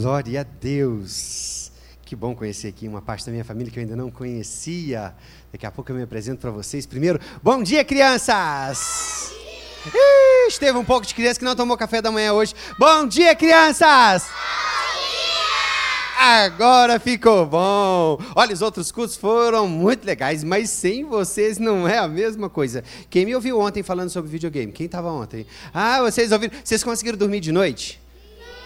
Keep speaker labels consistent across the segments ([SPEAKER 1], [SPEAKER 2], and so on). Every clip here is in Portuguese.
[SPEAKER 1] Glória a Deus. Que bom conhecer aqui uma parte da minha família que eu ainda não conhecia. Daqui a pouco eu me apresento para vocês. Primeiro, bom dia, crianças! Teve um pouco de criança que não tomou café da manhã hoje. Bom dia, crianças! Agora ficou bom. Olha, os outros cursos foram muito legais, mas sem vocês não é a mesma coisa. Quem me ouviu ontem falando sobre videogame? Quem estava ontem? Ah, vocês ouviram? Vocês conseguiram dormir de noite?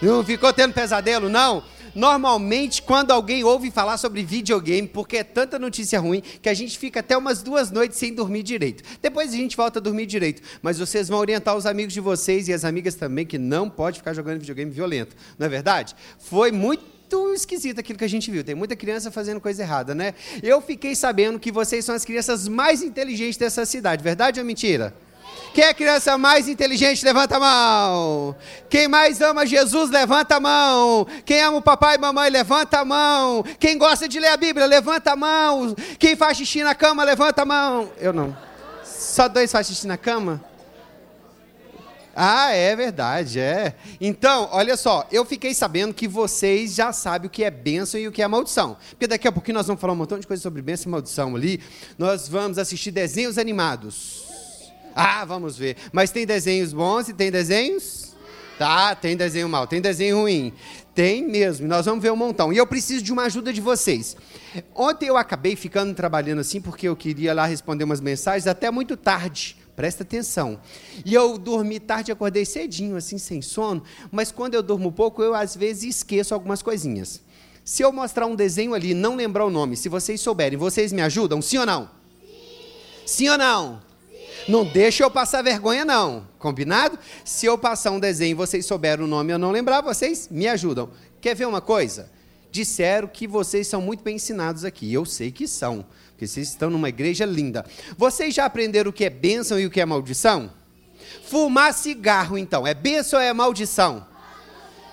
[SPEAKER 1] Não ficou tendo pesadelo, não? Normalmente, quando alguém ouve falar sobre videogame, porque é tanta notícia ruim, que a gente fica até umas duas noites sem dormir direito. Depois a gente volta a dormir direito. Mas vocês vão orientar os amigos de vocês e as amigas também que não pode ficar jogando videogame violento. Não é verdade? Foi muito esquisito aquilo que a gente viu. Tem muita criança fazendo coisa errada, né? Eu fiquei sabendo que vocês são as crianças mais inteligentes dessa cidade. Verdade ou mentira? Quem é a criança mais inteligente, levanta a mão. Quem mais ama Jesus, levanta a mão. Quem ama o papai e mamãe, levanta a mão. Quem gosta de ler a Bíblia, levanta a mão. Quem faz xixi na cama, levanta a mão. Eu não. Só dois faz xixi na cama? Ah, é verdade, é. Então, olha só, eu fiquei sabendo que vocês já sabem o que é bênção e o que é maldição. Porque daqui a pouquinho nós vamos falar um montão de coisa sobre bênção e maldição ali. Nós vamos assistir desenhos animados. Ah, vamos ver. Mas tem desenhos bons e tem desenhos? Tá, tem desenho mal, tem desenho ruim. Tem mesmo, nós vamos ver um montão. E eu preciso de uma ajuda de vocês. Ontem eu acabei ficando trabalhando assim porque eu queria lá responder umas mensagens até muito tarde. Presta atenção. E eu dormi tarde, acordei cedinho, assim, sem sono. Mas quando eu durmo pouco, eu às vezes esqueço algumas coisinhas. Se eu mostrar um desenho ali e não lembrar o nome, se vocês souberem, vocês me ajudam? Sim ou não? Sim, sim ou não? Não deixa eu passar vergonha, não. Combinado? Se eu passar um desenho e vocês souberam o nome e eu não lembrar, vocês me ajudam. Quer ver uma coisa? Disseram que vocês são muito bem ensinados aqui. Eu sei que são, porque vocês estão numa igreja linda. Vocês já aprenderam o que é bênção e o que é maldição? Fumar cigarro, então, é bênção ou é maldição?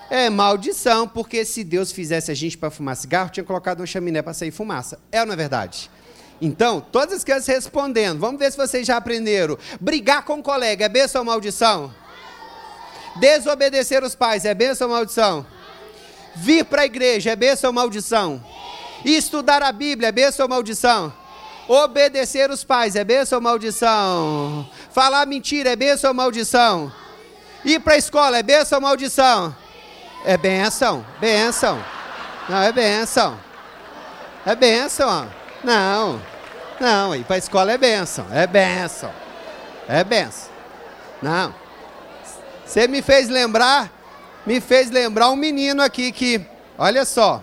[SPEAKER 1] É maldição, porque se Deus fizesse a gente para fumar cigarro, tinha colocado uma chaminé para sair fumaça. É ou não é verdade? Então, todas as crianças respondendo. Vamos ver se vocês já aprenderam. Brigar com o colega é bênção ou maldição? Desobedecer os pais é bênção ou maldição? Vir para a igreja é bênção ou maldição? Estudar a Bíblia é bênção ou maldição? Obedecer os pais é bênção ou maldição? Falar mentira é bênção ou maldição? Ir para a escola é bênção ou maldição? É bênção, bênção. Não, é bênção. É bênção. Não. Não, ir para a escola é benção, é benção. É benção. Não. Você me fez lembrar, me fez lembrar um menino aqui que, olha só.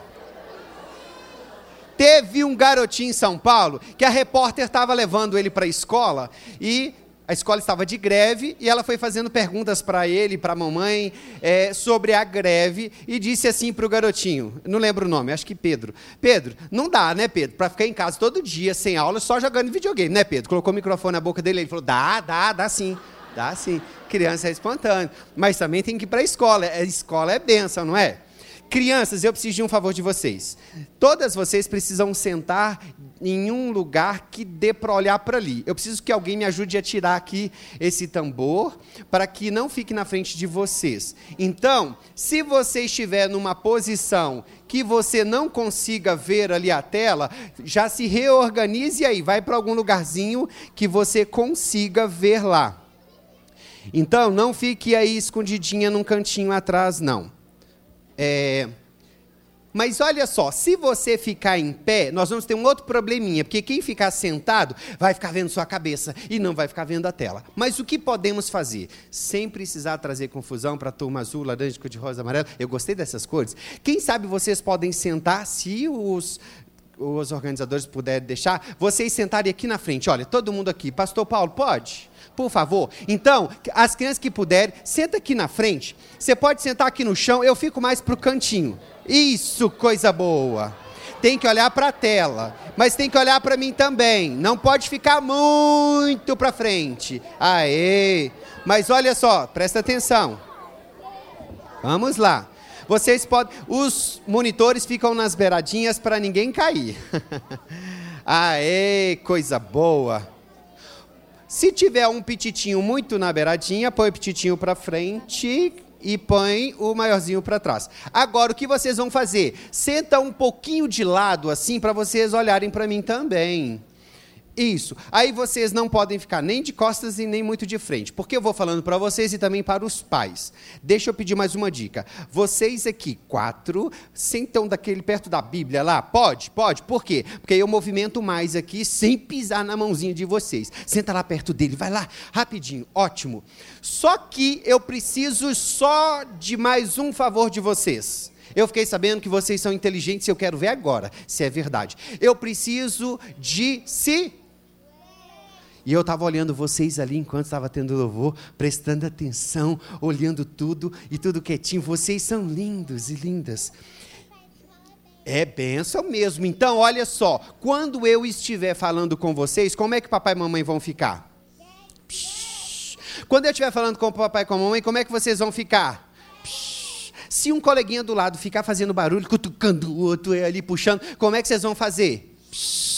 [SPEAKER 1] Teve um garotinho em São Paulo que a repórter estava levando ele para a escola e a escola estava de greve e ela foi fazendo perguntas para ele, para a mamãe, é, sobre a greve e disse assim para o garotinho, não lembro o nome, acho que Pedro. Pedro, não dá, né, Pedro, para ficar em casa todo dia, sem aula, só jogando videogame, né, Pedro? Colocou o microfone na boca dele, ele falou, dá, dá, dá sim, dá sim. Criança é espontâneo, mas também tem que ir para a escola, a escola é benção, não é? Crianças, eu preciso de um favor de vocês. Todas vocês precisam sentar em um lugar que dê para olhar para ali. Eu preciso que alguém me ajude a tirar aqui esse tambor para que não fique na frente de vocês. Então, se você estiver numa posição que você não consiga ver ali a tela, já se reorganize aí, vai para algum lugarzinho que você consiga ver lá. Então, não fique aí escondidinha num cantinho atrás, não. É, mas olha só, se você ficar em pé, nós vamos ter um outro probleminha, porque quem ficar sentado vai ficar vendo sua cabeça e não vai ficar vendo a tela. Mas o que podemos fazer? Sem precisar trazer confusão para a turma azul, laranja, cor de rosa, amarelo. Eu gostei dessas cores. Quem sabe vocês podem sentar, se os, os organizadores puderem deixar, vocês sentarem aqui na frente. Olha, todo mundo aqui. Pastor Paulo, pode? Por favor. Então, as crianças que puderem, senta aqui na frente. Você pode sentar aqui no chão, eu fico mais para o cantinho. Isso, coisa boa. Tem que olhar para a tela, mas tem que olhar para mim também. Não pode ficar muito para frente. Aê! Mas olha só, presta atenção. Vamos lá. Vocês podem. Os monitores ficam nas beiradinhas para ninguém cair. Aê, coisa boa. Se tiver um pititinho muito na beiradinha, põe o pititinho para frente. e põe o maiorzinho para trás. Agora, o que vocês vão fazer? Senta um pouquinho de lado, assim, para vocês olharem para mim também. Isso. Aí vocês não podem ficar nem de costas e nem muito de frente. Porque eu vou falando para vocês e também para os pais. Deixa eu pedir mais uma dica. Vocês aqui, quatro, sentam daquele perto da Bíblia lá? Pode? Pode. Por quê? Porque eu movimento mais aqui sem pisar na mãozinha de vocês. Senta lá perto dele, vai lá, rapidinho. Ótimo. Só que eu preciso só de mais um favor de vocês. Eu fiquei sabendo que vocês são inteligentes e eu quero ver agora se é verdade. Eu preciso de se e eu estava olhando vocês ali enquanto estava tendo louvor, prestando atenção, olhando tudo e tudo quietinho. Vocês são lindos e lindas. É benção mesmo. Então, olha só, quando eu estiver falando com vocês, como é que papai e mamãe vão ficar? Psh. Quando eu estiver falando com o papai e com a mamãe, como é que vocês vão ficar? Psh. Se um coleguinha do lado ficar fazendo barulho, cutucando o outro ali puxando, como é que vocês vão fazer? Psh.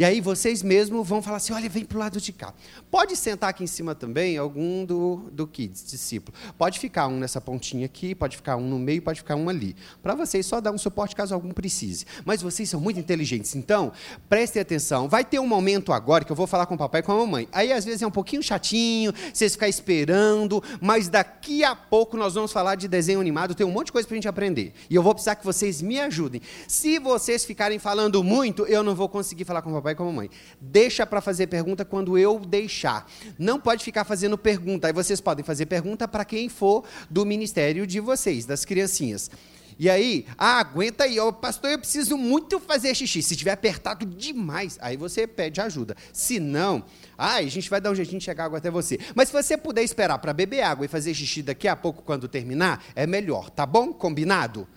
[SPEAKER 1] E aí vocês mesmos vão falar assim: olha, vem para o lado de cá. Pode sentar aqui em cima também algum do, do Kids, discípulo. Pode ficar um nessa pontinha aqui, pode ficar um no meio, pode ficar um ali. Para vocês só dar um suporte caso algum precise. Mas vocês são muito inteligentes, então prestem atenção. Vai ter um momento agora que eu vou falar com o papai e com a mamãe. Aí às vezes é um pouquinho chatinho, vocês ficar esperando, mas daqui a pouco nós vamos falar de desenho animado. Tem um monte de coisa para a gente aprender. E eu vou precisar que vocês me ajudem. Se vocês ficarem falando muito, eu não vou conseguir falar com o papai papai e com a mamãe. Deixa para fazer pergunta quando eu deixar. Não pode ficar fazendo pergunta. Aí vocês podem fazer pergunta para quem for do ministério de vocês, das criancinhas. E aí, ah, aguenta aí, oh, pastor, eu preciso muito fazer xixi. Se tiver apertado demais, aí você pede ajuda. Se não, ah, a gente vai dar um jeitinho de chegar água até você. Mas se você puder esperar para beber água e fazer xixi daqui a pouco, quando terminar, é melhor, tá bom? Combinado?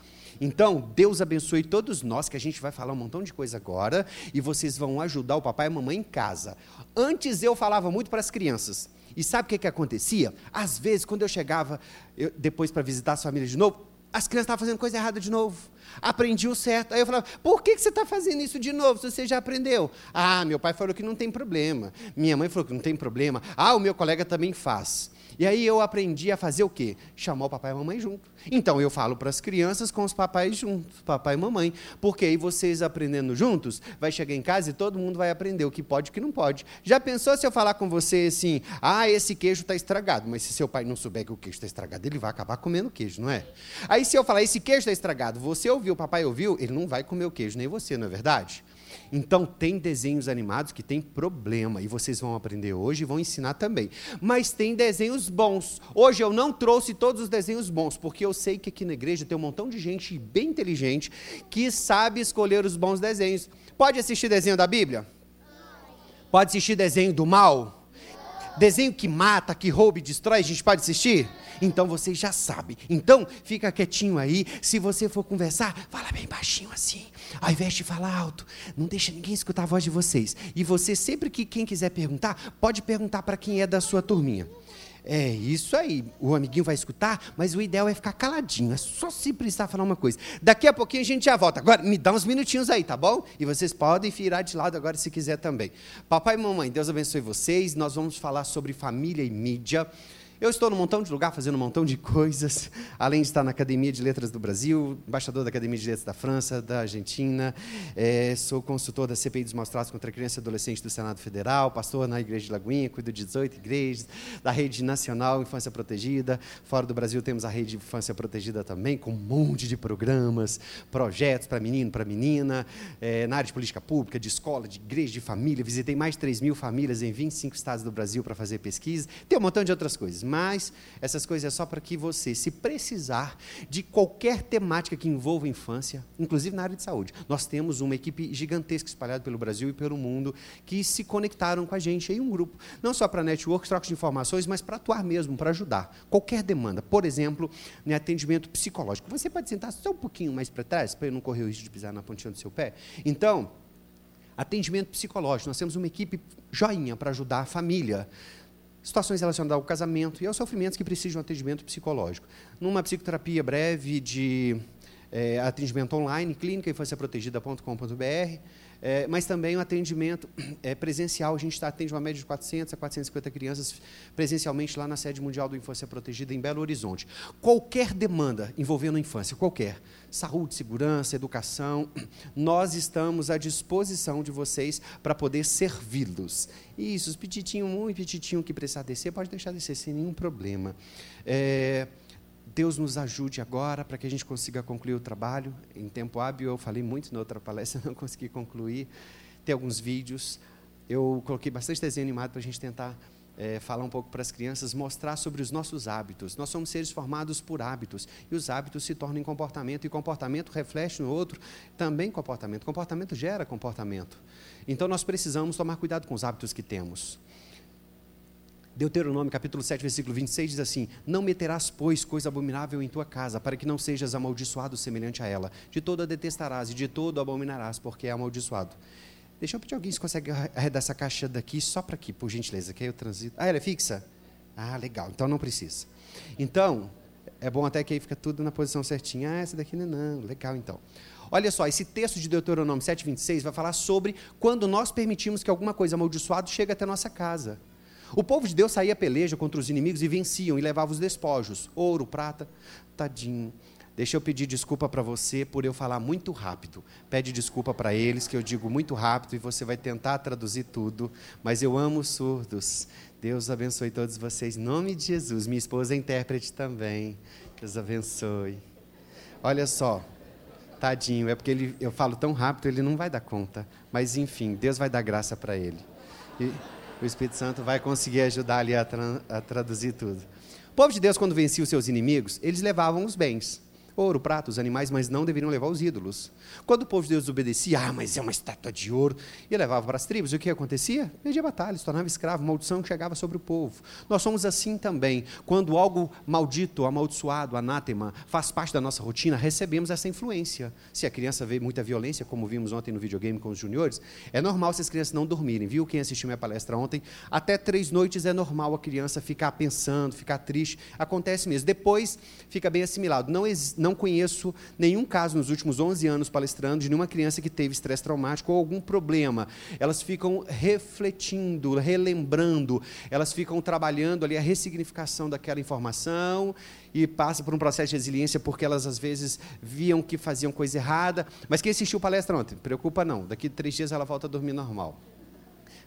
[SPEAKER 1] Então, Deus abençoe todos nós, que a gente vai falar um montão de coisa agora, e vocês vão ajudar o papai e a mamãe em casa. Antes eu falava muito para as crianças. E sabe o que, que acontecia? Às vezes, quando eu chegava eu, depois para visitar a família de novo, as crianças estavam fazendo coisa errada de novo. Aprendi o certo. Aí eu falava, por que, que você está fazendo isso de novo se você já aprendeu? Ah, meu pai falou que não tem problema. Minha mãe falou que não tem problema. Ah, o meu colega também faz. E aí eu aprendi a fazer o quê? Chamar o papai e a mamãe junto. Então eu falo para as crianças com os papais juntos, papai e mamãe. Porque aí vocês aprendendo juntos, vai chegar em casa e todo mundo vai aprender o que pode e o que não pode. Já pensou se eu falar com você assim, ah, esse queijo está estragado, mas se seu pai não souber que o queijo está estragado, ele vai acabar comendo queijo, não é? Aí se eu falar, esse queijo está estragado, você ouviu, o papai ouviu, ele não vai comer o queijo, nem você, não é verdade? Então, tem desenhos animados que tem problema, e vocês vão aprender hoje e vão ensinar também. Mas tem desenhos bons. Hoje eu não trouxe todos os desenhos bons, porque eu sei que aqui na igreja tem um montão de gente bem inteligente que sabe escolher os bons desenhos. Pode assistir desenho da Bíblia? Pode assistir desenho do mal? Desenho que mata, que rouba e destrói, a gente pode assistir? Então vocês já sabem. Então, fica quietinho aí. Se você for conversar, fala bem baixinho assim. Ao invés de falar alto, não deixa ninguém escutar a voz de vocês. E você, sempre que quem quiser perguntar, pode perguntar para quem é da sua turminha. É isso aí. O amiguinho vai escutar, mas o ideal é ficar caladinho. É só se precisar falar uma coisa. Daqui a pouquinho a gente já volta. Agora, me dá uns minutinhos aí, tá bom? E vocês podem virar de lado agora se quiser também. Papai e mamãe, Deus abençoe vocês. Nós vamos falar sobre família e mídia. Eu estou num montão de lugar fazendo um montão de coisas, além de estar na Academia de Letras do Brasil, embaixador da Academia de Letras da França, da Argentina, é, sou consultor da CPI dos Maus Tratos contra a Criança e Adolescente do Senado Federal, pastor na Igreja de Lagoinha, cuido de 18 igrejas, da Rede Nacional Infância Protegida. Fora do Brasil temos a Rede Infância Protegida também, com um monte de programas, projetos para menino, para menina, é, na área de política pública, de escola, de igreja, de família. Visitei mais de 3 mil famílias em 25 estados do Brasil para fazer pesquisa. Tem um montão de outras coisas mas essas coisas é só para que você, se precisar de qualquer temática que envolva infância, inclusive na área de saúde, nós temos uma equipe gigantesca espalhada pelo Brasil e pelo mundo que se conectaram com a gente em um grupo, não só para network, troca de informações, mas para atuar mesmo, para ajudar. Qualquer demanda, por exemplo, em atendimento psicológico. Você pode sentar só um pouquinho mais para trás, para eu não correr o risco de pisar na pontinha do seu pé? Então, atendimento psicológico. Nós temos uma equipe joinha para ajudar a família situações relacionadas ao casamento e aos sofrimentos que precisam de um atendimento psicológico. Numa psicoterapia breve de é, atendimento online, clínica infanciaprotegida.com.br, é, mas também o atendimento é, presencial. A gente tá, atende uma média de 400 a 450 crianças presencialmente lá na sede mundial do Infância Protegida em Belo Horizonte. Qualquer demanda envolvendo a infância, qualquer, saúde, segurança, educação, nós estamos à disposição de vocês para poder servi-los. Isso, os petitinhos, um e petitinho que precisar descer, pode deixar descer sem nenhum problema. É, Deus nos ajude agora para que a gente consiga concluir o trabalho. Em tempo hábil, eu falei muito na outra palestra, não consegui concluir. Tem alguns vídeos. Eu coloquei bastante desenho animado para a gente tentar é, falar um pouco para as crianças, mostrar sobre os nossos hábitos. Nós somos seres formados por hábitos, e os hábitos se tornam em comportamento, e comportamento reflete no outro também comportamento. Comportamento gera comportamento. Então nós precisamos tomar cuidado com os hábitos que temos. Deuteronômio capítulo 7, versículo 26 diz assim: Não meterás, pois, coisa abominável em tua casa, para que não sejas amaldiçoado semelhante a ela. De todo a detestarás e de todo abominarás, porque é amaldiçoado. Deixa eu pedir alguém se consegue arredar essa caixa daqui só para aqui, por gentileza, que aí eu transito. Ah, ela é fixa? Ah, legal, então não precisa. Então, é bom até que aí fica tudo na posição certinha. Ah, essa daqui não, é não. legal então. Olha só, esse texto de Deuteronômio 7,26 vai falar sobre quando nós permitimos que alguma coisa amaldiçoada chegue até nossa casa. O povo de Deus saía peleja contra os inimigos e venciam e levavam os despojos, ouro, prata, tadinho. Deixa eu pedir desculpa para você por eu falar muito rápido. Pede desculpa para eles que eu digo muito rápido e você vai tentar traduzir tudo, mas eu amo os surdos. Deus abençoe todos vocês. Em nome de Jesus. Minha esposa é intérprete também. Deus abençoe. Olha só. Tadinho, é porque ele, eu falo tão rápido, ele não vai dar conta. Mas enfim, Deus vai dar graça para ele. E, o Espírito Santo vai conseguir ajudar ali a, tra a traduzir tudo. O povo de Deus, quando vencia os seus inimigos, eles levavam os bens ouro, prata, os animais, mas não deveriam levar os ídolos. Quando o povo de Deus obedecia, ah, mas é uma estátua de ouro, e levava para as tribos, o que acontecia? Perdia batalha, se tornava escravo, maldição chegava sobre o povo. Nós somos assim também. Quando algo maldito, amaldiçoado, anátema, faz parte da nossa rotina, recebemos essa influência. Se a criança vê muita violência, como vimos ontem no videogame com os juniores, é normal se as crianças não dormirem, viu? Quem assistiu minha palestra ontem, até três noites é normal a criança ficar pensando, ficar triste. Acontece mesmo. Depois fica bem assimilado. Não existe não conheço nenhum caso nos últimos 11 anos palestrando de nenhuma criança que teve estresse traumático ou algum problema. Elas ficam refletindo, relembrando, elas ficam trabalhando ali a ressignificação daquela informação e passa por um processo de resiliência porque elas às vezes viam que faziam coisa errada. Mas quem assistiu palestra ontem, preocupa não, daqui três dias ela volta a dormir normal.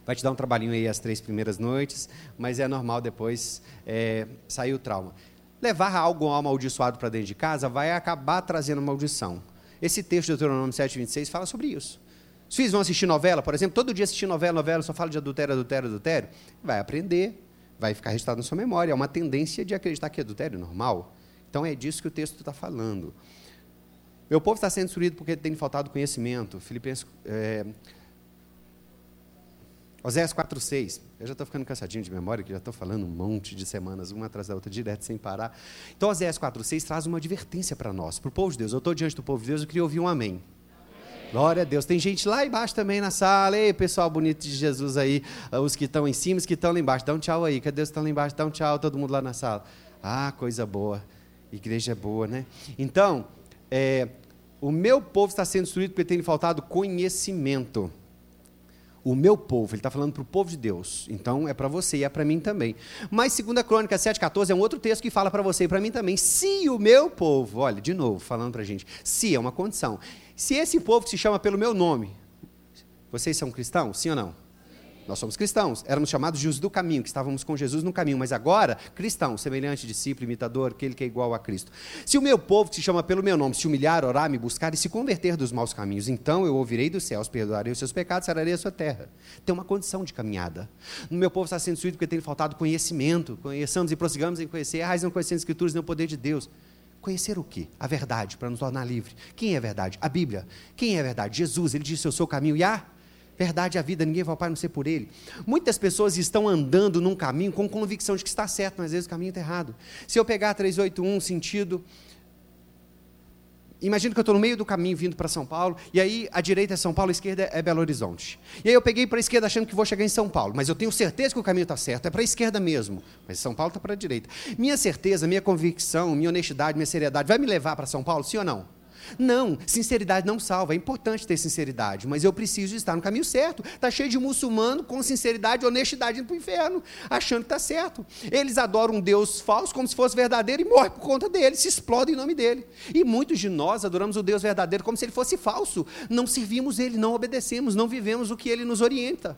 [SPEAKER 1] Vai te dar um trabalhinho aí as três primeiras noites, mas é normal depois é, sair o trauma levar algo amaldiçoado para dentro de casa vai acabar trazendo maldição. Esse texto de Deuteronômio 7,26 fala sobre isso. Os filhos vão assistir novela, por exemplo, todo dia assistir novela, novela, só fala de adultério, adultério, adultério. Vai aprender, vai ficar registrado na sua memória. É uma tendência de acreditar que adultério é normal. Então é disso que o texto está falando. Meu povo está sendo destruído porque tem faltado conhecimento. Filipenses é, Oséias 4,6. Eu já estou ficando cansadinho de memória, que já estou falando um monte de semanas, uma atrás da outra, direto, sem parar. Então, Oséias 4,6 traz uma advertência para nós, para o povo de Deus. Eu estou diante do povo de Deus, eu queria ouvir um amém. Glória a Deus. Tem gente lá embaixo também na sala. Ei, pessoal bonito de Jesus aí, ah, os que estão em cima, os que estão lá embaixo. Dá um tchau aí. Cadê os que estão lá embaixo? Dá um tchau, todo mundo lá na sala. Ah, coisa boa. Igreja é boa, né? Então, é, o meu povo está sendo destruído porque tem faltado conhecimento o meu povo, ele está falando para o povo de Deus. Então é para você e é para mim também. Mas 2 Crônica 7,14 é um outro texto que fala para você e para mim também. Se o meu povo, olha, de novo, falando para a gente, se é uma condição. Se esse povo que se chama pelo meu nome, vocês são cristãos? Sim ou não? Nós somos cristãos, éramos chamados de os do caminho, que estávamos com Jesus no caminho, mas agora, cristão, semelhante, discípulo, imitador, aquele que é igual a Cristo. Se o meu povo, que se chama pelo meu nome, se humilhar, orar, me buscar e se converter dos maus caminhos, então eu ouvirei dos céus, perdoarei os seus pecados, sararei a sua terra. Tem uma condição de caminhada. No meu povo está sendo destruído porque tem faltado conhecimento. Conheçamos e prossigamos em conhecer, a não conhecendo as escrituras nem o poder de Deus. Conhecer o quê? A verdade, para nos tornar livre. Quem é a verdade? A Bíblia. Quem é a verdade? Jesus. Ele disse: Eu sou o caminho e a Verdade é a vida, ninguém vai ao Pai não ser por Ele. Muitas pessoas estão andando num caminho com convicção de que está certo, mas às vezes o caminho está errado. Se eu pegar 381, sentido. Imagina que eu estou no meio do caminho vindo para São Paulo, e aí a direita é São Paulo, a esquerda é Belo Horizonte. E aí eu peguei para a esquerda achando que vou chegar em São Paulo, mas eu tenho certeza que o caminho está certo, é para a esquerda mesmo, mas São Paulo está para a direita. Minha certeza, minha convicção, minha honestidade, minha seriedade vai me levar para São Paulo, sim ou não? Não, sinceridade não salva. É importante ter sinceridade, mas eu preciso estar no caminho certo. Está cheio de muçulmano com sinceridade e honestidade indo para o inferno, achando que está certo. Eles adoram um Deus falso como se fosse verdadeiro e morrem por conta dele, se explodem em nome dele. E muitos de nós adoramos o Deus verdadeiro como se ele fosse falso. Não servimos ele, não obedecemos, não vivemos o que ele nos orienta.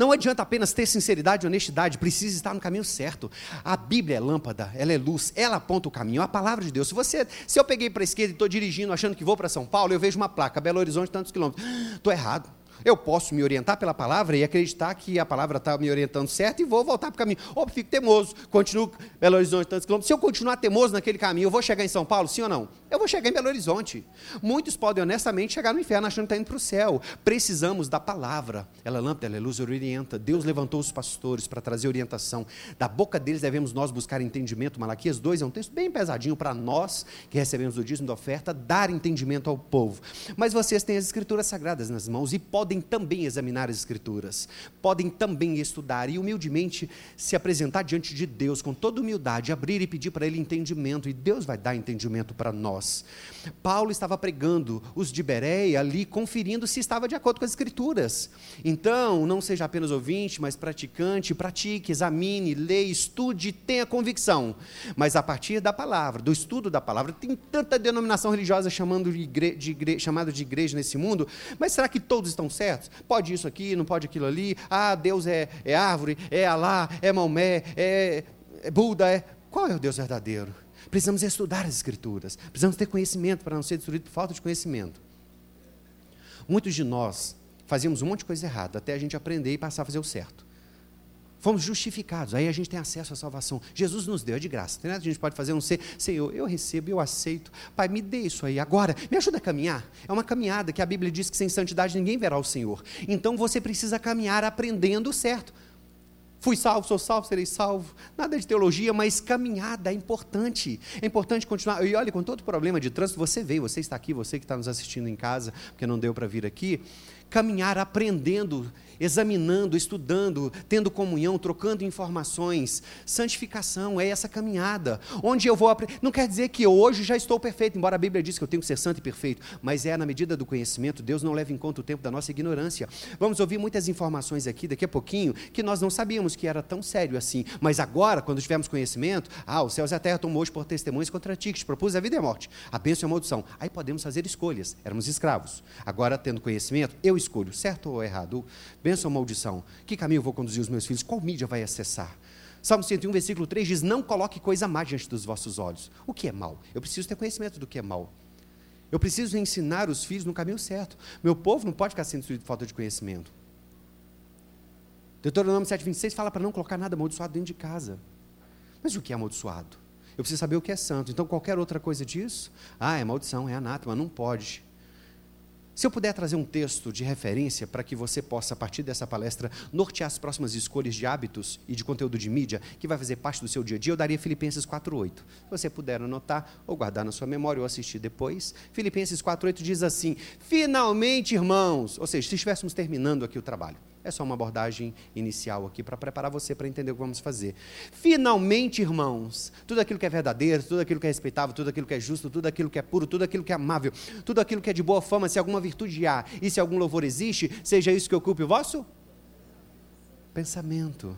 [SPEAKER 1] Não adianta apenas ter sinceridade e honestidade, precisa estar no caminho certo. A Bíblia é lâmpada, ela é luz, ela aponta o caminho, a palavra de Deus. Se você, se eu peguei para a esquerda e estou dirigindo achando que vou para São Paulo, eu vejo uma placa, Belo Horizonte, tantos quilômetros. Estou errado. Eu posso me orientar pela palavra e acreditar que a palavra está me orientando certo e vou voltar para o caminho. Ou fico temoso, continuo Belo Horizonte, tantos quilômetros. Se eu continuar temoso naquele caminho, eu vou chegar em São Paulo, sim ou não? Eu vou chegar em Belo Horizonte. Muitos podem honestamente chegar no inferno achando que está indo para o céu. Precisamos da palavra. Ela é lâmpada, ela é luz, ela orienta. Deus levantou os pastores para trazer orientação. Da boca deles devemos nós buscar entendimento. Malaquias 2 é um texto bem pesadinho para nós que recebemos o dízimo da oferta, dar entendimento ao povo. Mas vocês têm as escrituras sagradas nas mãos e podem também examinar examinar as Escrituras, podem também estudar e humildemente se apresentar diante de Deus com toda humildade, abrir e pedir para Ele entendimento, e Deus vai dar entendimento para nós. Paulo estava pregando os de Bereia ali, conferindo se estava de acordo com as Escrituras. Então, não seja apenas ouvinte, mas praticante, pratique, examine, leia, estude, tenha convicção. Mas a partir da palavra, do estudo da palavra, tem tanta denominação religiosa chamando de, igre, de igre, chamado de igreja nesse mundo, mas será que todos estão certos? Pode isso aqui, não pode aquilo ali. Ah, Deus é, é árvore, é Alá, é Maomé, é, é Buda. É... Qual é o Deus verdadeiro? Precisamos estudar as Escrituras. Precisamos ter conhecimento para não ser destruído por falta de conhecimento. Muitos de nós fazíamos um monte de coisa errada até a gente aprender e passar a fazer o certo. Fomos justificados, aí a gente tem acesso à salvação. Jesus nos deu, é de graça. Tem nada que a gente pode fazer, não ser, Senhor, eu recebo, eu aceito. Pai, me dê isso aí agora, me ajuda a caminhar. É uma caminhada que a Bíblia diz que sem santidade ninguém verá o Senhor. Então você precisa caminhar aprendendo o certo. Fui salvo, sou salvo, serei salvo. Nada de teologia, mas caminhada é importante. É importante continuar. E olha, com todo problema de trânsito, você veio, você está aqui, você que está nos assistindo em casa, porque não deu para vir aqui. Caminhar aprendendo examinando, estudando, tendo comunhão, trocando informações. Santificação é essa caminhada, onde eu vou aprender. Não quer dizer que hoje já estou perfeito, embora a Bíblia diz que eu tenho que ser santo e perfeito, mas é na medida do conhecimento, Deus não leva em conta o tempo da nossa ignorância. Vamos ouvir muitas informações aqui daqui a pouquinho que nós não sabíamos que era tão sério assim, mas agora, quando tivermos conhecimento, ah, os céus e a terra tomou hoje por testemunhas contra ti, que te propus a vida e a morte, a bênção e a maldição. Aí podemos fazer escolhas, éramos escravos. Agora, tendo conhecimento, eu escolho, certo ou errado bênção ou maldição? Que caminho vou conduzir os meus filhos? Qual mídia vai acessar? Salmo 101, versículo 3 diz: Não coloque coisa má diante dos vossos olhos. O que é mal? Eu preciso ter conhecimento do que é mal. Eu preciso ensinar os filhos no caminho certo. Meu povo não pode ficar sendo destruído por falta de conhecimento. Deuteronômio 7,26 fala para não colocar nada amaldiçoado dentro de casa. Mas o que é amaldiçoado? Eu preciso saber o que é santo. Então, qualquer outra coisa disso, ah, é maldição, é anátema, não pode. Se eu puder trazer um texto de referência para que você possa, a partir dessa palestra, nortear as próximas escolhas de hábitos e de conteúdo de mídia que vai fazer parte do seu dia a dia, eu daria Filipenses 4.8. Se você puder anotar ou guardar na sua memória ou assistir depois, Filipenses 4.8 diz assim: Finalmente, irmãos, ou seja, se estivéssemos terminando aqui o trabalho, é só uma abordagem inicial aqui para preparar você para entender o que vamos fazer. Finalmente, irmãos, tudo aquilo que é verdadeiro, tudo aquilo que é respeitável, tudo aquilo que é justo, tudo aquilo que é puro, tudo aquilo que é amável, tudo aquilo que é de boa fama, se alguma virtude há e se algum louvor existe, seja isso que ocupe o vosso pensamento.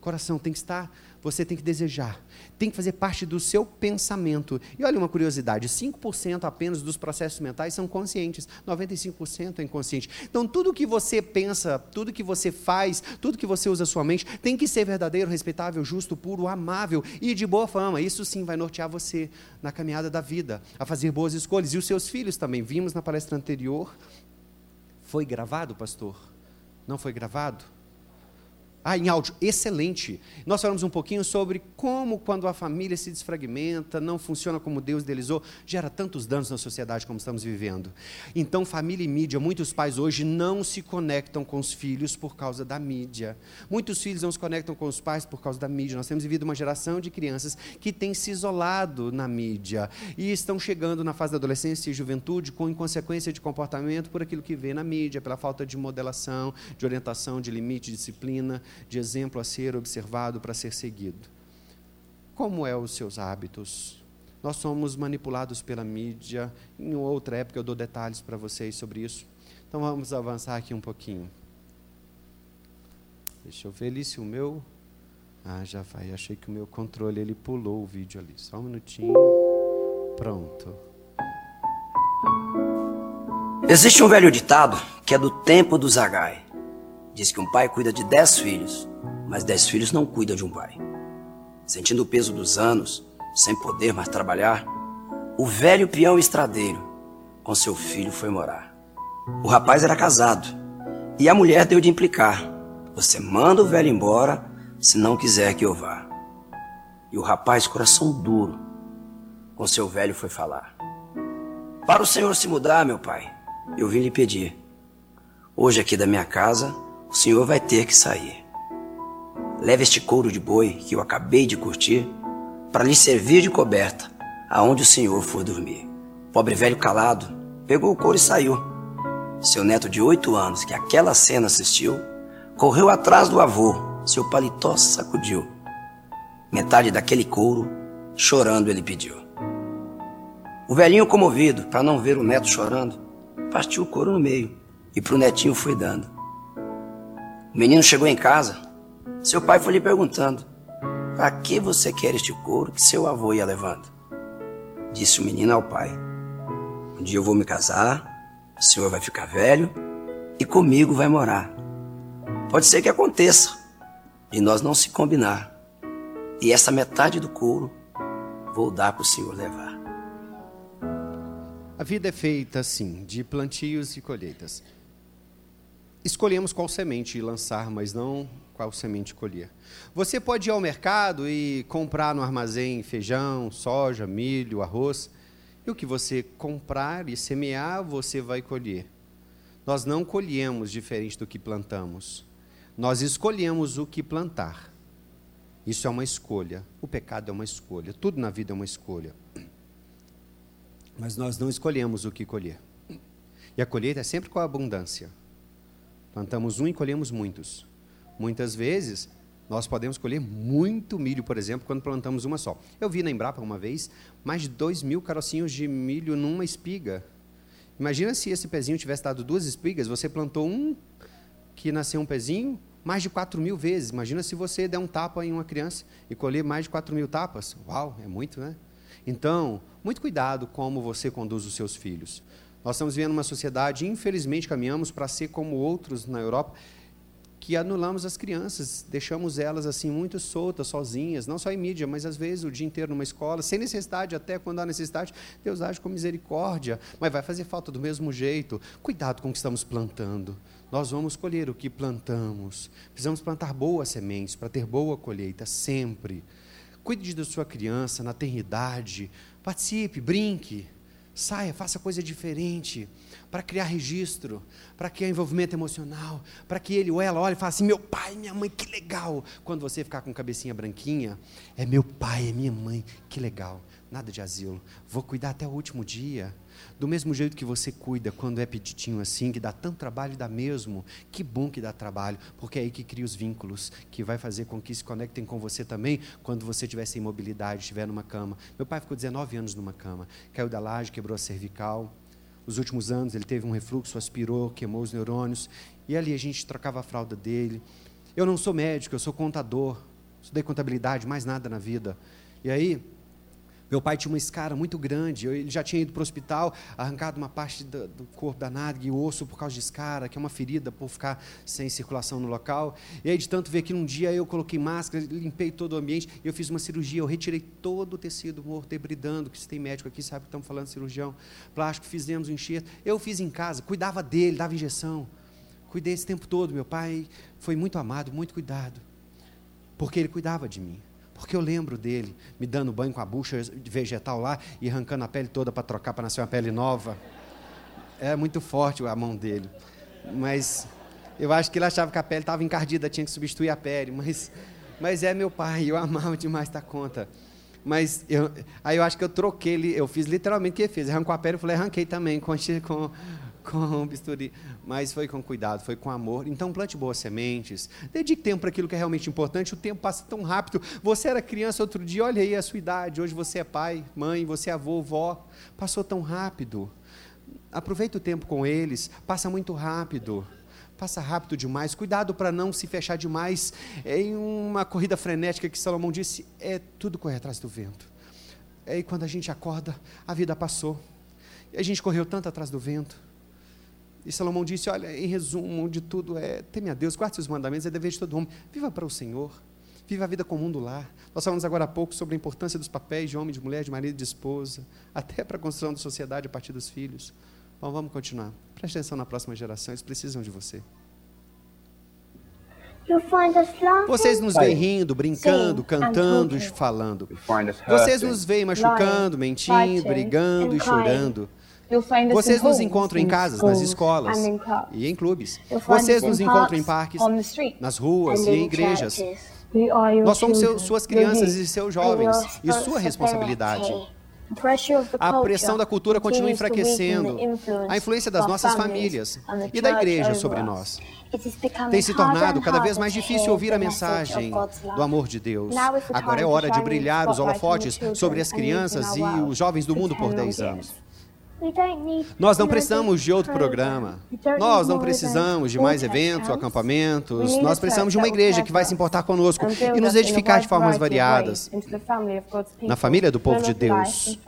[SPEAKER 1] Coração tem que estar você tem que desejar, tem que fazer parte do seu pensamento. E olha uma curiosidade: 5% apenas dos processos mentais são conscientes, 95% é inconsciente. Então, tudo que você pensa, tudo que você faz, tudo que você usa a sua mente, tem que ser verdadeiro, respeitável, justo, puro, amável e de boa fama. Isso sim vai nortear você na caminhada da vida, a fazer boas escolhas. E os seus filhos também. Vimos na palestra anterior. Foi gravado, pastor? Não foi gravado? Ah, em áudio, excelente. Nós falamos um pouquinho sobre como, quando a família se desfragmenta, não funciona como Deus idealizou, gera tantos danos na sociedade como estamos vivendo. Então, família e mídia, muitos pais hoje não se conectam com os filhos por causa da mídia. Muitos filhos não se conectam com os pais por causa da mídia. Nós temos vivido uma geração de crianças que tem se isolado na mídia e estão chegando na fase da adolescência e juventude com inconsequência de comportamento por aquilo que vê na mídia, pela falta de modelação, de orientação, de limite, de disciplina de exemplo a ser observado para ser seguido. Como é os seus hábitos? Nós somos manipulados pela mídia. Em outra época eu dou detalhes para vocês sobre isso. Então vamos avançar aqui um pouquinho. Deixa eu ver ali se o meu. Ah, já vai. Achei que o meu controle ele pulou o vídeo ali. Só um minutinho. Pronto.
[SPEAKER 2] Existe um velho ditado que é do tempo do Zagai. Diz que um pai cuida de dez filhos, mas dez filhos não cuidam de um pai. Sentindo o peso dos anos, sem poder mais trabalhar, o velho peão estradeiro com seu filho foi morar. O rapaz era casado e a mulher deu de implicar: Você manda o velho embora se não quiser que eu vá. E o rapaz, coração duro, com seu velho foi falar: Para o senhor se mudar, meu pai, eu vim lhe pedir. Hoje aqui da minha casa, o senhor vai ter que sair. Leve este couro de boi que eu acabei de curtir para lhe servir de coberta aonde o senhor for dormir. Pobre velho calado pegou o couro e saiu. Seu neto de oito anos, que aquela cena assistiu, correu atrás do avô, seu paletó sacudiu. Metade daquele couro, chorando, ele pediu. O velhinho, comovido, para não ver o neto chorando, partiu o couro no meio e pro netinho foi dando. O menino chegou em casa, seu pai foi lhe perguntando: Para que você quer este couro que seu avô ia levando? Disse o menino ao pai: Um dia eu vou me casar, o senhor vai ficar velho e comigo vai morar. Pode ser que aconteça de nós não se combinar e essa metade do couro vou dar para o senhor levar.
[SPEAKER 1] A vida é feita assim, de plantios e colheitas. Escolhemos qual semente lançar, mas não qual semente colher. Você pode ir ao mercado e comprar no armazém feijão, soja, milho, arroz, e o que você comprar e semear, você vai colher. Nós não colhemos diferente do que plantamos. Nós escolhemos o que plantar. Isso é uma escolha. O pecado é uma escolha. Tudo na vida é uma escolha. Mas nós não escolhemos o que colher. E a colheita é sempre com a abundância. Plantamos um e colhemos muitos. Muitas vezes, nós podemos colher muito milho, por exemplo, quando plantamos uma só. Eu vi na Embrapa uma vez mais de dois mil carocinhos de milho numa espiga. Imagina se esse pezinho tivesse dado duas espigas, você plantou um que nasceu um pezinho, mais de quatro mil vezes. Imagina se você der um tapa em uma criança e colher mais de quatro mil tapas. Uau, é muito, né? Então, muito cuidado como você conduz os seus filhos. Nós estamos vivendo uma sociedade, infelizmente, caminhamos para ser como outros na Europa, que anulamos as crianças, deixamos elas assim muito soltas, sozinhas, não só em mídia, mas às vezes o dia inteiro numa escola, sem necessidade, até quando há necessidade, Deus age com misericórdia, mas vai fazer falta do mesmo jeito. Cuidado com o que estamos plantando. Nós vamos colher o que plantamos. Precisamos plantar boas sementes para ter boa colheita sempre. Cuide da sua criança na eternidade. Participe, brinque, saia, faça coisa diferente para criar registro, para criar envolvimento emocional, para que ele ou ela olhe e fale assim: meu pai, minha mãe, que legal. Quando você ficar com cabecinha branquinha, é meu pai, é minha mãe, que legal. Nada de asilo. Vou cuidar até o último dia. Do mesmo jeito que você cuida quando é petitinho assim, que dá tanto trabalho, dá mesmo. Que bom que dá trabalho, porque é aí que cria os vínculos, que vai fazer com que se conectem com você também quando você tiver sem mobilidade, estiver numa cama. Meu pai ficou 19 anos numa cama, caiu da laje, quebrou a cervical. Nos últimos anos ele teve um refluxo, aspirou, queimou os neurônios, e ali a gente trocava a fralda dele. Eu não sou médico, eu sou contador, estudei contabilidade, mais nada na vida. E aí, meu pai tinha uma escara muito grande, ele já tinha ido para o hospital, arrancado uma parte do, do corpo da nádega e osso por causa de escara, que é uma ferida por ficar sem circulação no local. E aí, de tanto ver que um dia eu coloquei máscara, limpei todo o ambiente, eu fiz uma cirurgia, eu retirei todo o tecido morto, debridando, que se tem médico aqui sabe que estamos falando de cirurgião, plástico, fizemos o um enxerto. Eu fiz em casa, cuidava dele, dava injeção. Cuidei esse tempo todo, meu pai foi muito amado, muito cuidado, porque ele cuidava de mim. Porque eu lembro dele me dando banho com a bucha vegetal lá e arrancando a pele toda para trocar para nascer uma pele nova. É muito forte a mão dele. Mas eu acho que ele achava que a pele estava encardida, tinha que substituir a pele. Mas, mas é meu pai, eu amava demais da conta. Mas eu, aí eu acho que eu troquei, eu fiz literalmente o que ele fez. Arrancou a pele, eu falei, arranquei também com, com, com bisturi, mas foi com cuidado, foi com amor. Então plante boas sementes, dedique tempo para aquilo que é realmente importante. O tempo passa tão rápido. Você era criança outro dia, olha aí a sua idade. Hoje você é pai, mãe, você é avô, vó. Passou tão rápido. Aproveita o tempo com eles, passa muito rápido passa rápido demais. Cuidado para não se fechar demais em uma corrida frenética que Salomão disse: é tudo correr atrás do vento. É, e quando a gente acorda, a vida passou. E a gente correu tanto atrás do vento. E Salomão disse: Olha, em resumo de tudo, é teme a Deus, guarde seus mandamentos, é dever de todo homem. Viva para o Senhor. Viva a vida comum do lar. Nós falamos agora há pouco sobre a importância dos papéis de homem, de mulher, de marido, de esposa, até para a construção da sociedade a partir dos filhos. Bom, vamos continuar. Preste atenção na próxima geração, eles precisam de você. Vocês nos veem rindo, brincando, cantando e falando. Vocês nos veem machucando, mentindo, brigando e chorando. Vocês nos encontram em casas, nas escolas e em clubes. Vocês nos encontram em parques, nas ruas e em igrejas. Nós somos seus, suas crianças e seus jovens e sua responsabilidade. A pressão da cultura continua enfraquecendo a influência das nossas famílias e da igreja sobre nós. Tem se tornado cada vez mais difícil ouvir a mensagem do amor de Deus. Agora é hora de brilhar os holofotes sobre as crianças e os jovens do mundo por 10 anos. Nós não precisamos de outro programa. Nós não precisamos de mais eventos, acampamentos. Nós precisamos de uma igreja que vai se importar conosco e nos edificar de formas variadas na família do povo de Deus.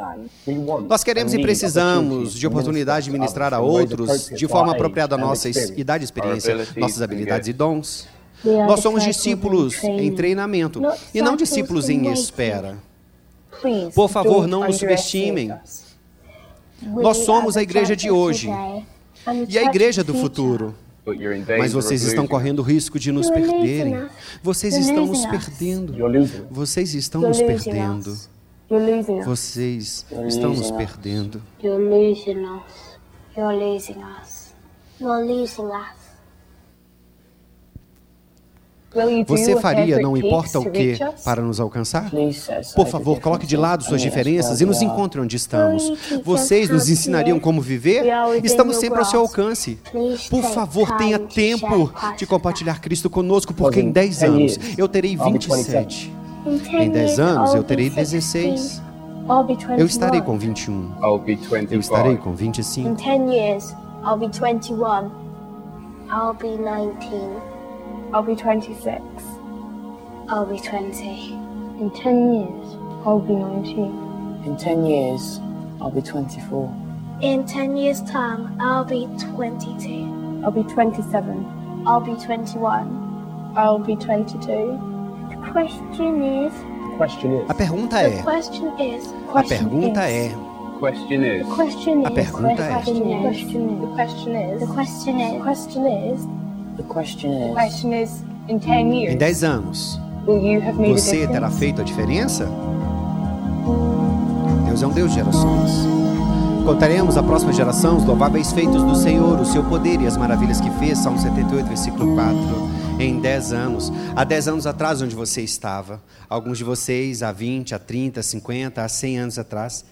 [SPEAKER 1] Nós queremos e precisamos de oportunidade de ministrar a outros de forma apropriada à nossa idade e experiência, nossas habilidades e dons. Nós somos discípulos em treinamento e não discípulos em espera. Por favor, não nos subestimem. Nós somos a igreja de hoje e a igreja do futuro. Mas vocês estão correndo o risco de nos perderem. Vocês estão nos perdendo. Vocês estão nos perdendo. Vocês estão nos perdendo. You're losing us. You're losing us. You're losing us. Você faria não importa o que para nos alcançar? Por favor, coloque de lado suas diferenças e nos encontre onde estamos. Vocês nos ensinariam como viver? Estamos sempre ao seu alcance. Por favor, tenha tempo de compartilhar Cristo conosco, porque em 10 anos eu terei 27. Em 10 anos eu terei 16. Eu estarei com 21. Eu estarei com 25. Em 10 anos, eu be 21. I'll be 19. I'll be 26. I'll be 20. In 10 years, I'll be 19. In 10 years, I'll be 24. In 10 years' time, I'll be 22. I'll be 27. I'll be 21. I'll be 22. The question is. The question is. A pergunta é. The question is. A pergunta é. Question is. The question is. A pergunta é. The question is. The question is. The question is. The question is. The question is, question is in 10 years, em 10 anos, você terá feito a diferença? Deus é um Deus de gerações. Contaremos à próxima geração os louváveis feitos do Senhor, o seu poder e as maravilhas que fez. Salmo 78, versículo 4. Em 10 anos, há 10 anos atrás, onde você estava, alguns de vocês há 20, há 30, há 50, há 100 anos atrás,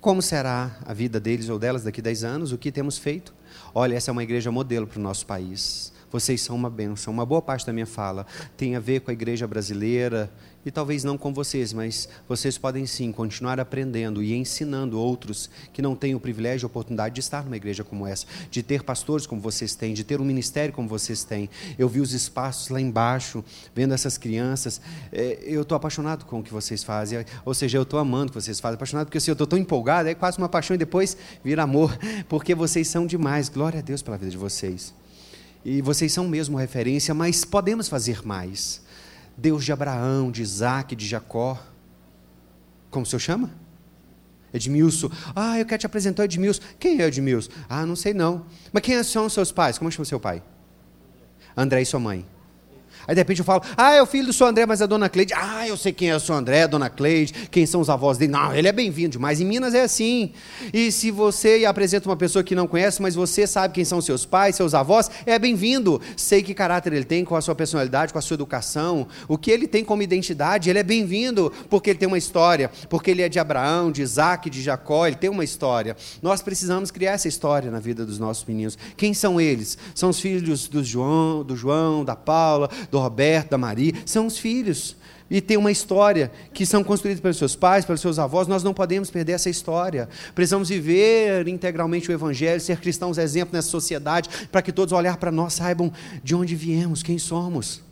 [SPEAKER 1] Como será a vida deles ou delas daqui a 10 anos? O que temos feito? Olha, essa é uma igreja modelo para o nosso país. Vocês são uma bênção. Uma boa parte da minha fala tem a ver com a igreja brasileira e talvez não com vocês, mas vocês podem sim continuar aprendendo e ensinando outros que não têm o privilégio e oportunidade de estar numa igreja como essa, de ter pastores como vocês têm, de ter um ministério como vocês têm. Eu vi os espaços lá embaixo, vendo essas crianças. É, eu estou apaixonado com o que vocês fazem, ou seja, eu estou amando o que vocês fazem, apaixonado porque assim, eu estou tão empolgado, é quase uma paixão e depois vira amor, porque vocês são demais. Glória a Deus pela vida de vocês. E vocês são mesmo referência, mas podemos fazer mais. Deus de Abraão, de Isaac, de Jacó. Como o senhor chama? Edmilson. Ah, eu quero te apresentar Edmilson. Quem é Edmilson? Ah, não sei não. Mas quem são seus pais? Como chama seu pai? André e sua mãe. Aí de repente eu falo, ah, é o filho do seu André, mas é a dona Cleide. Ah, eu sei quem é o seu André, a dona Cleide, quem são os avós dele. Não, ele é bem-vindo demais. Em Minas é assim. E se você apresenta uma pessoa que não conhece, mas você sabe quem são seus pais, seus avós, é bem-vindo. Sei que caráter ele tem, com a sua personalidade, com a sua educação, o que ele tem como identidade, ele é bem-vindo, porque ele tem uma história, porque ele é de Abraão, de Isaac, de Jacó, ele tem uma história. Nós precisamos criar essa história na vida dos nossos meninos. Quem são eles? São os filhos do João, do João, da Paula, do Roberto, da Maria, são os filhos. E tem uma história que são construídos pelos seus pais, pelos seus avós, nós não podemos perder essa história. Precisamos viver integralmente o Evangelho, ser cristãos exemplo nessa sociedade, para que todos olhar para nós saibam de onde viemos, quem somos.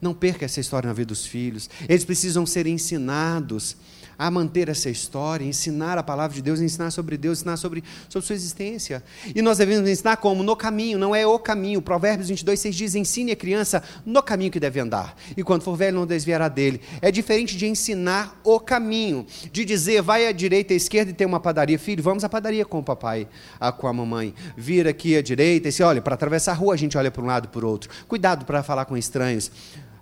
[SPEAKER 1] Não perca essa história na vida dos filhos. Eles precisam ser ensinados a manter essa história, ensinar a palavra de Deus, ensinar sobre Deus, ensinar sobre, sobre sua existência. E nós devemos ensinar como? No caminho, não é o caminho. Provérbios 22, 6 diz: ensine a criança no caminho que deve andar, e quando for velho não desviará dele. É diferente de ensinar o caminho, de dizer, vai à direita à esquerda e tem uma padaria. Filho, vamos à padaria com o papai, com a mamãe. Vira aqui à direita e se olha, para atravessar a rua a gente olha para um lado e para o outro. Cuidado para falar com estranhos.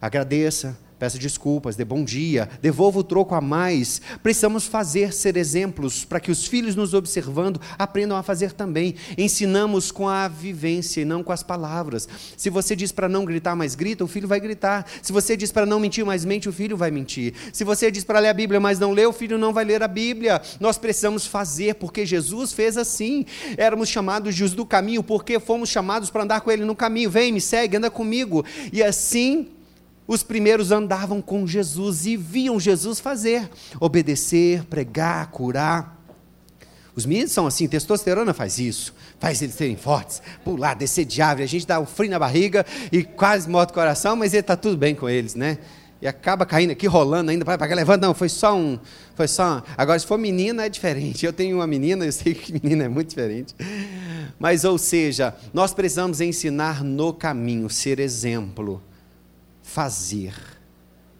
[SPEAKER 1] Agradeça, peça desculpas, dê bom dia, devolva o troco a mais. Precisamos fazer ser exemplos para que os filhos nos observando aprendam a fazer também. Ensinamos com a vivência e não com as palavras. Se você diz para não gritar, mas grita, o filho vai gritar. Se você diz para não mentir, mas mente, o filho vai mentir. Se você diz para ler a Bíblia, mas não lê, o filho não vai ler a Bíblia. Nós precisamos fazer, porque Jesus fez assim. Éramos chamados de os do caminho, porque fomos chamados para andar com ele no caminho. Vem, me segue, anda comigo. E assim os primeiros andavam com Jesus e viam Jesus fazer, obedecer, pregar, curar. Os meninos são assim, testosterona faz isso, faz eles serem fortes, pular, descer de árvore, a gente dá um frio na barriga e quase morre o coração, mas está tudo bem com eles, né? E acaba caindo aqui, rolando ainda, para cá, levanta, não, foi só um, foi só um. Agora, se for menina, é diferente. Eu tenho uma menina, eu sei que menina é muito diferente. Mas, ou seja, nós precisamos ensinar no caminho, ser exemplo fazer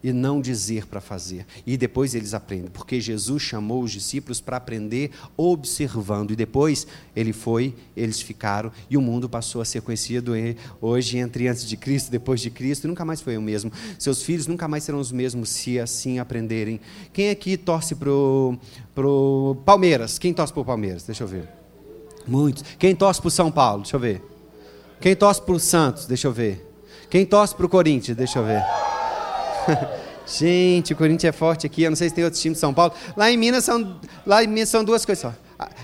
[SPEAKER 1] e não dizer para fazer. E depois eles aprendem, porque Jesus chamou os discípulos para aprender observando. E depois ele foi, eles ficaram, e o mundo passou a ser conhecido hoje entre antes de Cristo, depois de Cristo, e nunca mais foi o mesmo. Seus filhos nunca mais serão os mesmos se assim aprenderem. Quem aqui torce para o Palmeiras? Quem torce para o Palmeiras? Deixa eu ver. Muitos. Quem torce para o São Paulo? Deixa eu ver. Quem torce para o Santos? Deixa eu ver. Quem torce para o Corinthians? Deixa eu ver. Gente, o Corinthians é forte aqui. Eu não sei se tem outro time de São Paulo. Lá em Minas são, lá em Minas são duas coisas só.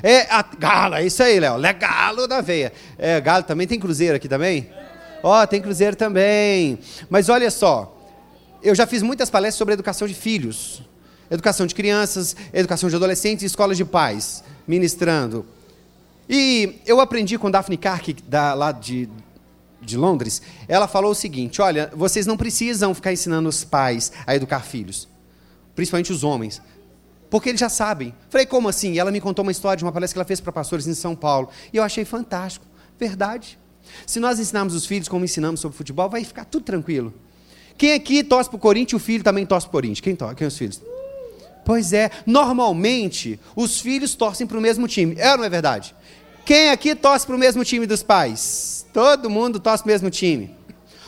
[SPEAKER 1] É a Galo, é isso aí, Léo. É Galo da veia. É, Galo também tem Cruzeiro aqui também? Ó, oh, tem Cruzeiro também. Mas olha só, eu já fiz muitas palestras sobre educação de filhos, educação de crianças, educação de adolescentes e escolas de pais, ministrando. E eu aprendi com Daphne Kark, da, lá de, de Londres, ela falou o seguinte: olha, vocês não precisam ficar ensinando os pais a educar filhos, principalmente os homens, porque eles já sabem. Falei, como assim? E ela me contou uma história de uma palestra que ela fez para pastores em São Paulo, e eu achei fantástico. Verdade. Se nós ensinarmos os filhos como ensinamos sobre futebol, vai ficar tudo tranquilo. Quem aqui torce para o Corinthians, o filho também torce para o Corinthians? Quem torce? Quem os filhos? Pois é, normalmente os filhos torcem para o mesmo time. É ou não é verdade? Quem aqui torce para o mesmo time dos pais? Todo mundo torce para o mesmo time.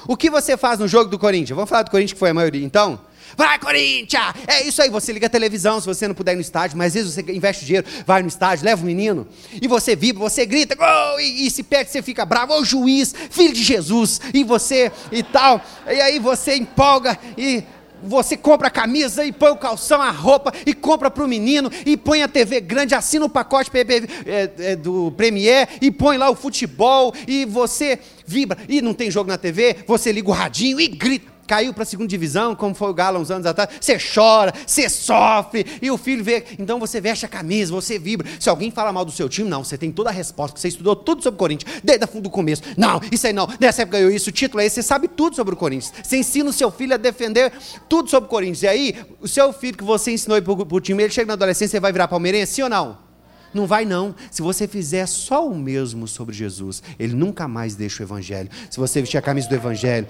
[SPEAKER 1] O que você faz no jogo do Corinthians? Vamos falar do Corinthians, que foi a maioria, então? Vai, Corinthians! É isso aí, você liga a televisão se você não puder ir no estádio, mas às vezes você investe dinheiro, vai no estádio, leva o menino, e você vibra, você grita, gol, e, e se perde, você fica bravo, ô juiz, filho de Jesus, e você e tal, e aí você empolga e você compra a camisa e põe o calção, a roupa, e compra para o menino, e põe a TV grande, assina o pacote é, é, do Premier, e põe lá o futebol, e você vibra, e não tem jogo na TV, você liga o radinho e grita caiu para a segunda divisão, como foi o Galo uns anos atrás, você chora, você sofre, e o filho vê, então você veste a camisa, você vibra. Se alguém fala mal do seu time, não, você tem toda a resposta, você estudou tudo sobre o Corinthians, desde o começo. Não, isso aí não, nessa época ganhou isso, o título é esse, você sabe tudo sobre o Corinthians. Você ensina o seu filho a defender tudo sobre o Corinthians. E aí, o seu filho que você ensinou para o time, ele chega na adolescência, você vai virar palmeirense, sim ou não? Não vai não. Se você fizer só o mesmo sobre Jesus, ele nunca mais deixa o evangelho. Se você vestir a camisa do evangelho,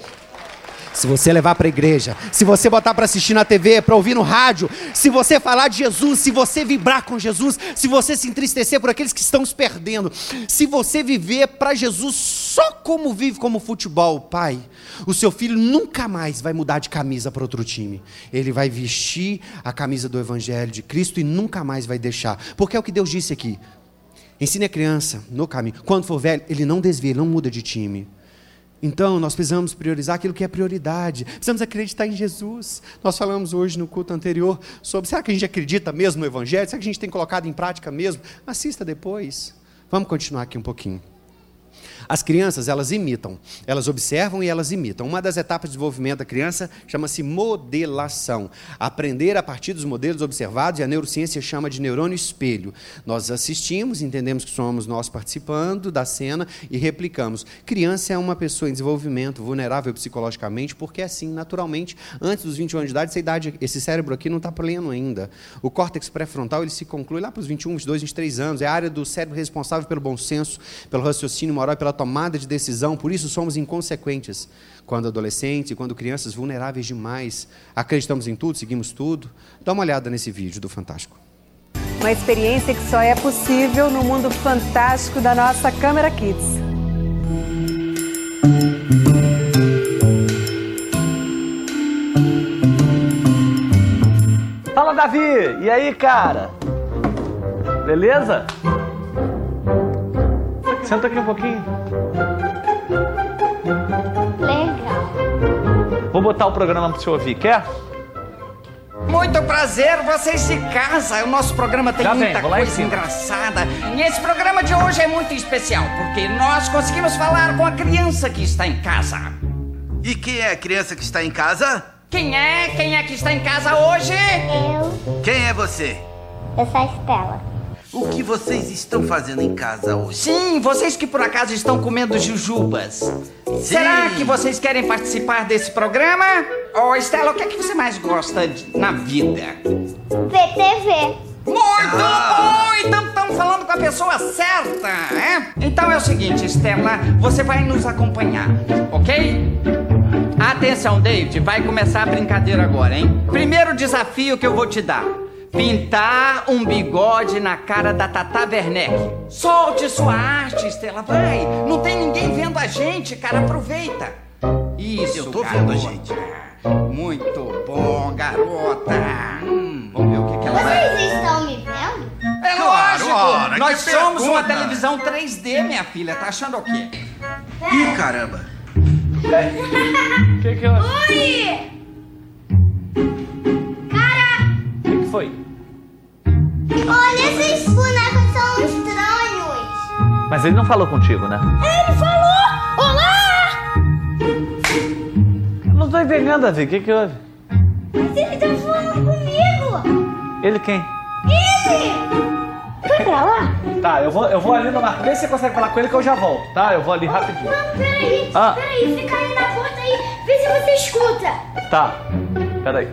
[SPEAKER 1] se você levar para a igreja, se você botar para assistir na TV, para ouvir no rádio, se você falar de Jesus, se você vibrar com Jesus, se você se entristecer por aqueles que estão se perdendo, se você viver para Jesus só como vive como futebol, pai, o seu filho nunca mais vai mudar de camisa para outro time. Ele vai vestir a camisa do Evangelho de Cristo e nunca mais vai deixar. Porque é o que Deus disse aqui. Ensine a criança no caminho. Quando for velho, ele não desvia, ele não muda de time. Então, nós precisamos priorizar aquilo que é prioridade. Precisamos acreditar em Jesus. Nós falamos hoje no culto anterior sobre será que a gente acredita mesmo no Evangelho? Será que a gente tem colocado em prática mesmo? Assista depois. Vamos continuar aqui um pouquinho. As crianças, elas imitam, elas observam e elas imitam. Uma das etapas de desenvolvimento da criança chama-se modelação. Aprender a partir dos modelos observados, e a neurociência chama de neurônio espelho. Nós assistimos, entendemos que somos nós participando da cena e replicamos. Criança é uma pessoa em desenvolvimento, vulnerável psicologicamente, porque é assim, naturalmente, antes dos 21 anos de idade, essa idade, esse cérebro aqui não está pleno ainda. O córtex pré-frontal ele se conclui lá para os 21, 22, 23 anos. É a área do cérebro responsável pelo bom senso, pelo raciocínio moral e pela de decisão, por isso somos inconsequentes. Quando adolescentes e quando crianças vulneráveis demais, acreditamos em tudo, seguimos tudo. Dá uma olhada nesse vídeo do Fantástico.
[SPEAKER 3] Uma experiência que só é possível no mundo fantástico da nossa Câmera Kids.
[SPEAKER 4] Fala, Davi! E aí, cara? Beleza? Senta aqui um pouquinho.
[SPEAKER 5] Legal.
[SPEAKER 4] Vou botar o programa pra você ouvir, quer?
[SPEAKER 6] Muito prazer, vocês de casa. O nosso programa tem
[SPEAKER 4] Já vem,
[SPEAKER 6] muita
[SPEAKER 4] vou lá em
[SPEAKER 6] coisa engraçada. E esse programa de hoje é muito especial, porque nós conseguimos falar com a criança que está em casa.
[SPEAKER 7] E quem é a criança que está em casa?
[SPEAKER 6] Quem é? Quem é que está em casa hoje?
[SPEAKER 5] Eu,
[SPEAKER 7] Quem é você?
[SPEAKER 5] eu sou a Estela.
[SPEAKER 7] O que vocês estão fazendo em casa hoje?
[SPEAKER 6] Sim, vocês que por acaso estão comendo jujubas. Será que vocês querem participar desse programa? Ô, Estela, o que é que você mais gosta de- na vida?
[SPEAKER 5] VTV.
[SPEAKER 6] Muito bom! Então estamos falando com a pessoa certa, é? Então é o seguinte, Estela, você vai nos acompanhar, ok? Atenção, David, vai começar a brincadeira agora, hein? Primeiro desafio que eu vou te dar: pintar um bigode na cara da Tata Werneck. Solte sua arte, Estela, vai! Não tem ninguém vendo a gente, cara, aproveita. Isso,
[SPEAKER 7] Eu tô vendo a
[SPEAKER 6] garota.
[SPEAKER 7] gente.
[SPEAKER 6] Muito bom, garota. Hum, vamos ver o que, que ela vai.
[SPEAKER 5] Vocês estão me vendo?
[SPEAKER 6] É
[SPEAKER 7] Claro,
[SPEAKER 6] lógico!
[SPEAKER 7] ora,
[SPEAKER 6] Nós somos uma
[SPEAKER 7] pergunta.
[SPEAKER 6] televisão 3D, minha filha. Tá achando o quê?
[SPEAKER 7] Ih, caramba!
[SPEAKER 4] O que que, eu...
[SPEAKER 5] Oi!
[SPEAKER 4] Foi?
[SPEAKER 5] olha esses bonecos são estranhos.
[SPEAKER 4] Mas ele não falou contigo, né?
[SPEAKER 5] Ele falou! Olá!
[SPEAKER 4] Eu não tô entendendo, Davi. O que que houve?
[SPEAKER 5] Mas ele tá falando comigo!
[SPEAKER 4] Ele quem?
[SPEAKER 5] Ele! Vai pra lá?
[SPEAKER 4] Tá, eu vou, eu vou ali no marco. Vê se você consegue falar com ele que eu já volto, tá? Eu vou ali rapidinho.
[SPEAKER 5] Não, peraí,
[SPEAKER 4] Ah.
[SPEAKER 5] peraí, fica aí na porta aí, vê se você escuta.
[SPEAKER 4] Tá. Peraí.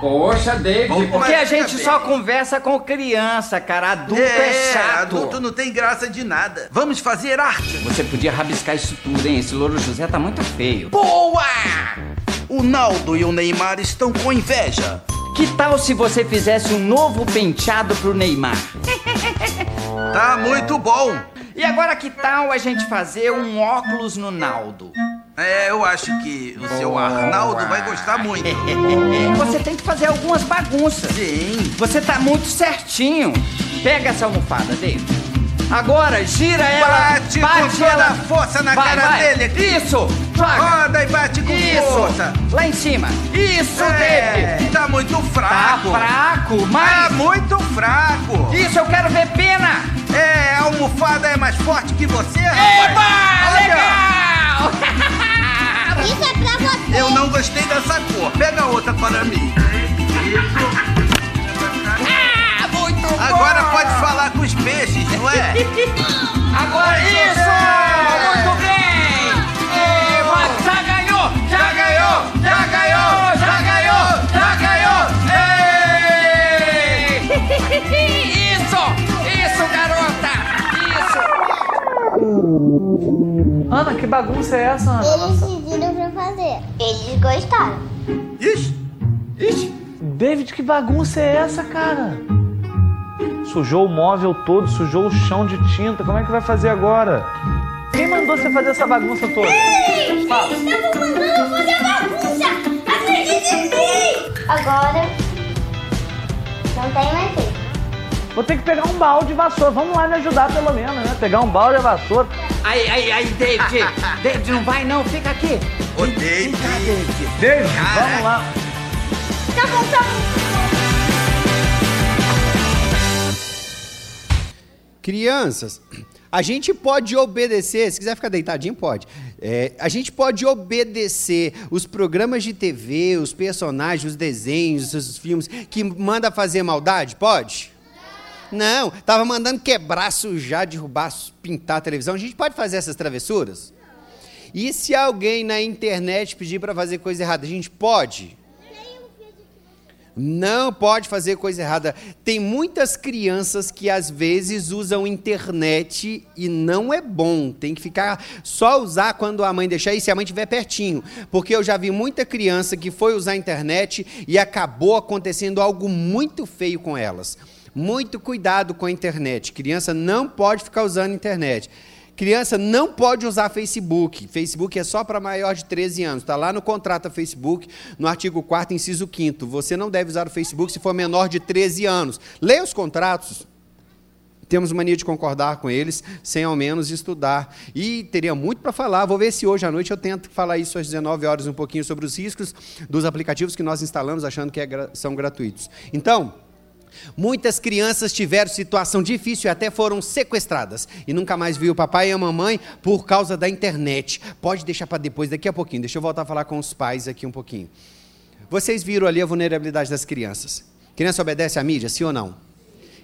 [SPEAKER 6] Poxa, David,
[SPEAKER 7] Vamos
[SPEAKER 6] porque a
[SPEAKER 7] começar
[SPEAKER 6] gente
[SPEAKER 7] bem.
[SPEAKER 6] só conversa com criança, cara. Adulto é, chato.
[SPEAKER 7] adulto não tem graça de nada. Vamos fazer arte.
[SPEAKER 6] Você podia rabiscar isso tudo, hein? Esse louro José tá muito feio. Boa!
[SPEAKER 7] O Naldo e o Neymar estão com inveja.
[SPEAKER 6] Que tal se você fizesse um novo penteado pro Neymar?
[SPEAKER 7] Tá muito bom.
[SPEAKER 6] E agora que tal a gente fazer um óculos no Naldo?
[SPEAKER 7] É, eu acho que o seu Arnaldo vai gostar muito.
[SPEAKER 6] Você tem que fazer algumas bagunças.
[SPEAKER 7] Sim.
[SPEAKER 6] Você tá muito certinho. Pega essa almofada dele. Agora gira ela.
[SPEAKER 7] Bate com toda
[SPEAKER 6] ela.
[SPEAKER 7] a força na
[SPEAKER 6] Vai,
[SPEAKER 7] cara
[SPEAKER 6] vai.
[SPEAKER 7] dele aqui.
[SPEAKER 6] Isso. Joga.
[SPEAKER 7] Roda e bate com
[SPEAKER 6] Isso.
[SPEAKER 7] força.
[SPEAKER 6] Lá em cima. Isso,
[SPEAKER 7] É,
[SPEAKER 6] David.
[SPEAKER 7] tá muito
[SPEAKER 6] Tá
[SPEAKER 7] fraco.
[SPEAKER 6] fraco,
[SPEAKER 7] Tá
[SPEAKER 6] mas.
[SPEAKER 7] muito fraco.
[SPEAKER 6] Isso, eu quero ver pena.
[SPEAKER 7] É, a almofada é mais forte que você, rapaz.
[SPEAKER 6] Eba!
[SPEAKER 7] Olha.
[SPEAKER 6] Legal!
[SPEAKER 5] Isso é pra você.
[SPEAKER 7] Eu não gostei dessa cor. Pega outra para mim.
[SPEAKER 6] Ah, muito bom!
[SPEAKER 7] Agora pode falar com os peixes, não é?
[SPEAKER 6] Agora isso! Muito bem! Eba, já ganhou! Já ganhou! Já ganhou!
[SPEAKER 4] Ana, que bagunça é essa, Ana?
[SPEAKER 5] Eles pediram pra fazer. Eles gostaram.
[SPEAKER 7] Ixi, ixi.
[SPEAKER 4] David, que bagunça é essa, cara? Sujou o móvel todo, sujou o chão de tinta. Como é que vai fazer agora? Quem mandou você fazer essa bagunça toda?
[SPEAKER 5] Ei,
[SPEAKER 4] Fala.
[SPEAKER 5] eles estavam mandando fazer bagunça! Acredite em mim! Agora, não tem mais jeito.
[SPEAKER 4] Vou ter que pegar um balde e vassoura. Vamos lá me ajudar pelo menos, né? Pegar um balde e vassoura.
[SPEAKER 6] Aí, aí, aí, David. David, não vai não, fica aqui.
[SPEAKER 7] Ô,
[SPEAKER 6] Vem- vem
[SPEAKER 7] David.
[SPEAKER 6] cá, David.
[SPEAKER 4] David,
[SPEAKER 7] Caraca.
[SPEAKER 4] vamos lá.
[SPEAKER 5] Tá bom, tá bom.
[SPEAKER 1] Crianças, a gente pode obedecer, se quiser ficar deitadinho, pode. É, a gente pode obedecer os programas de TV, os personagens, os desenhos, os filmes que manda fazer maldade? Pode? Não, tava mandando quebrar, sujar, derrubar, pintar a televisão. A gente pode fazer essas travessuras? E se alguém na internet pedir para fazer coisa errada, a gente pode? Não pode fazer coisa errada. Tem muitas crianças que às vezes usam internet e não é bom. Tem que ficar só usar quando a mãe deixar e se a mãe estiver pertinho. Porque eu já vi muita criança que foi usar a internet e acabou acontecendo algo muito feio com elas. Muito cuidado com a internet. Criança não pode ficar usando a internet. Criança não pode usar Facebook. Facebook é só para maior de 13 anos. Está lá no contrato da Facebook, no artigo 4 inciso 5 Você não deve usar o Facebook se for menor de 13 anos. Leia os contratos. Temos mania de concordar com eles, sem ao menos estudar. E teria muito para falar. Vou ver se hoje à noite eu tento falar isso às 19 horas um pouquinho sobre os riscos dos aplicativos que nós instalamos achando que é são gratuitos. Então, Muitas crianças tiveram situação difícil e até foram sequestradas. E nunca mais viu o papai e a mamãe por causa da internet. Pode deixar para depois, daqui a pouquinho. Deixa eu voltar a falar com os pais aqui um pouquinho. Vocês viram ali a vulnerabilidade das crianças. Criança obedece à mídia, sim ou não?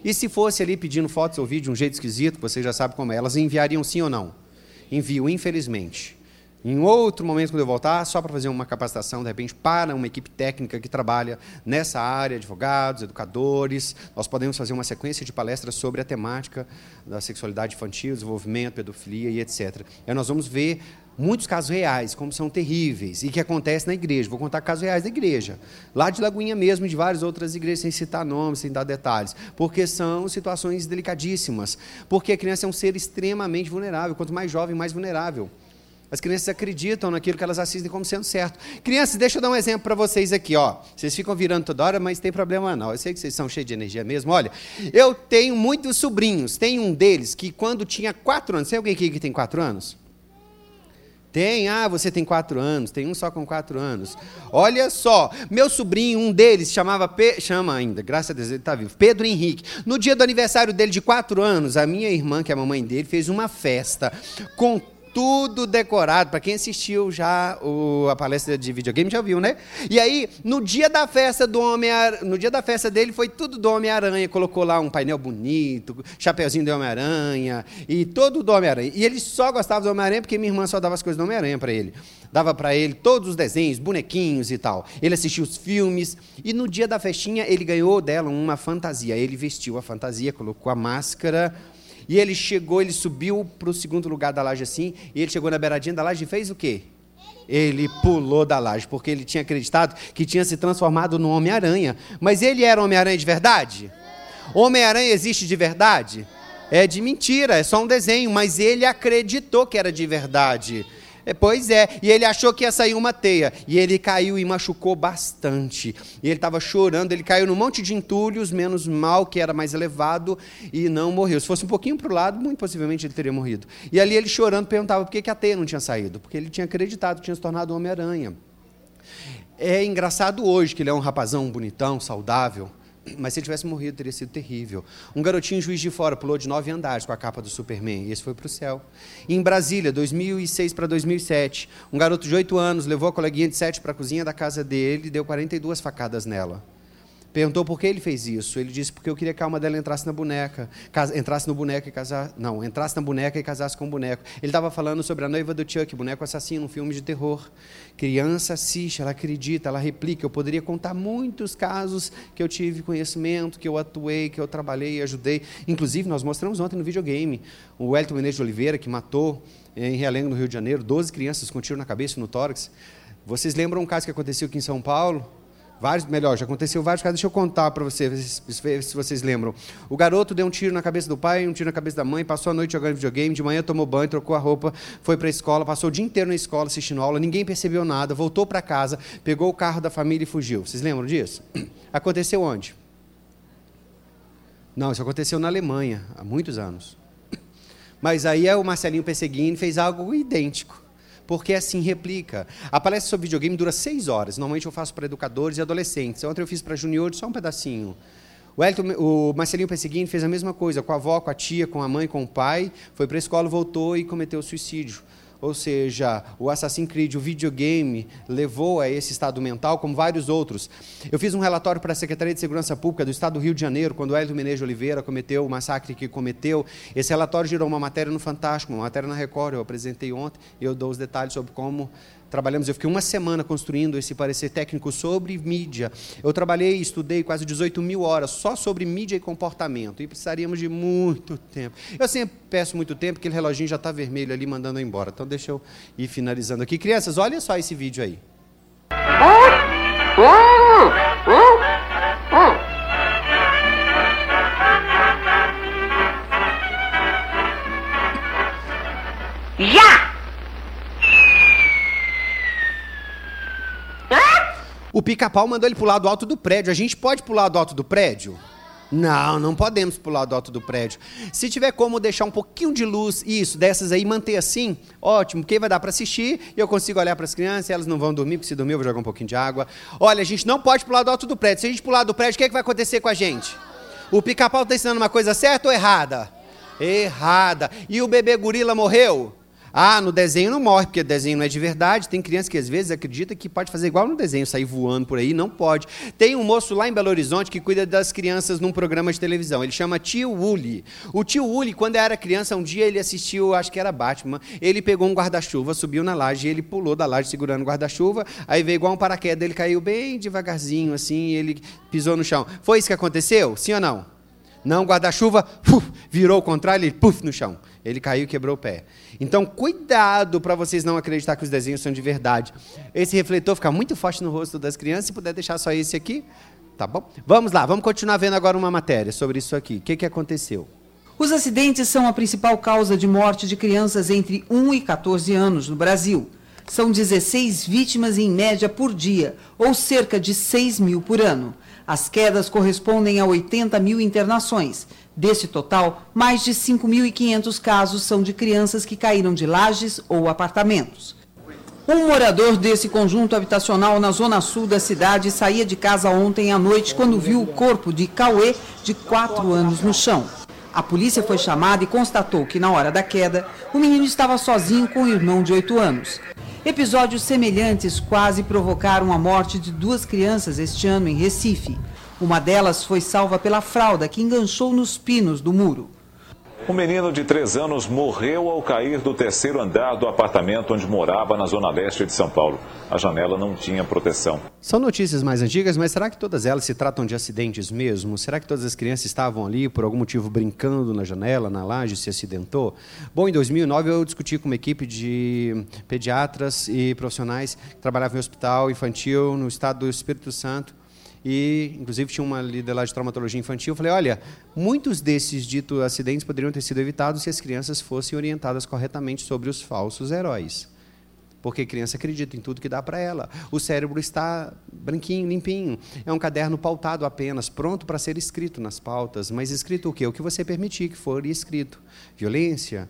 [SPEAKER 1] E se fosse ali pedindo fotos ou vídeo de um jeito esquisito, vocês já sabem como é, elas enviariam sim ou não? Envio, infelizmente. Em outro momento, quando eu voltar, só para fazer uma capacitação, de repente, para uma equipe técnica que trabalha nessa área, advogados, educadores, nós podemos fazer uma sequência de palestras sobre a temática da sexualidade infantil, desenvolvimento, pedofilia e etc. Aí nós vamos ver muitos casos reais, como são terríveis, e que acontecem na igreja. Vou contar casos reais da igreja, lá de Lagoinha mesmo, e de várias outras igrejas, sem citar nomes, sem dar detalhes, porque são situações delicadíssimas, porque a criança é um ser extremamente vulnerável, quanto mais jovem, mais vulnerável. As crianças acreditam naquilo que elas assistem como sendo certo. Crianças, deixa eu dar um exemplo para vocês aqui, ó. Vocês ficam virando toda hora, mas tem problema não. Eu sei que vocês são cheios de energia mesmo. Olha, eu tenho muitos sobrinhos. Tem um deles que quando tinha quatro anos, tem alguém aqui que tem quatro anos? Tem, ah, você tem quatro anos, tem um só com quatro anos. Olha só, meu sobrinho, um deles, chamava, Pe... chama ainda, graças a Deus ele está vivo, Pedro Henrique. No dia do aniversário dele de quatro anos, a minha irmã, que é a mamãe dele, fez uma festa com tudo decorado. Para quem assistiu já o, a palestra de videogame já viu, né? E aí, no dia da festa do homem, no dia da festa dele foi tudo do Homem-Aranha, colocou lá um painel bonito, chapeuzinho do Homem-Aranha e todo do Homem-Aranha. E ele só gostava do Homem-Aranha porque minha irmã só dava as coisas do Homem-Aranha para ele. Dava para ele todos os desenhos, bonequinhos e tal. Ele assistiu os filmes e no dia da festinha ele ganhou dela uma fantasia. Ele vestiu a fantasia, colocou a máscara, e ele chegou, ele subiu para o segundo lugar da laje assim, e ele chegou na beiradinha da laje e fez o quê? Ele pulou da laje, porque ele tinha acreditado que tinha se transformado no Homem-Aranha. Mas ele era Homem-Aranha de verdade? Homem-Aranha existe de verdade? É de mentira, é só um desenho, mas ele acreditou que era de verdade. É, pois é, e ele achou que ia sair uma teia, e ele caiu e machucou bastante. E ele estava chorando, ele caiu num monte de entulhos, menos mal, que era mais elevado, e não morreu. Se fosse um pouquinho para o lado, muito possivelmente ele teria morrido. E ali ele chorando perguntava por que, que a teia não tinha saído, porque ele tinha acreditado que tinha se tornado um Homem-Aranha. É engraçado hoje que ele é um rapazão bonitão, saudável, mas se ele tivesse morrido, teria sido terrível. Um garotinho juiz de fora pulou de nove andares com a capa do Superman, e esse foi para o céu. E em Brasília, 2006 para 2007, um garoto de oito anos levou a coleguinha de sete para a cozinha da casa dele e deu 42 facadas nela. Perguntou por que ele fez isso. Ele disse porque eu queria que a alma dela entrasse na boneca, entrasse no boneco e casasse. Não, entrasse na boneca e casasse com o boneco. Ele estava falando sobre a noiva do Chuck, boneco assassino, um filme de terror. Criança assiste, ela acredita, ela replica. Eu poderia contar muitos casos que eu tive conhecimento, que eu atuei, que eu trabalhei, ajudei. Inclusive, nós mostramos ontem no videogame o Wellington Menezes de Oliveira, que matou em Realengo, no Rio de Janeiro, 12 crianças com tiro na cabeça e no tórax. Vocês lembram um caso que aconteceu aqui em São Paulo? Vários, melhor, já aconteceu vários casos. Deixa eu contar para vocês, se vocês lembram. O garoto deu um tiro na cabeça do pai, um tiro na cabeça da mãe, passou a noite jogando videogame, de manhã tomou banho, trocou a roupa, foi para a escola, passou o dia inteiro na escola assistindo aula, ninguém percebeu nada, voltou para casa, pegou o carro da família e fugiu. Vocês lembram disso? Aconteceu onde? Não, isso aconteceu na Alemanha, há muitos anos. Mas aí é o Marcelinho Perseguini fez algo idêntico porque assim replica. A palestra sobre videogame dura seis horas. Normalmente eu faço para educadores e adolescentes. Ontem eu fiz para juniores só um pedacinho. O, Elton, o Marcelinho Perseguini fez a mesma coisa com a avó, com a tia, com a mãe, com o pai. Foi para a escola, voltou e cometeu suicídio ou seja, o Assassin's Creed, o videogame, levou a esse estado mental, como vários outros. Eu fiz um relatório para a Secretaria de Segurança Pública do Estado do Rio de Janeiro, quando o Hélio Menezes Oliveira cometeu o massacre que cometeu. Esse relatório gerou uma matéria no Fantástico, uma matéria na Record, eu apresentei ontem, e eu dou os detalhes sobre como trabalhamos, eu fiquei uma semana construindo esse parecer técnico sobre mídia. Eu trabalhei, estudei quase 18 mil horas só sobre mídia e comportamento, e precisaríamos de muito tempo. Eu sempre peço muito tempo, porque o reloginho já está vermelho ali, mandando embora. Então, deixa eu ir finalizando aqui. Crianças, olha só esse vídeo aí.
[SPEAKER 5] Já!
[SPEAKER 1] O pica-pau mandou ele pular do alto do prédio. A gente pode pular do alto do prédio? Não, não podemos pular do alto do prédio. Se tiver como deixar um pouquinho de luz, isso, dessas aí, manter assim, ótimo, porque vai dar para assistir e eu consigo olhar para as crianças, elas não vão dormir, porque se dormir eu vou jogar um pouquinho de água. Olha, a gente não pode pular do alto do prédio. Se a gente pular do prédio, o que, é que vai acontecer com a gente? O pica-pau está ensinando uma coisa certa ou errada? Errada. E o bebê gorila morreu? Ah, no desenho não morre, porque desenho não é de verdade. Tem criança que às vezes acredita que pode fazer igual no desenho, sair voando por aí. Não pode. Tem um moço lá em Belo Horizonte que cuida das crianças num programa de televisão. Ele chama Tio Uli. O tio Uli, quando era criança, um dia ele assistiu, acho que era Batman. Ele pegou um guarda-chuva, subiu na laje, ele pulou da laje segurando o guarda-chuva. Aí veio igual um paraquedas, ele caiu bem devagarzinho, assim, ele pisou no chão. Foi isso que aconteceu? Sim ou não? Não, guarda-chuva virou o contrário e puf no chão. Ele caiu e quebrou o pé. Então, cuidado para vocês não acreditar que os desenhos são de verdade. Esse refletor fica muito forte no rosto das crianças. Se puder deixar só esse aqui, tá bom? Vamos lá, vamos continuar vendo agora uma matéria sobre isso aqui. O que, que aconteceu?
[SPEAKER 8] Os acidentes são a principal causa de morte de crianças entre 1 e 14 anos no Brasil. São 16 vítimas em média por dia, ou cerca de 6 mil por ano. As quedas correspondem a 80 mil internações. Desse total, mais de 5.500 casos são de crianças que caíram de lajes ou apartamentos. Um morador desse conjunto habitacional na zona sul da cidade saía de casa ontem à noite quando viu o corpo de Cauê, de 4 anos, no chão. A polícia foi chamada e constatou que, na hora da queda, o menino estava sozinho com o irmão de 8 anos. Episódios semelhantes quase provocaram a morte de duas crianças este ano em Recife. Uma delas foi salva pela fralda que enganchou nos pinos do muro.
[SPEAKER 9] Um menino de 3 anos morreu ao cair do terceiro andar do apartamento onde morava na zona leste de São Paulo. A janela não tinha proteção.
[SPEAKER 1] São notícias mais antigas, mas será que todas elas se tratam de acidentes mesmo? Será que todas as crianças estavam ali por algum motivo brincando na janela, na laje, se acidentou? Bom, em 2009 eu discuti com uma equipe de pediatras e profissionais que trabalhavam em hospital infantil no estado do Espírito Santo e inclusive tinha uma líder lá de traumatologia infantil. Eu falei: olha, muitos desses ditos acidentes poderiam ter sido evitados se as crianças fossem orientadas corretamente sobre os falsos heróis. Porque criança acredita em tudo que dá para ela. O cérebro está branquinho, limpinho. É um caderno pautado apenas, pronto para ser escrito nas pautas. Mas escrito o quê? O que você permitir que for escrito. Violência,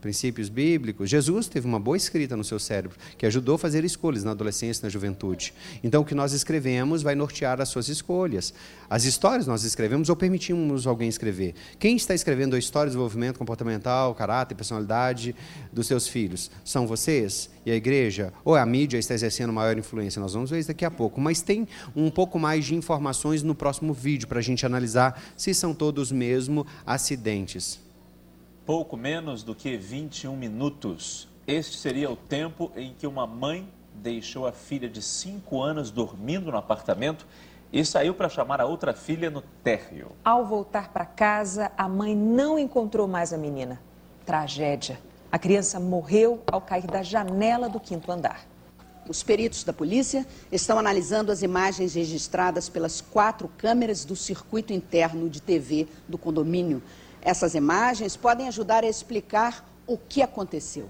[SPEAKER 1] princípios bíblicos. Jesus teve uma boa escrita no seu cérebro, que ajudou a fazer escolhas na adolescência e na juventude. Então, o que nós escrevemos vai nortear as suas escolhas. As histórias nós escrevemos ou permitimos alguém escrever. Quem está escrevendo a história de desenvolvimento comportamental, caráter, personalidade dos seus filhos? São vocês e a igreja? Ou a mídia está exercendo maior influência? Nós vamos ver isso daqui a pouco. Mas tem um pouco mais de informações no próximo vídeo para a gente analisar se são todos mesmo acidentes
[SPEAKER 10] pouco menos do que 21 minutos. Este seria o tempo em que uma mãe deixou a filha de 5 anos dormindo no apartamento e saiu para chamar a outra filha no térreo.
[SPEAKER 11] Ao voltar para casa, a mãe não encontrou mais a menina. Tragédia. A criança morreu ao cair da janela do quinto andar.
[SPEAKER 12] Os peritos da polícia estão analisando as imagens registradas pelas quatro câmeras do circuito interno de TV do condomínio. Essas imagens podem ajudar a explicar o que aconteceu.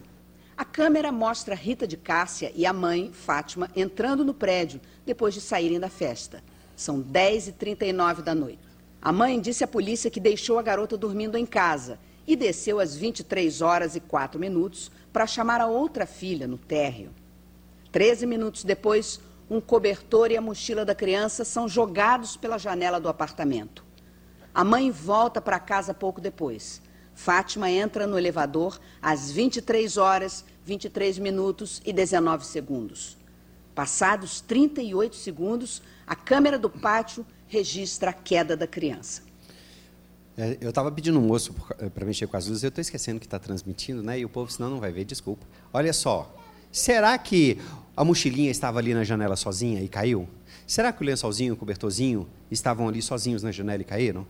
[SPEAKER 12] A câmera mostra Rita de Cássia e a mãe, Fátima, entrando no prédio depois de saírem da festa. São 10h39 da noite. A mãe disse à polícia que deixou a garota dormindo em casa e desceu às 23 horas e 4 minutos para chamar a outra filha no térreo. Treze minutos depois, um cobertor e a mochila da criança são jogados pela janela do apartamento. A mãe volta para casa pouco depois. Fátima entra no elevador às 23 horas, 23 minutos e 19 segundos. Passados 38 segundos, a câmera do pátio registra a queda da criança.
[SPEAKER 1] É, eu estava pedindo um moço para mexer com as luzes, eu estou esquecendo que está transmitindo, né? E o povo, senão, não vai ver, desculpa. Olha só, será que a mochilinha estava ali na janela sozinha e caiu? Será que o lençolzinho, o cobertorzinho estavam ali sozinhos na janela e caíram?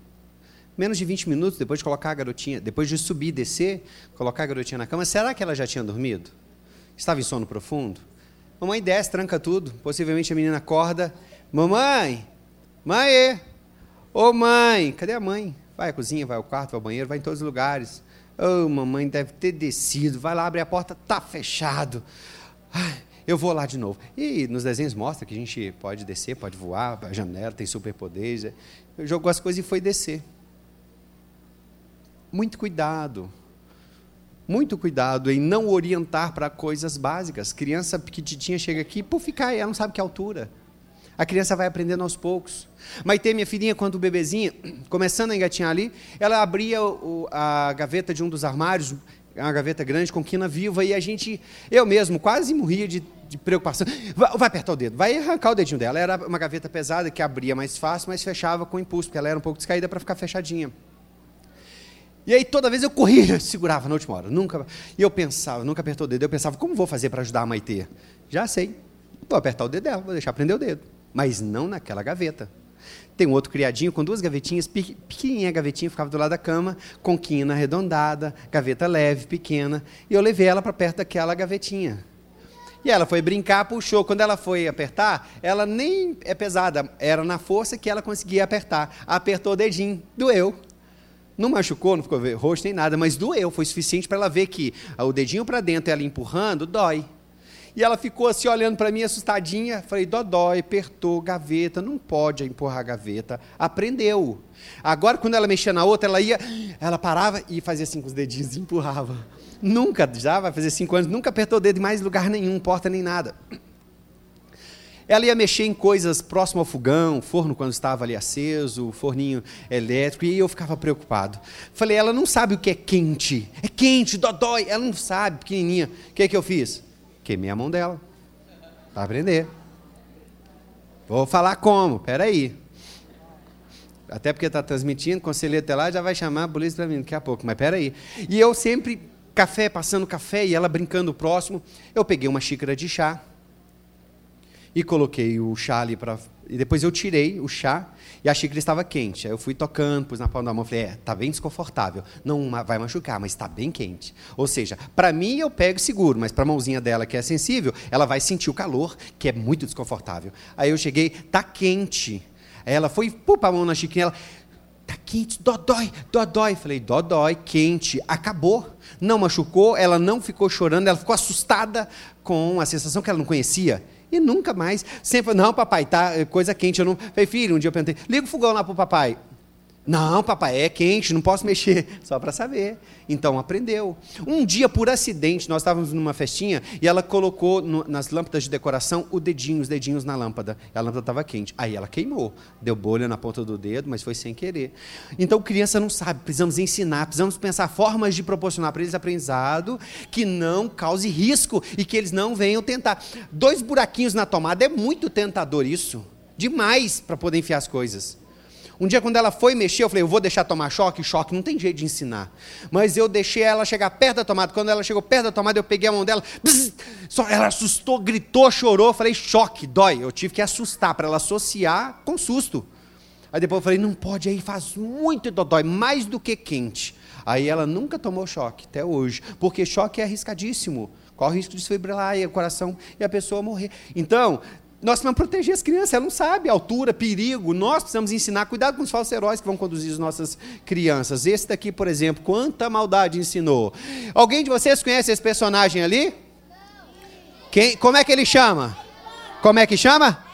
[SPEAKER 1] Menos de 20 minutos depois de colocar a garotinha, depois de subir e descer, colocar a garotinha na cama, será que ela já tinha dormido? Estava em sono profundo? Mamãe desce, tranca tudo. Possivelmente a menina acorda. Mamãe! Mãe! Ô mãe! Cadê a mãe? Vai à cozinha, vai ao quarto, vai ao banheiro, vai em todos os lugares. Ô, oh, mamãe deve ter descido. Vai lá, abre a porta, tá fechado. Ai, eu vou lá de novo. E nos desenhos mostra que a gente pode descer, pode voar, a janela tem superpoderes. Jogou as coisas e foi descer. Muito cuidado. Muito cuidado em não orientar para coisas básicas. Criança pequitinha chega aqui, por ficar, ela não sabe que altura. A criança vai aprendendo aos poucos. Maitê, minha filhinha, quando bebezinha, começando a engatinhar ali, ela abria o, a gaveta de um dos armários, uma gaveta grande com quina viva, e a gente, eu mesmo, quase morria de, de preocupação. Vai, vai, apertar o dedo, vai arrancar o dedinho dela. Era uma gaveta pesada que abria mais fácil, mas fechava com impulso, porque ela era um pouco descaída para ficar fechadinha. E aí toda vez eu corria, segurava na última hora. Nunca. E eu pensava, nunca apertou o dedo. Eu pensava, como vou fazer para ajudar a Maitê? Já sei. Vou apertar o dedo dela, vou deixar prender o dedo. Mas não naquela gaveta. Tem um outro criadinho com duas gavetinhas, pequenininha gavetinha, ficava do lado da cama, com quina arredondada, gaveta leve, pequena, e eu levei ela para perto daquela gavetinha. E ela foi brincar, puxou. Quando ela foi apertar, ela nem é pesada, era na força que ela conseguia apertar. Apertou o dedinho, doeu. Não machucou, não ficou roxo nem nada, mas doeu. Foi suficiente para ela ver que o dedinho para dentro, ela empurrando, dói. E ela ficou assim olhando para mim assustadinha. Falei, Dodói, apertou, gaveta, não pode empurrar a gaveta. Aprendeu. Agora, quando ela mexia na outra, ela ia, ela parava e fazia assim com os dedinhos e empurrava. Nunca, já vai fazer cinco anos, nunca apertou o dedo em mais lugar nenhum, porta nem nada. Ela ia mexer em coisas próximo ao fogão, forno quando estava ali aceso, forninho elétrico, e eu ficava preocupado. Falei, ela não sabe o que é quente. É quente, dodói. Ela não sabe, pequenininha. O que é que eu fiz? Queimei a mão dela. Para aprender. Vou falar como, peraí. Até porque está transmitindo, conselheiro até lá já vai chamar a polícia para mim daqui a pouco, mas peraí. E eu sempre, café, passando café e ela brincando próximo, eu peguei uma xícara de chá e coloquei o chá ali para. E depois eu tirei o chá e a xícara estava quente. Aí eu fui tocando, pus na palma da mão, falei, é, tá bem desconfortável. Não vai machucar, mas está bem quente. Ou seja, para mim eu pego seguro, mas para a mãozinha dela que é sensível, ela vai sentir o calor, que é muito desconfortável. Aí eu cheguei, tá quente. Aí ela foi, pô, a mão na xícara, ela, tá quente, dodói, dodói. Falei, dodói, quente, acabou. Não machucou, ela não ficou chorando, ela ficou assustada com a sensação que ela não conhecia. E nunca mais. Sempre, não, papai, tá coisa quente. Eu não. Falei, filho, um dia eu perguntei, liga o fogão lá pro papai. Não, papai, é quente, não posso mexer. Só para saber. Então aprendeu. Um dia, por acidente, nós estávamos numa festinha e ela colocou no, nas lâmpadas de decoração o dedinho, os dedinhos na lâmpada. A lâmpada estava quente. Aí ela queimou. Deu bolha na ponta do dedo, mas foi sem querer. Então, criança não sabe. Precisamos ensinar, precisamos pensar formas de proporcionar para eles aprendizado que não cause risco e que eles não venham tentar. Dois buraquinhos na tomada é muito tentador isso. Demais para poder enfiar as coisas. Um dia, quando ela foi mexer, eu falei, eu vou deixar tomar choque? Choque, não tem jeito de ensinar. Mas eu deixei ela chegar perto da tomada. Quando ela chegou perto da tomada, eu peguei a mão dela, só, ela assustou, gritou, chorou. Eu falei, choque, dói. Eu tive que assustar para ela associar com susto. Aí depois eu falei, não pode, aí faz muito dói, mais do que quente. Aí ela nunca tomou choque, até hoje, porque choque é arriscadíssimo. Corre o risco de desfibrilar o coração e a pessoa morrer. Então, nós precisamos proteger as crianças, ela não sabe altura, perigo. Nós precisamos ensinar, cuidado com os falsos heróis que vão conduzir as nossas crianças. Esse daqui, por exemplo, quanta maldade ensinou. Alguém de vocês conhece esse personagem ali? Quem, como é que ele chama? Como é que chama?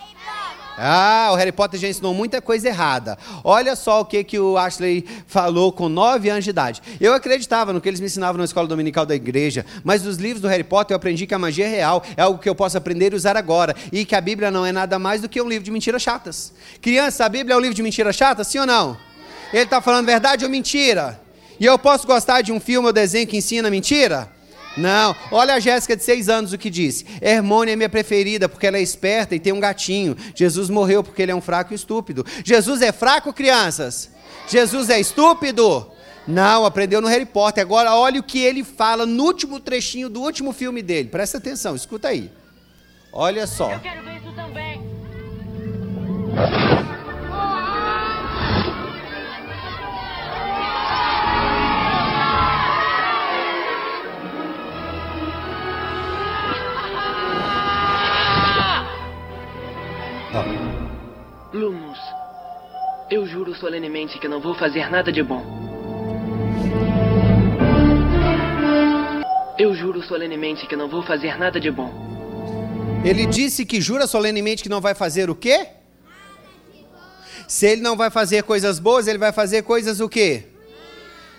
[SPEAKER 1] Ah, o Harry Potter já ensinou muita coisa errada. Olha só o que, que o Ashley falou com 9 anos de idade. Eu acreditava no que eles me ensinavam na escola dominical da igreja, mas dos livros do Harry Potter eu aprendi que a magia é real, é algo que eu posso aprender e usar agora, e que a Bíblia não é nada mais do que um livro de mentiras chatas. Criança, a Bíblia é um livro de mentiras chatas, sim ou não? Ele está falando verdade ou mentira? E eu posso gostar de um filme ou desenho que ensina mentira? Não, olha a Jéssica de seis anos o que disse. Hermônia é minha preferida porque ela é esperta e tem um gatinho. Jesus morreu porque ele é um fraco e estúpido. Jesus é fraco, crianças? Jesus é estúpido? Não, aprendeu no Harry Potter. Agora olha o que ele fala no último trechinho do último filme dele. Presta atenção, escuta aí. Olha só. Eu quero ver isso também.
[SPEAKER 13] Lumos, eu juro solenemente que não vou fazer nada de bom. Eu juro solenemente que não vou fazer nada de bom.
[SPEAKER 1] Ele disse que jura solenemente que não vai fazer o quê? Se ele não vai fazer coisas boas, ele vai fazer coisas o quê?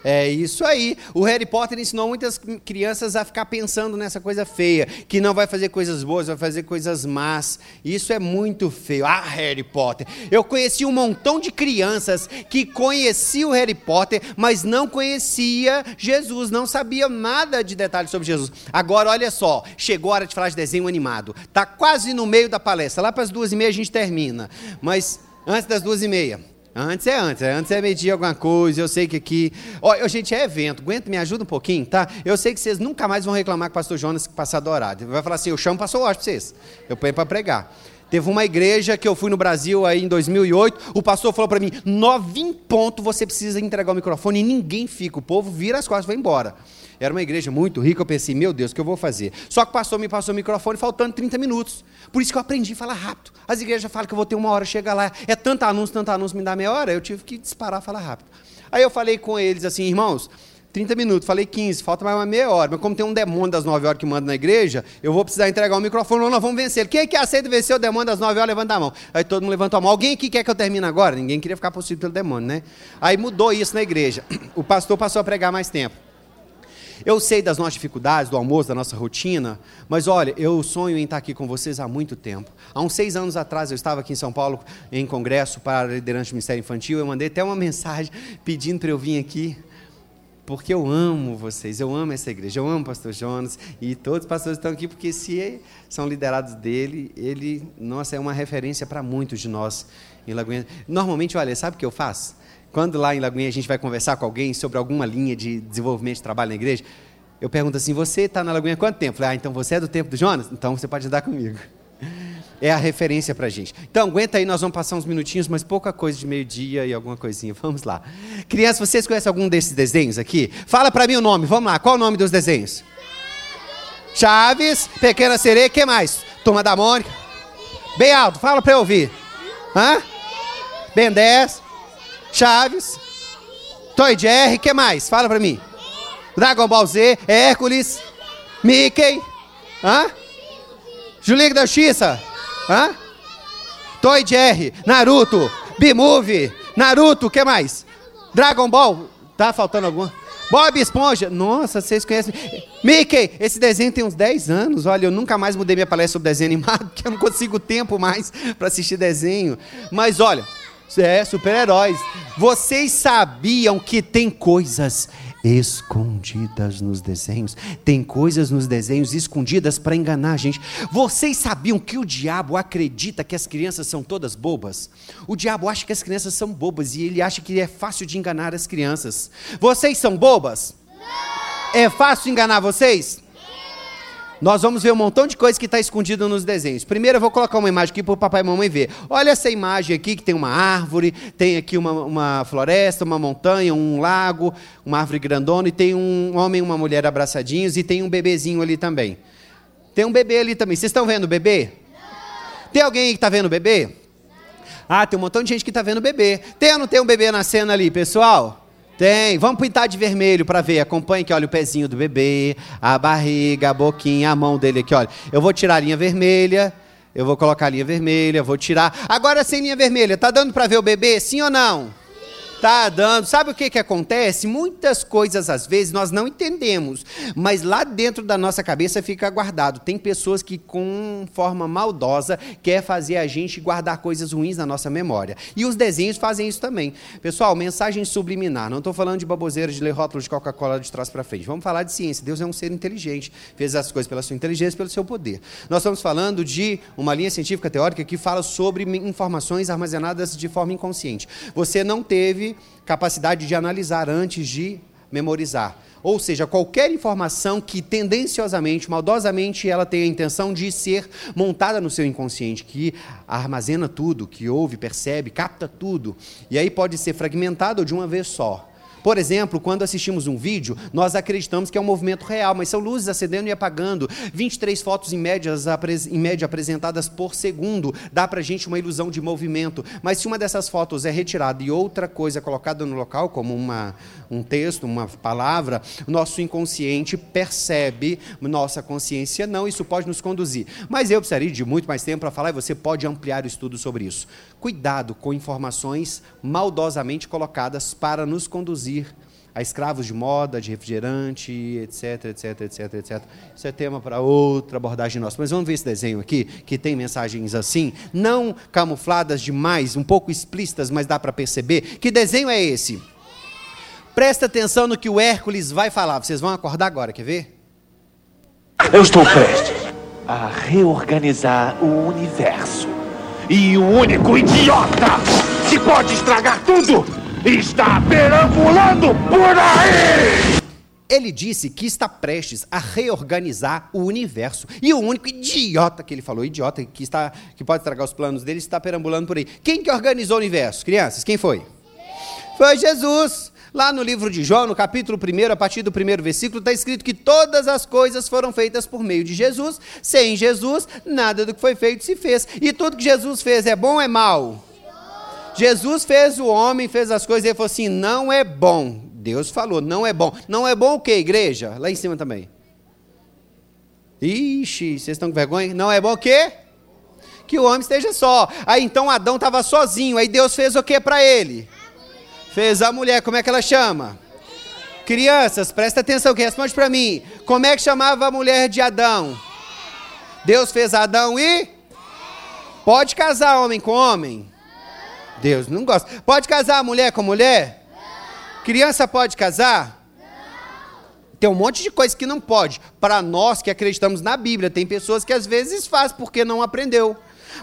[SPEAKER 1] É isso aí. O Harry Potter ensinou muitas crianças a ficar pensando nessa coisa feia, que não vai fazer coisas boas, vai fazer coisas más. Isso é muito feio. Ah, Harry Potter. Eu conheci um montão de crianças que conheciam o Harry Potter, mas não conhecia Jesus, não sabia nada de detalhes sobre Jesus. Agora, olha só, chegou a hora de falar de desenho animado. Tá quase no meio da palestra. Lá para as duas e meia a gente termina. Mas antes das duas e meia. Antes é antes, antes é medir alguma coisa. Eu sei que aqui. Ó, gente, é evento. Aguenta, me ajuda um pouquinho, tá? Eu sei que vocês nunca mais vão reclamar com o pastor Jonas que passar do horário. Vai falar assim: eu chamo o pastor Lógico para vocês. Eu ponho para pregar. Teve uma igreja que eu fui no Brasil aí em 2008. O pastor falou para mim: nove em ponto você precisa entregar o microfone e ninguém fica. O povo vira as costas e vai embora. Era uma igreja muito rica, eu pensei, meu Deus, o que eu vou fazer? Só que o pastor me passou o microfone faltando 30 minutos. Por isso que eu aprendi a falar rápido. As igrejas falam que eu vou ter uma hora, chega lá, é tanto anúncio, tanto anúncio, me dá meia hora, eu tive que disparar falar rápido. Aí eu falei com eles assim, irmãos, 30 minutos, falei 15, falta mais uma meia hora. Mas como tem um demônio das 9 horas que manda na igreja, eu vou precisar entregar o microfone, ou nós vamos vencer. Quem é que aceita vencer o demônio das 9 horas, levanta a mão. Aí todo mundo levantou a mão. Alguém aqui quer que eu termine agora? Ninguém queria ficar possuído pelo demônio, né? Aí mudou isso na igreja. O pastor passou a pregar mais tempo. Eu sei das nossas dificuldades, do almoço, da nossa rotina, mas olha, eu sonho em estar aqui com vocês há muito tempo. Há uns seis anos atrás, eu estava aqui em São Paulo em congresso para liderança do Ministério Infantil. Eu mandei até uma mensagem pedindo para eu vir aqui, porque eu amo vocês, eu amo essa igreja, eu amo o pastor Jonas e todos os pastores estão aqui porque se são liderados dele, ele, nossa, é uma referência para muitos de nós em Lagoinha. Normalmente, olha, sabe o que eu faço? Quando lá em Lagoinha a gente vai conversar com alguém sobre alguma linha de desenvolvimento de trabalho na igreja, eu pergunto assim: você está na Lagoinha há quanto tempo? falei, ah, então você é do tempo do Jonas? Então você pode andar comigo. É a referência para a gente. Então, aguenta aí, nós vamos passar uns minutinhos, mas pouca coisa de meio-dia e alguma coisinha. Vamos lá. Crianças, vocês conhecem algum desses desenhos aqui? Fala para mim o nome, vamos lá. Qual o nome dos desenhos? Chaves, Pequena Sereia, que mais? Turma da Mônica. Bem alto, fala para eu ouvir. Hã? Ben 10. Chaves, Toy Jerry, que mais? Fala pra mim. Dragon Ball Z, Hércules, Mickey, hã? Julinho da Justiça, hã? Toy Jerry, Naruto, B-Movie, Naruto, que mais? Dragon Ball, tá faltando alguma? Bob Esponja, nossa, vocês conhecem. Mickey, esse desenho tem uns 10 anos. Olha, eu nunca mais mudei minha palestra sobre desenho animado, porque eu não consigo tempo mais para assistir desenho. Mas olha, é, super-heróis. Vocês sabiam que tem coisas escondidas nos desenhos? Tem coisas nos desenhos escondidas para enganar a gente. Vocês sabiam que o diabo acredita que as crianças são todas bobas? O diabo acha que as crianças são bobas e ele acha que é fácil de enganar as crianças. Vocês são bobas? Não. É fácil enganar vocês? Nós vamos ver um montão de coisa que está escondido nos desenhos. Primeiro eu vou colocar uma imagem aqui para o papai e mamãe ver. Olha essa imagem aqui que tem uma árvore, tem aqui uma, uma floresta, uma montanha, um lago, uma árvore grandona e tem um homem e uma mulher abraçadinhos e tem um bebezinho ali também. Tem um bebê ali também. Vocês estão vendo o bebê? Tem alguém aí que está vendo o bebê? Ah, tem um montão de gente que está vendo o bebê. Tem ou não tem um bebê na cena ali, pessoal? Tem. Vamos pintar de vermelho para ver. Acompanhe aqui, olha o pezinho do bebê, a barriga, a boquinha, a mão dele aqui, olha. Eu vou tirar a linha vermelha. Eu vou colocar a linha vermelha, vou tirar. Agora sem linha vermelha, tá dando para ver o bebê? Sim ou não? Tá dando. Sabe o que, que acontece? Muitas coisas, às vezes, nós não entendemos, mas lá dentro da nossa cabeça fica guardado. Tem pessoas que, com forma maldosa, quer fazer a gente guardar coisas ruins na nossa memória. E os desenhos fazem isso também. Pessoal, mensagem subliminar. Não estou falando de baboseira, de ler rótulos de Coca-Cola de trás para frente. Vamos falar de ciência. Deus é um ser inteligente. Fez as coisas pela sua inteligência, pelo seu poder. Nós estamos falando de uma linha científica teórica que fala sobre informações armazenadas de forma inconsciente. Você não teve capacidade de analisar antes de memorizar. Ou seja, qualquer informação que tendenciosamente, maldosamente, ela tem a intenção de ser montada no seu inconsciente, que armazena tudo, que ouve, percebe, capta tudo, e aí pode ser fragmentado de uma vez só. Por exemplo, quando assistimos um vídeo, nós acreditamos que é um movimento real, mas são luzes acendendo e apagando. 23 fotos em, em média apresentadas por segundo. Dá para a gente uma ilusão de movimento. Mas se uma dessas fotos é retirada e outra coisa é colocada no local, como uma, um texto, uma palavra, nosso inconsciente percebe, nossa consciência não. Isso pode nos conduzir. Mas eu precisaria de muito mais tempo para falar e você pode ampliar o estudo sobre isso. Cuidado com informações maldosamente colocadas para nos conduzir a escravos de moda, de refrigerante, etc, etc, etc, etc. Isso é tema para outra abordagem nossa. Mas vamos ver esse desenho aqui, que tem mensagens assim, não camufladas demais, um pouco explícitas, mas dá para perceber. Que desenho é esse? Presta atenção no que o Hércules vai falar. Vocês vão acordar agora, quer ver?
[SPEAKER 14] Eu estou prestes a reorganizar o universo e o único idiota que pode estragar tudo está perambulando por aí!
[SPEAKER 1] Ele disse que está prestes a reorganizar o universo. E o único idiota que ele falou, idiota, que, está, que pode estragar os planos dele, está perambulando por aí. Quem que organizou o universo? Crianças, quem foi? Foi Jesus. Lá no livro de João, no capítulo 1, a partir do primeiro versículo, está escrito que todas as coisas foram feitas por meio de Jesus. Sem Jesus, nada do que foi feito se fez. E tudo que Jesus fez é bom ou é mal? Jesus fez o homem, fez as coisas, e ele falou assim: não é bom. Deus falou, não é bom. Não é bom o que, igreja? Lá em cima também. Ixi, vocês estão com vergonha? Não é bom o quê? Que o homem esteja só. Aí então Adão estava sozinho. Aí Deus fez o que para ele? Fez a mulher, como é que ela chama? Crianças, presta atenção que responde para mim. Como é que chamava a mulher de Adão? Deus fez Adão e Pode casar homem com homem? Deus não gosta. Pode casar mulher com mulher? Criança pode casar? Tem um monte de coisa que não pode. Para nós que acreditamos na Bíblia, tem pessoas que às vezes faz porque não aprendeu.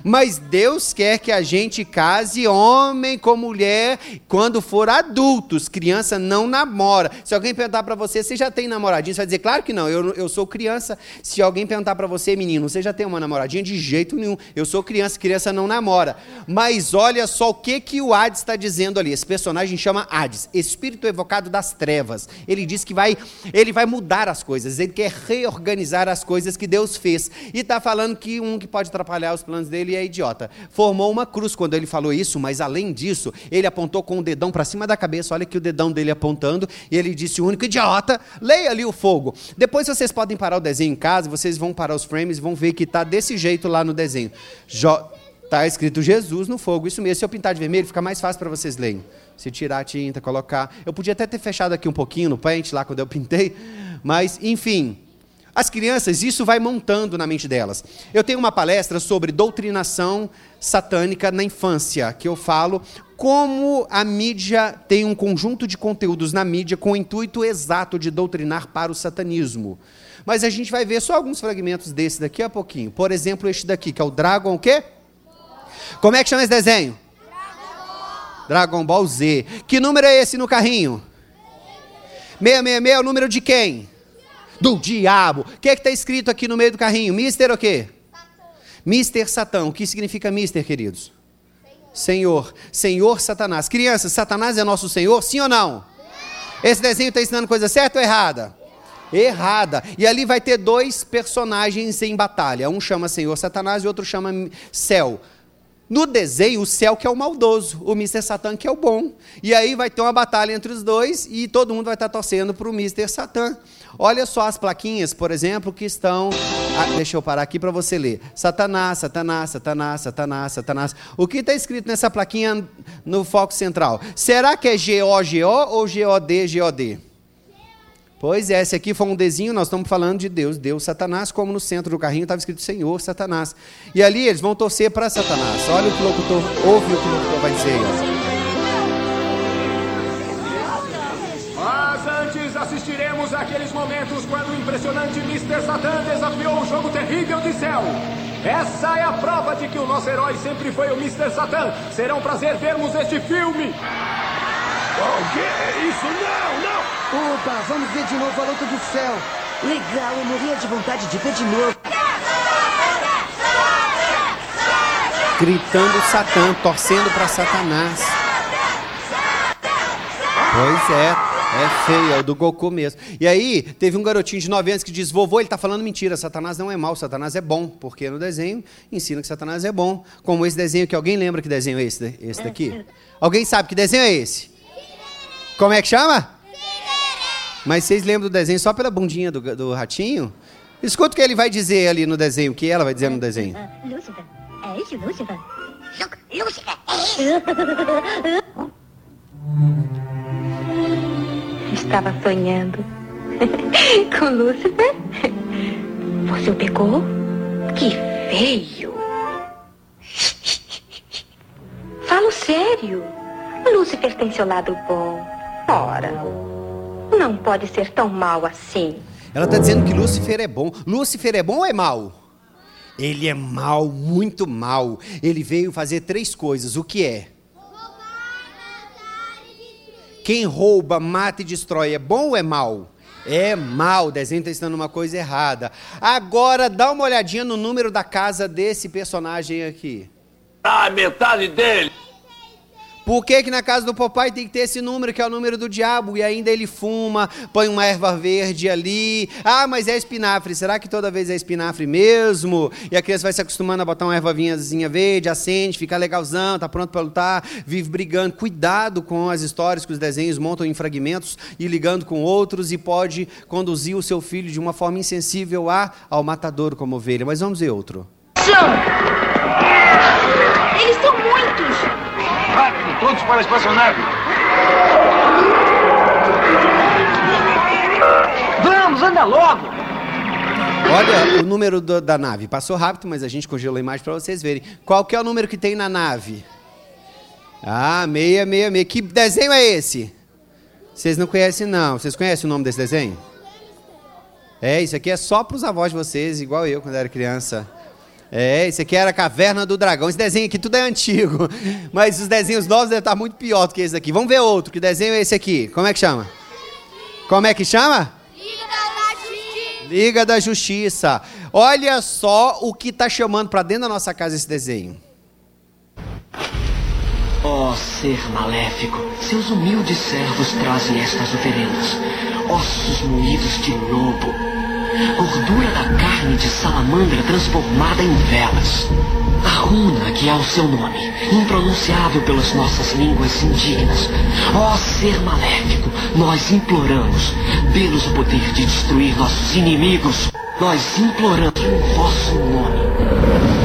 [SPEAKER 1] Mas Deus quer que a gente case homem com mulher quando for adultos. Criança não namora. Se alguém perguntar para você, você já tem namoradinho? Você vai dizer, claro que não, eu, eu sou criança. Se alguém perguntar para você, menino, você já tem uma namoradinha? De jeito nenhum. Eu sou criança, criança não namora. Mas olha só o que, que o Hades está dizendo ali. Esse personagem chama Hades, espírito evocado das trevas. Ele diz que vai, ele vai mudar as coisas, ele quer reorganizar as coisas que Deus fez. E está falando que um que pode atrapalhar os planos dele ele é idiota. Formou uma cruz quando ele falou isso, mas além disso, ele apontou com o dedão para cima da cabeça, olha que o dedão dele apontando, e ele disse: o único idiota, leia ali o fogo. Depois vocês podem parar o desenho em casa, vocês vão parar os frames e vão ver que está desse jeito lá no desenho. Está escrito Jesus no fogo, isso mesmo. Se eu pintar de vermelho, fica mais fácil para vocês lerem. Se tirar a tinta, colocar. Eu podia até ter fechado aqui um pouquinho no pente lá quando eu pintei, mas enfim. As crianças, isso vai montando na mente delas. Eu tenho uma palestra sobre doutrinação satânica na infância, que eu falo como a mídia tem um conjunto de conteúdos na mídia com o intuito exato de doutrinar para o satanismo. Mas a gente vai ver só alguns fragmentos desse daqui a pouquinho. Por exemplo, este daqui, que é o Dragon o quê? Como é que chama esse desenho? Dragon Ball Z. Que número é esse no carrinho? 666 é o número de quem? Do diabo. O que é está escrito aqui no meio do carrinho? Mister o quê? Mister Satão. O que significa Mister, queridos? Senhor. Senhor Satanás. Crianças, Satanás é nosso Senhor, sim ou não? Esse desenho está ensinando coisa certa ou errada? errada. E ali vai ter dois personagens em batalha. Um chama Senhor Satanás e outro chama Céu. No desenho, o céu que é o maldoso, o Mr. Satan que é o bom. E aí vai ter uma batalha entre os dois e todo mundo vai estar torcendo para o Mr. Satan. Olha só as plaquinhas, por exemplo, que estão. Ah, deixa eu parar aqui para você ler. Satanás, Satanás, Satanás, Satanás, Satanás. O que está escrito nessa plaquinha no foco central? Será que é G-O-G-O ou G-O-D-G-O-D? Pois é, esse aqui foi um desenho, nós estamos falando de Deus, Deus, Satanás, como no centro do carrinho estava escrito Senhor, Satanás. E ali eles vão torcer para Satanás. Olha o que o locutor, ouve o que o locutor vai dizer.
[SPEAKER 15] Ó. quando o impressionante Mr. Satan desafiou um jogo terrível de céu. Essa é a prova de que o nosso herói sempre foi o Mr. Satan. Será um prazer vermos este filme. O que é isso? Não, não!
[SPEAKER 16] Opa, vamos ver de novo a luta do céu. Legal, eu morria de vontade de ver de novo.
[SPEAKER 1] Gritando Satã, torcendo para Satanás. Pois é, é feio, é o do Goku mesmo. E aí, teve um garotinho de 9 anos que diz: Vovô, ele está falando mentira, Satanás não é mal, Satanás é bom. Porque no desenho ensina que Satanás é bom. Como esse desenho que alguém lembra que desenho é esse, esse daqui? Alguém sabe que desenho é esse? Como é que chama? Mas vocês lembram do desenho só pela bundinha do, do ratinho? Escuta o que ele vai dizer ali no desenho, o que ela vai dizer no desenho.
[SPEAKER 5] Lúcifer. É esse Lúcifer? Lúcifer.
[SPEAKER 11] Estava sonhando. Com Lúcifer? Você o pegou? Que feio! Falo sério. Lúcifer tem seu lado bom. Ora, não pode ser tão mal assim.
[SPEAKER 1] Ela está dizendo que Lúcifer é bom. Lúcifer é bom ou é mal? Ele é mal, muito mal. Ele veio fazer três coisas. O que é? Quem rouba, mata e destrói é bom ou é mal? É mal, o desenho está ensinando uma coisa errada. Agora dá uma olhadinha no número da casa desse personagem aqui.
[SPEAKER 14] Ah, metade dele!
[SPEAKER 1] Por que, que na casa do papai tem que ter esse número, que é o número do diabo? E ainda ele fuma, põe uma erva verde ali. Ah, mas é espinafre. Será que toda vez é espinafre mesmo? E a criança vai se acostumando a botar uma ervazinha verde, acende, fica legalzão, tá pronto para lutar, vive brigando. Cuidado com as histórias que os desenhos montam em fragmentos e ligando com outros e pode conduzir o seu filho de uma forma insensível a, ao matador como ovelha. Mas vamos ver outro.
[SPEAKER 14] Rápido, todos para a espaçonave!
[SPEAKER 16] Vamos, anda logo!
[SPEAKER 1] Olha o número do- da nave. Passou rápido, mas a gente congelou a imagem para vocês verem. Qual que é o número que tem na nave? Ah, 666. Que desenho é esse? Vocês não conhecem, não. Vocês conhecem o nome desse desenho? É, isso aqui é só para os avós de vocês, igual eu quando era criança. É, esse aqui era a Caverna do Dragão. Esse desenho aqui tudo é antigo. Mas os desenhos novos devem estar muito pior do que esse aqui. Vamos ver outro. Que desenho é esse aqui? Como é que chama? Como é que chama? Liga da Justiça. Olha só o que está chamando para dentro da nossa casa esse desenho.
[SPEAKER 17] Ó ser maléfico, seus humildes servos trazem estas oferendas. Ossos moídos de lobo, gordura da carne de salamandra transformada em velas. A runa que é o seu nome, impronunciável pelas nossas línguas indignas. Ó ser maléfico, nós imploramos, pelos o poder de destruir nossos inimigos, nós imploramos em vosso nome.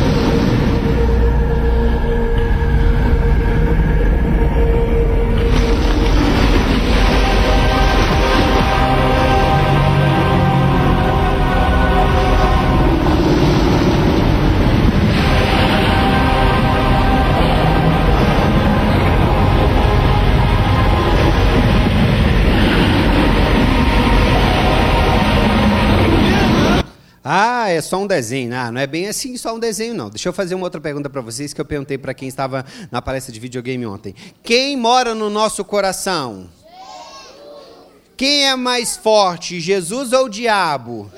[SPEAKER 1] É só um desenho. Ah, não é bem assim só um desenho, não. Deixa eu fazer uma outra pergunta para vocês que eu perguntei para quem estava na palestra de videogame ontem. Quem mora no nosso coração? Quem é mais forte, Jesus ou o diabo?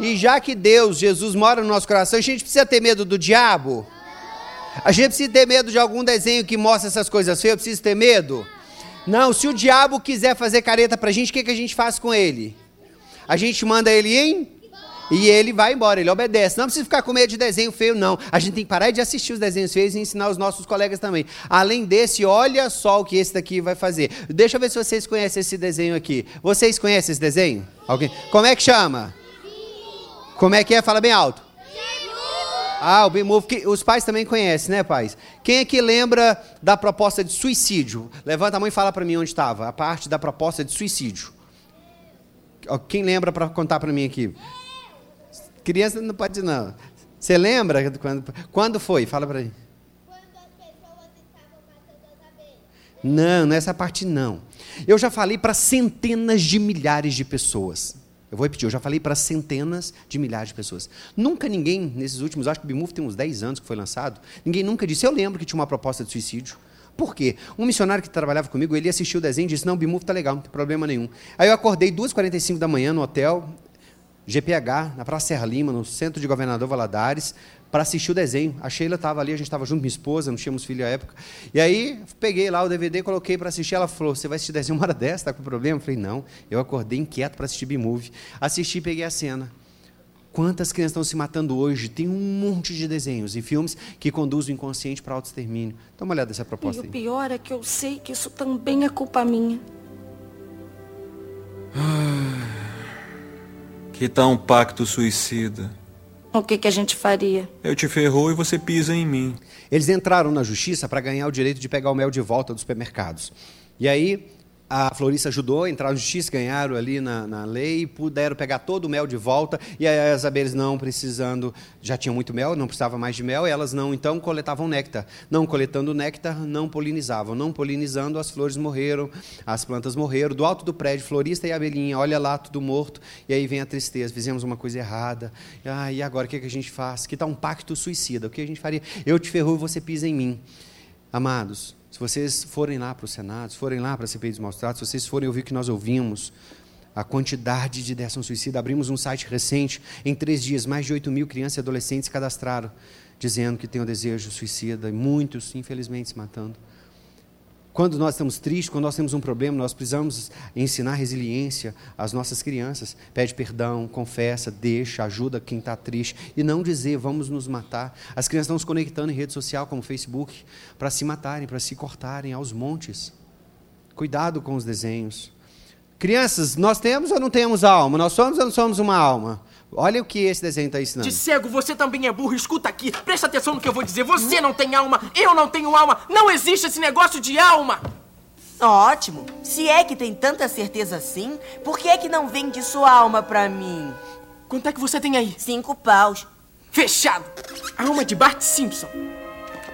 [SPEAKER 1] E já que Deus, Jesus mora no nosso coração, a gente precisa ter medo do diabo? A gente precisa ter medo de algum desenho que mostra essas coisas feias? Precisa ter medo? Não, se o diabo quiser fazer careta pra gente, o que, que a gente faz com ele? A gente manda ele em e ele vai embora, ele obedece. Não precisa ficar com medo de desenho feio, não. A gente tem que parar de assistir os desenhos feios e ensinar os nossos colegas também. Além desse, olha só o que esse daqui vai fazer. Deixa eu ver se vocês conhecem esse desenho aqui. Vocês conhecem esse desenho? Alguém? Como é que chama? Como é que é? Fala bem alto. Ah, o Bimove, que os pais também conhecem, né, pais? Quem é que lembra da proposta de suicídio? Levanta a mão e fala para mim onde estava, a parte da proposta de suicídio. Quem lembra para contar para mim aqui? Criança não pode não. Você lembra quando, quando foi? Fala para mim. Não, nessa parte não. Eu já falei para centenas de milhares de pessoas. Eu vou repetir, eu já falei para centenas de milhares de pessoas. Nunca ninguém, nesses últimos, acho que o Bimove tem uns 10 anos que foi lançado, ninguém nunca disse, eu lembro que tinha uma proposta de suicídio. Por quê? Um missionário que trabalhava comigo, ele assistiu o desenho e disse, não, o Bimove está legal, não tem problema nenhum. Aí eu acordei 2h45 da manhã no hotel, GPH, na Praça Serra Lima, no centro de Governador Valadares, para assistir o desenho. A Sheila estava ali, a gente estava junto, minha esposa, não tínhamos filho à época. E aí, peguei lá o DVD, coloquei para assistir. Ela falou: Você vai assistir desenho uma hora dessa? Está com problema? Eu falei: Não. Eu acordei inquieto para assistir B-Movie. Assisti e peguei a cena. Quantas crianças estão se matando hoje? Tem um monte de desenhos e filmes que conduzem o inconsciente para auto-extermínio. Dá uma olhada nessa proposta
[SPEAKER 18] e
[SPEAKER 1] aí.
[SPEAKER 18] o pior é que eu sei que isso também é culpa minha.
[SPEAKER 19] Que tal um pacto suicida?
[SPEAKER 18] O que, que a gente faria?
[SPEAKER 19] Eu te ferrou e você pisa em mim.
[SPEAKER 1] Eles entraram na justiça para ganhar o direito de pegar o mel de volta dos supermercados. E aí a Florista ajudou a entrar na justiça, ganharam ali na, na lei, puderam pegar todo o mel de volta, e aí as abelhas não precisando, já tinham muito mel, não precisava mais de mel, elas não, então, coletavam néctar. Não coletando néctar, não polinizavam. Não polinizando, as flores morreram, as plantas morreram. Do alto do prédio, Florista e abelhinha, olha lá, tudo morto, e aí vem a tristeza, fizemos uma coisa errada. Ah, e agora, o que, é que a gente faz? Que tal um pacto suicida? O que a gente faria? Eu te ferrou e você pisa em mim. Amados, se vocês forem lá para o Senado, se forem lá para a CPI dos maus tratos, se vocês forem ouvir o que nós ouvimos, a quantidade de ideação suicida, abrimos um site recente, em três dias, mais de 8 mil crianças e adolescentes cadastraram, dizendo que têm o desejo suicida, e muitos, infelizmente, se matando. Quando nós estamos tristes, quando nós temos um problema, nós precisamos ensinar resiliência às nossas crianças. Pede perdão, confessa, deixa, ajuda quem está triste. E não dizer, vamos nos matar. As crianças estão se conectando em rede social como Facebook para se matarem, para se cortarem aos montes. Cuidado com os desenhos. Crianças, nós temos ou não temos alma? Nós somos ou não somos uma alma? Olha o que esse desenho está ensinando.
[SPEAKER 20] De cego, você também é burro. Escuta aqui, presta atenção no que eu vou dizer. Você não tem alma, eu não tenho alma. Não existe esse negócio de alma.
[SPEAKER 21] Ótimo. Se é que tem tanta certeza assim, por que é que não vende sua alma pra mim?
[SPEAKER 20] Quanto é que você tem aí?
[SPEAKER 21] Cinco paus.
[SPEAKER 20] Fechado. Alma de Bart Simpson.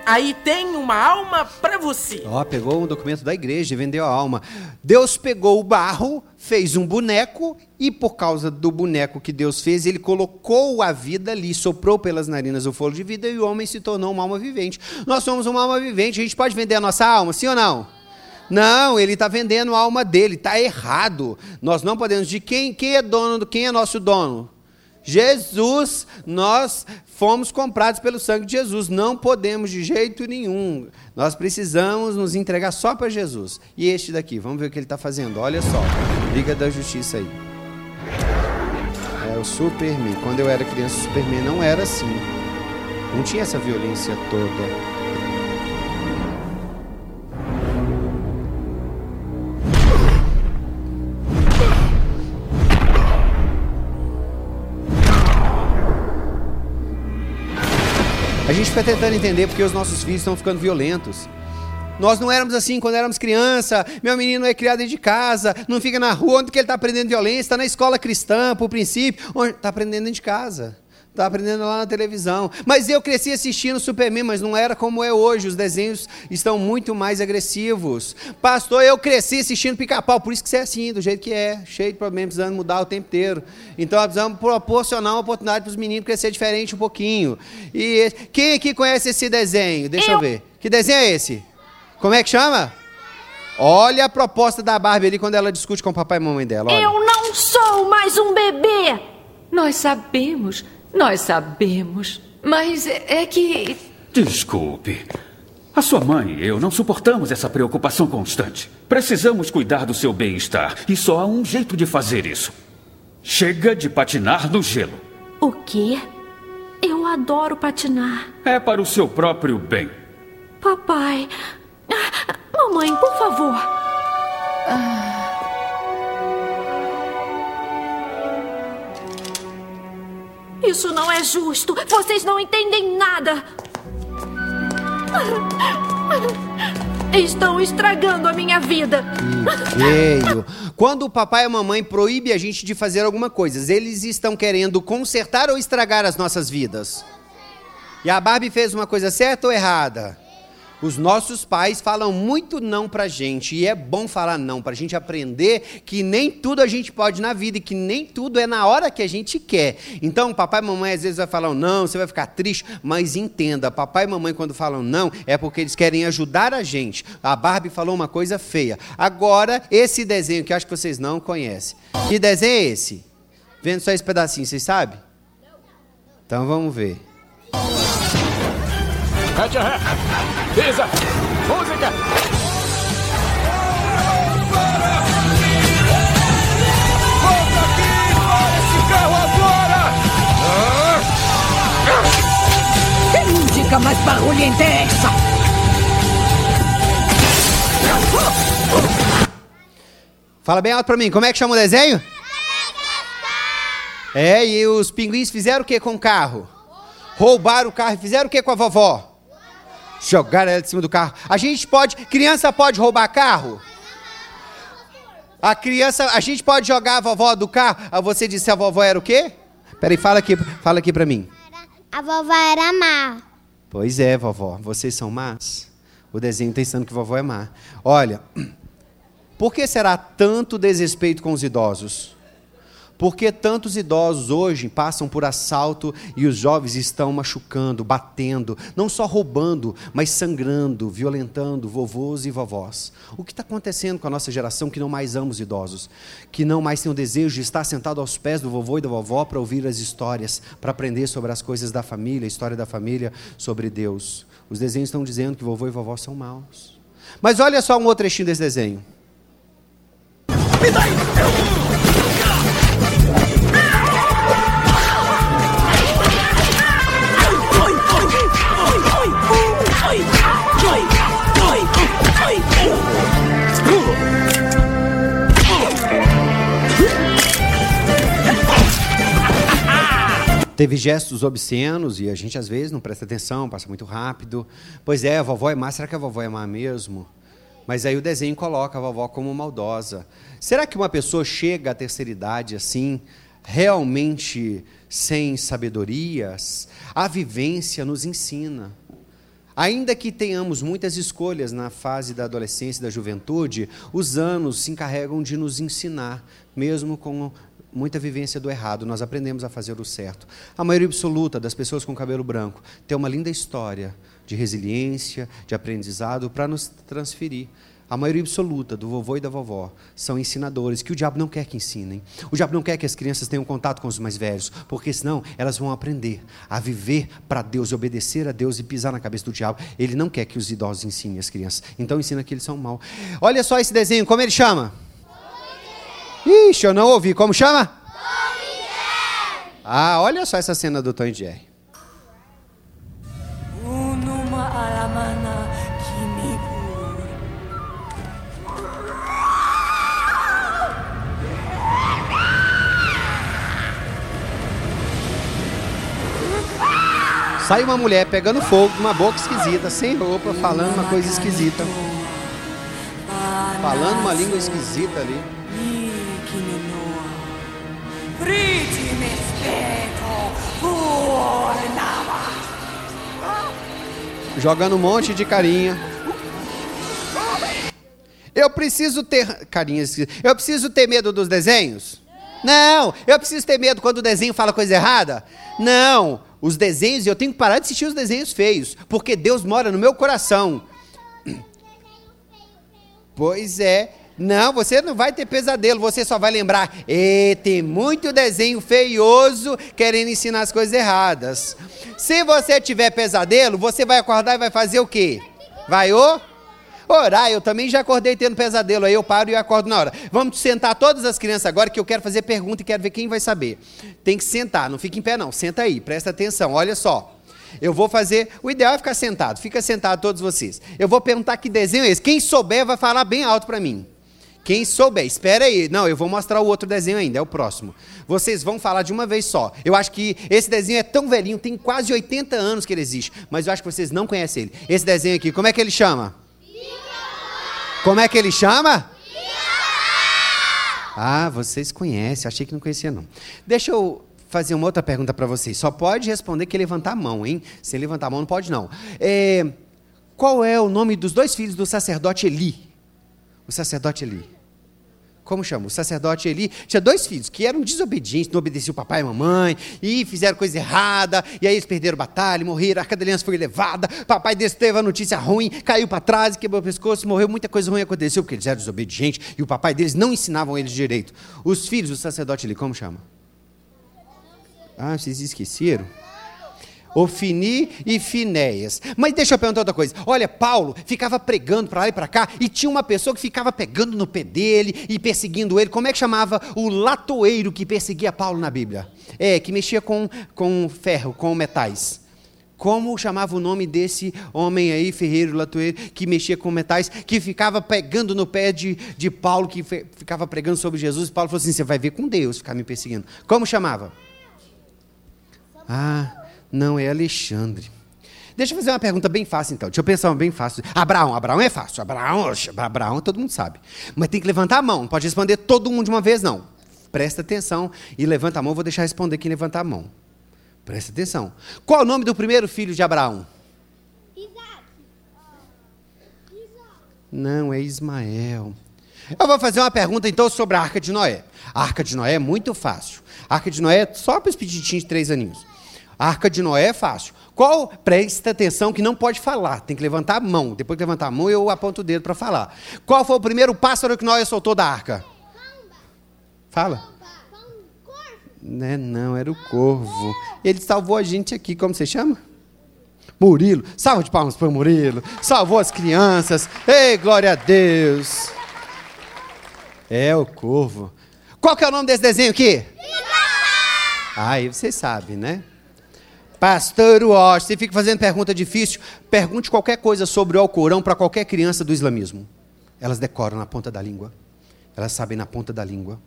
[SPEAKER 20] Aí tem uma alma pra você.
[SPEAKER 1] Ó, oh, pegou um documento da igreja e vendeu a alma. Deus pegou o barro, fez um boneco e por causa do boneco que Deus fez, ele colocou a vida ali, soprou pelas narinas o fôlego de vida e o homem se tornou uma alma vivente. Nós somos uma alma vivente, a gente pode vender a nossa alma, sim ou não? Não, ele está vendendo a alma dele, está errado. Nós não podemos. De quem, quem é dono do quem é nosso dono? Jesus, nós fomos comprados pelo sangue de Jesus. Não podemos de jeito nenhum. Nós precisamos nos entregar só para Jesus. E este daqui, vamos ver o que ele está fazendo. Olha só, Liga da Justiça aí. É o Superman. Quando eu era criança, o Superman não era assim. Não tinha essa violência toda. Fica tentando entender porque os nossos filhos estão ficando violentos. Nós não éramos assim quando éramos criança. Meu menino é criado dentro de casa, não fica na rua. Onde que ele está aprendendo violência? Está na escola cristã, por princípio. Está aprendendo dentro de casa. Está aprendendo lá na televisão. Mas eu cresci assistindo Superman, mas não era como é hoje. Os desenhos estão muito mais agressivos. Pastor, eu cresci assistindo pica-pau. Por isso que você é assim, do jeito que é. Cheio de problemas, precisando mudar o tempo inteiro. Então, precisamos proporcionar uma oportunidade para os meninos crescer diferente um pouquinho. E quem aqui conhece esse desenho? Deixa eu, eu ver. Que desenho é esse? Como é que chama? Olha a proposta da Barbie ali quando ela discute com o papai e mamãe dela. Olha.
[SPEAKER 18] Eu não sou mais um bebê. Nós sabemos. Nós sabemos, mas é que.
[SPEAKER 22] Desculpe. A sua mãe e eu não suportamos essa preocupação constante. Precisamos cuidar do seu bem-estar e só há um jeito de fazer isso. Chega de patinar no gelo.
[SPEAKER 18] O quê? Eu adoro patinar.
[SPEAKER 22] É para o seu próprio bem.
[SPEAKER 18] Papai. Ah, Mamãe, por favor. Isso não é justo. Vocês não entendem nada. Estão estragando a minha vida.
[SPEAKER 1] Feio. Quando o papai e a mamãe proíbem a gente de fazer alguma coisa, eles estão querendo consertar ou estragar as nossas vidas? E a Barbie fez uma coisa certa ou errada? Os nossos pais falam muito não pra gente, e é bom falar não, pra gente aprender que nem tudo a gente pode na vida e que nem tudo é na hora que a gente quer. Então, papai e mamãe às vezes vai falar não, você vai ficar triste, mas entenda, papai e mamãe quando falam não, é porque eles querem ajudar a gente. A Barbie falou uma coisa feia. Agora, esse desenho que acho que vocês não conhecem. Que desenho é esse? Vendo só esse pedacinho, vocês sabem? Então vamos ver.
[SPEAKER 15] Mete a ré. Pisa. Música. Volta aqui para esse carro agora.
[SPEAKER 16] Que música mais barulhenta é essa?
[SPEAKER 1] Fala bem alto pra mim, como é que chama o desenho? É, e os pinguins fizeram o que com o carro? Roubaram o carro e fizeram o que com a vovó? Jogaram ela de cima do carro. A gente pode, criança pode roubar carro? A criança, a gente pode jogar a vovó do carro? Ah, Você disse a vovó era o quê? Peraí, fala aqui, fala aqui pra mim.
[SPEAKER 5] A vovó era má.
[SPEAKER 1] Pois é, vovó, vocês são más. O desenho está ensinando que vovó é má. Olha, por que será tanto desrespeito com os idosos? Por que tantos idosos hoje passam por assalto e os jovens estão machucando, batendo, não só roubando, mas sangrando, violentando vovôs e vovós? O que está acontecendo com a nossa geração que não mais ama os idosos? Que não mais tem o desejo de estar sentado aos pés do vovô e da vovó para ouvir as histórias, para aprender sobre as coisas da família, a história da família, sobre Deus? Os desenhos estão dizendo que vovô e vovó são maus. Mas olha só um outro trechinho desse desenho. Teve gestos obscenos e a gente às vezes não presta atenção, passa muito rápido. Pois é, a vovó é má, será que a vovó é má mesmo? Mas aí o desenho coloca a vovó como maldosa. Será que uma pessoa chega à terceira idade assim, realmente sem sabedorias? A vivência nos ensina. Ainda que tenhamos muitas escolhas na fase da adolescência e da juventude, os anos se encarregam de nos ensinar, mesmo com muita vivência do errado, nós aprendemos a fazer o certo. A maioria absoluta das pessoas com cabelo branco tem uma linda história de resiliência, de aprendizado para nos transferir. A maioria absoluta do vovô e da vovó são ensinadores que o diabo não quer que ensinem. O diabo não quer que as crianças tenham contato com os mais velhos, porque senão elas vão aprender a viver para Deus, obedecer a Deus e pisar na cabeça do diabo. Ele não quer que os idosos ensinem as crianças. Então ensina que eles são mal. Olha só esse desenho, como ele chama? Ixi, eu não ouvi. Como chama? Ah, olha só essa cena do Tom e Jerry. Sai uma mulher pegando fogo, uma boca esquisita, sem roupa, falando uma coisa esquisita. Falando uma língua esquisita ali. Jogando um monte de carinha. Eu preciso ter. Carinhas. Eu preciso ter medo dos desenhos? Não. Eu preciso ter medo quando o desenho fala coisa errada? Não. Os desenhos, eu tenho que parar de assistir os desenhos feios, porque Deus mora no meu coração. Pois é. Não, você não vai ter pesadelo, você só vai lembrar. E tem muito desenho feioso querendo ensinar as coisas erradas. Se você tiver pesadelo, você vai acordar e vai fazer o quê? Vai o? Orar, eu também já acordei tendo pesadelo, aí eu paro e acordo na hora. Vamos sentar todas as crianças agora que eu quero fazer pergunta e quero ver quem vai saber. Tem que sentar, não fica em pé não, senta aí, presta atenção, olha só. Eu vou fazer, o ideal é ficar sentado, fica sentado todos vocês. Eu vou perguntar que desenho é esse. Quem souber vai falar bem alto para mim. Quem souber, espera aí. Não, eu vou mostrar o outro desenho ainda, é o próximo. Vocês vão falar de uma vez só. Eu acho que esse desenho é tão velhinho, tem quase 80 anos que ele existe, mas eu acho que vocês não conhecem ele. Esse desenho aqui, como é que ele chama? Como é que ele chama? Ah, vocês conhecem, achei que não conhecia não. Deixa eu fazer uma outra pergunta para vocês. Só pode responder que levantar a mão, hein? Sem levantar a mão não pode não. É, qual é o nome dos dois filhos do sacerdote Eli? O sacerdote Eli. Como chama? O sacerdote Eli tinha dois filhos que eram desobedientes, não obedeciam o papai e a mamãe, e fizeram coisa errada, e aí eles perderam batalha, morreram, a arca da aliança foi levada, papai deles teve a notícia ruim, caiu para trás, quebrou o pescoço, morreu, muita coisa ruim aconteceu, porque eles eram desobedientes, e o papai deles não ensinavam eles direito. Os filhos do sacerdote Eli, como chama? Ah, vocês esqueceram? Ofini e Finéias. Mas deixa eu perguntar outra coisa. Olha, Paulo ficava pregando para lá e para cá e tinha uma pessoa que ficava pegando no pé dele e perseguindo ele. Como é que chamava o latoeiro que perseguia Paulo na Bíblia? É, que mexia com, com ferro, com metais. Como chamava o nome desse homem aí, ferreiro, latoeiro, que mexia com metais, que ficava pegando no pé de, de Paulo, que fe, ficava pregando sobre Jesus? Paulo falou assim: Você vai ver com Deus ficar me perseguindo. Como chamava? Ah, não, é Alexandre. Deixa eu fazer uma pergunta bem fácil, então. Deixa eu pensar uma bem fácil. Abraão, Abraão é fácil. Abraão, Abraão todo mundo sabe. Mas tem que levantar a mão. Não pode responder todo mundo de uma vez, não. Presta atenção e levanta a mão. Vou deixar responder quem levantar a mão. Presta atenção. Qual o nome do primeiro filho de Abraão? Isaac. Não, é Ismael. Eu vou fazer uma pergunta, então, sobre a Arca de Noé. A Arca de Noé é muito fácil. A Arca de Noé é só para os peditinhos de três aninhos. A arca de Noé é fácil. Qual? Presta atenção que não pode falar, tem que levantar a mão. Depois de levantar a mão, eu aponto o dedo para falar. Qual foi o primeiro pássaro que Noé soltou da arca? Fala. Né, não, era o corvo. Ele salvou a gente aqui, como você chama? Murilo. Salve de palmas para o Murilo. Salvou as crianças. Ei, glória a Deus. É o corvo. Qual que é o nome desse desenho aqui? Aí vocês sabem, né? Pastor Walsh, você fica fazendo pergunta difícil, pergunte qualquer coisa sobre o Alcorão para qualquer criança do islamismo. Elas decoram na ponta da língua. Elas sabem na ponta da língua.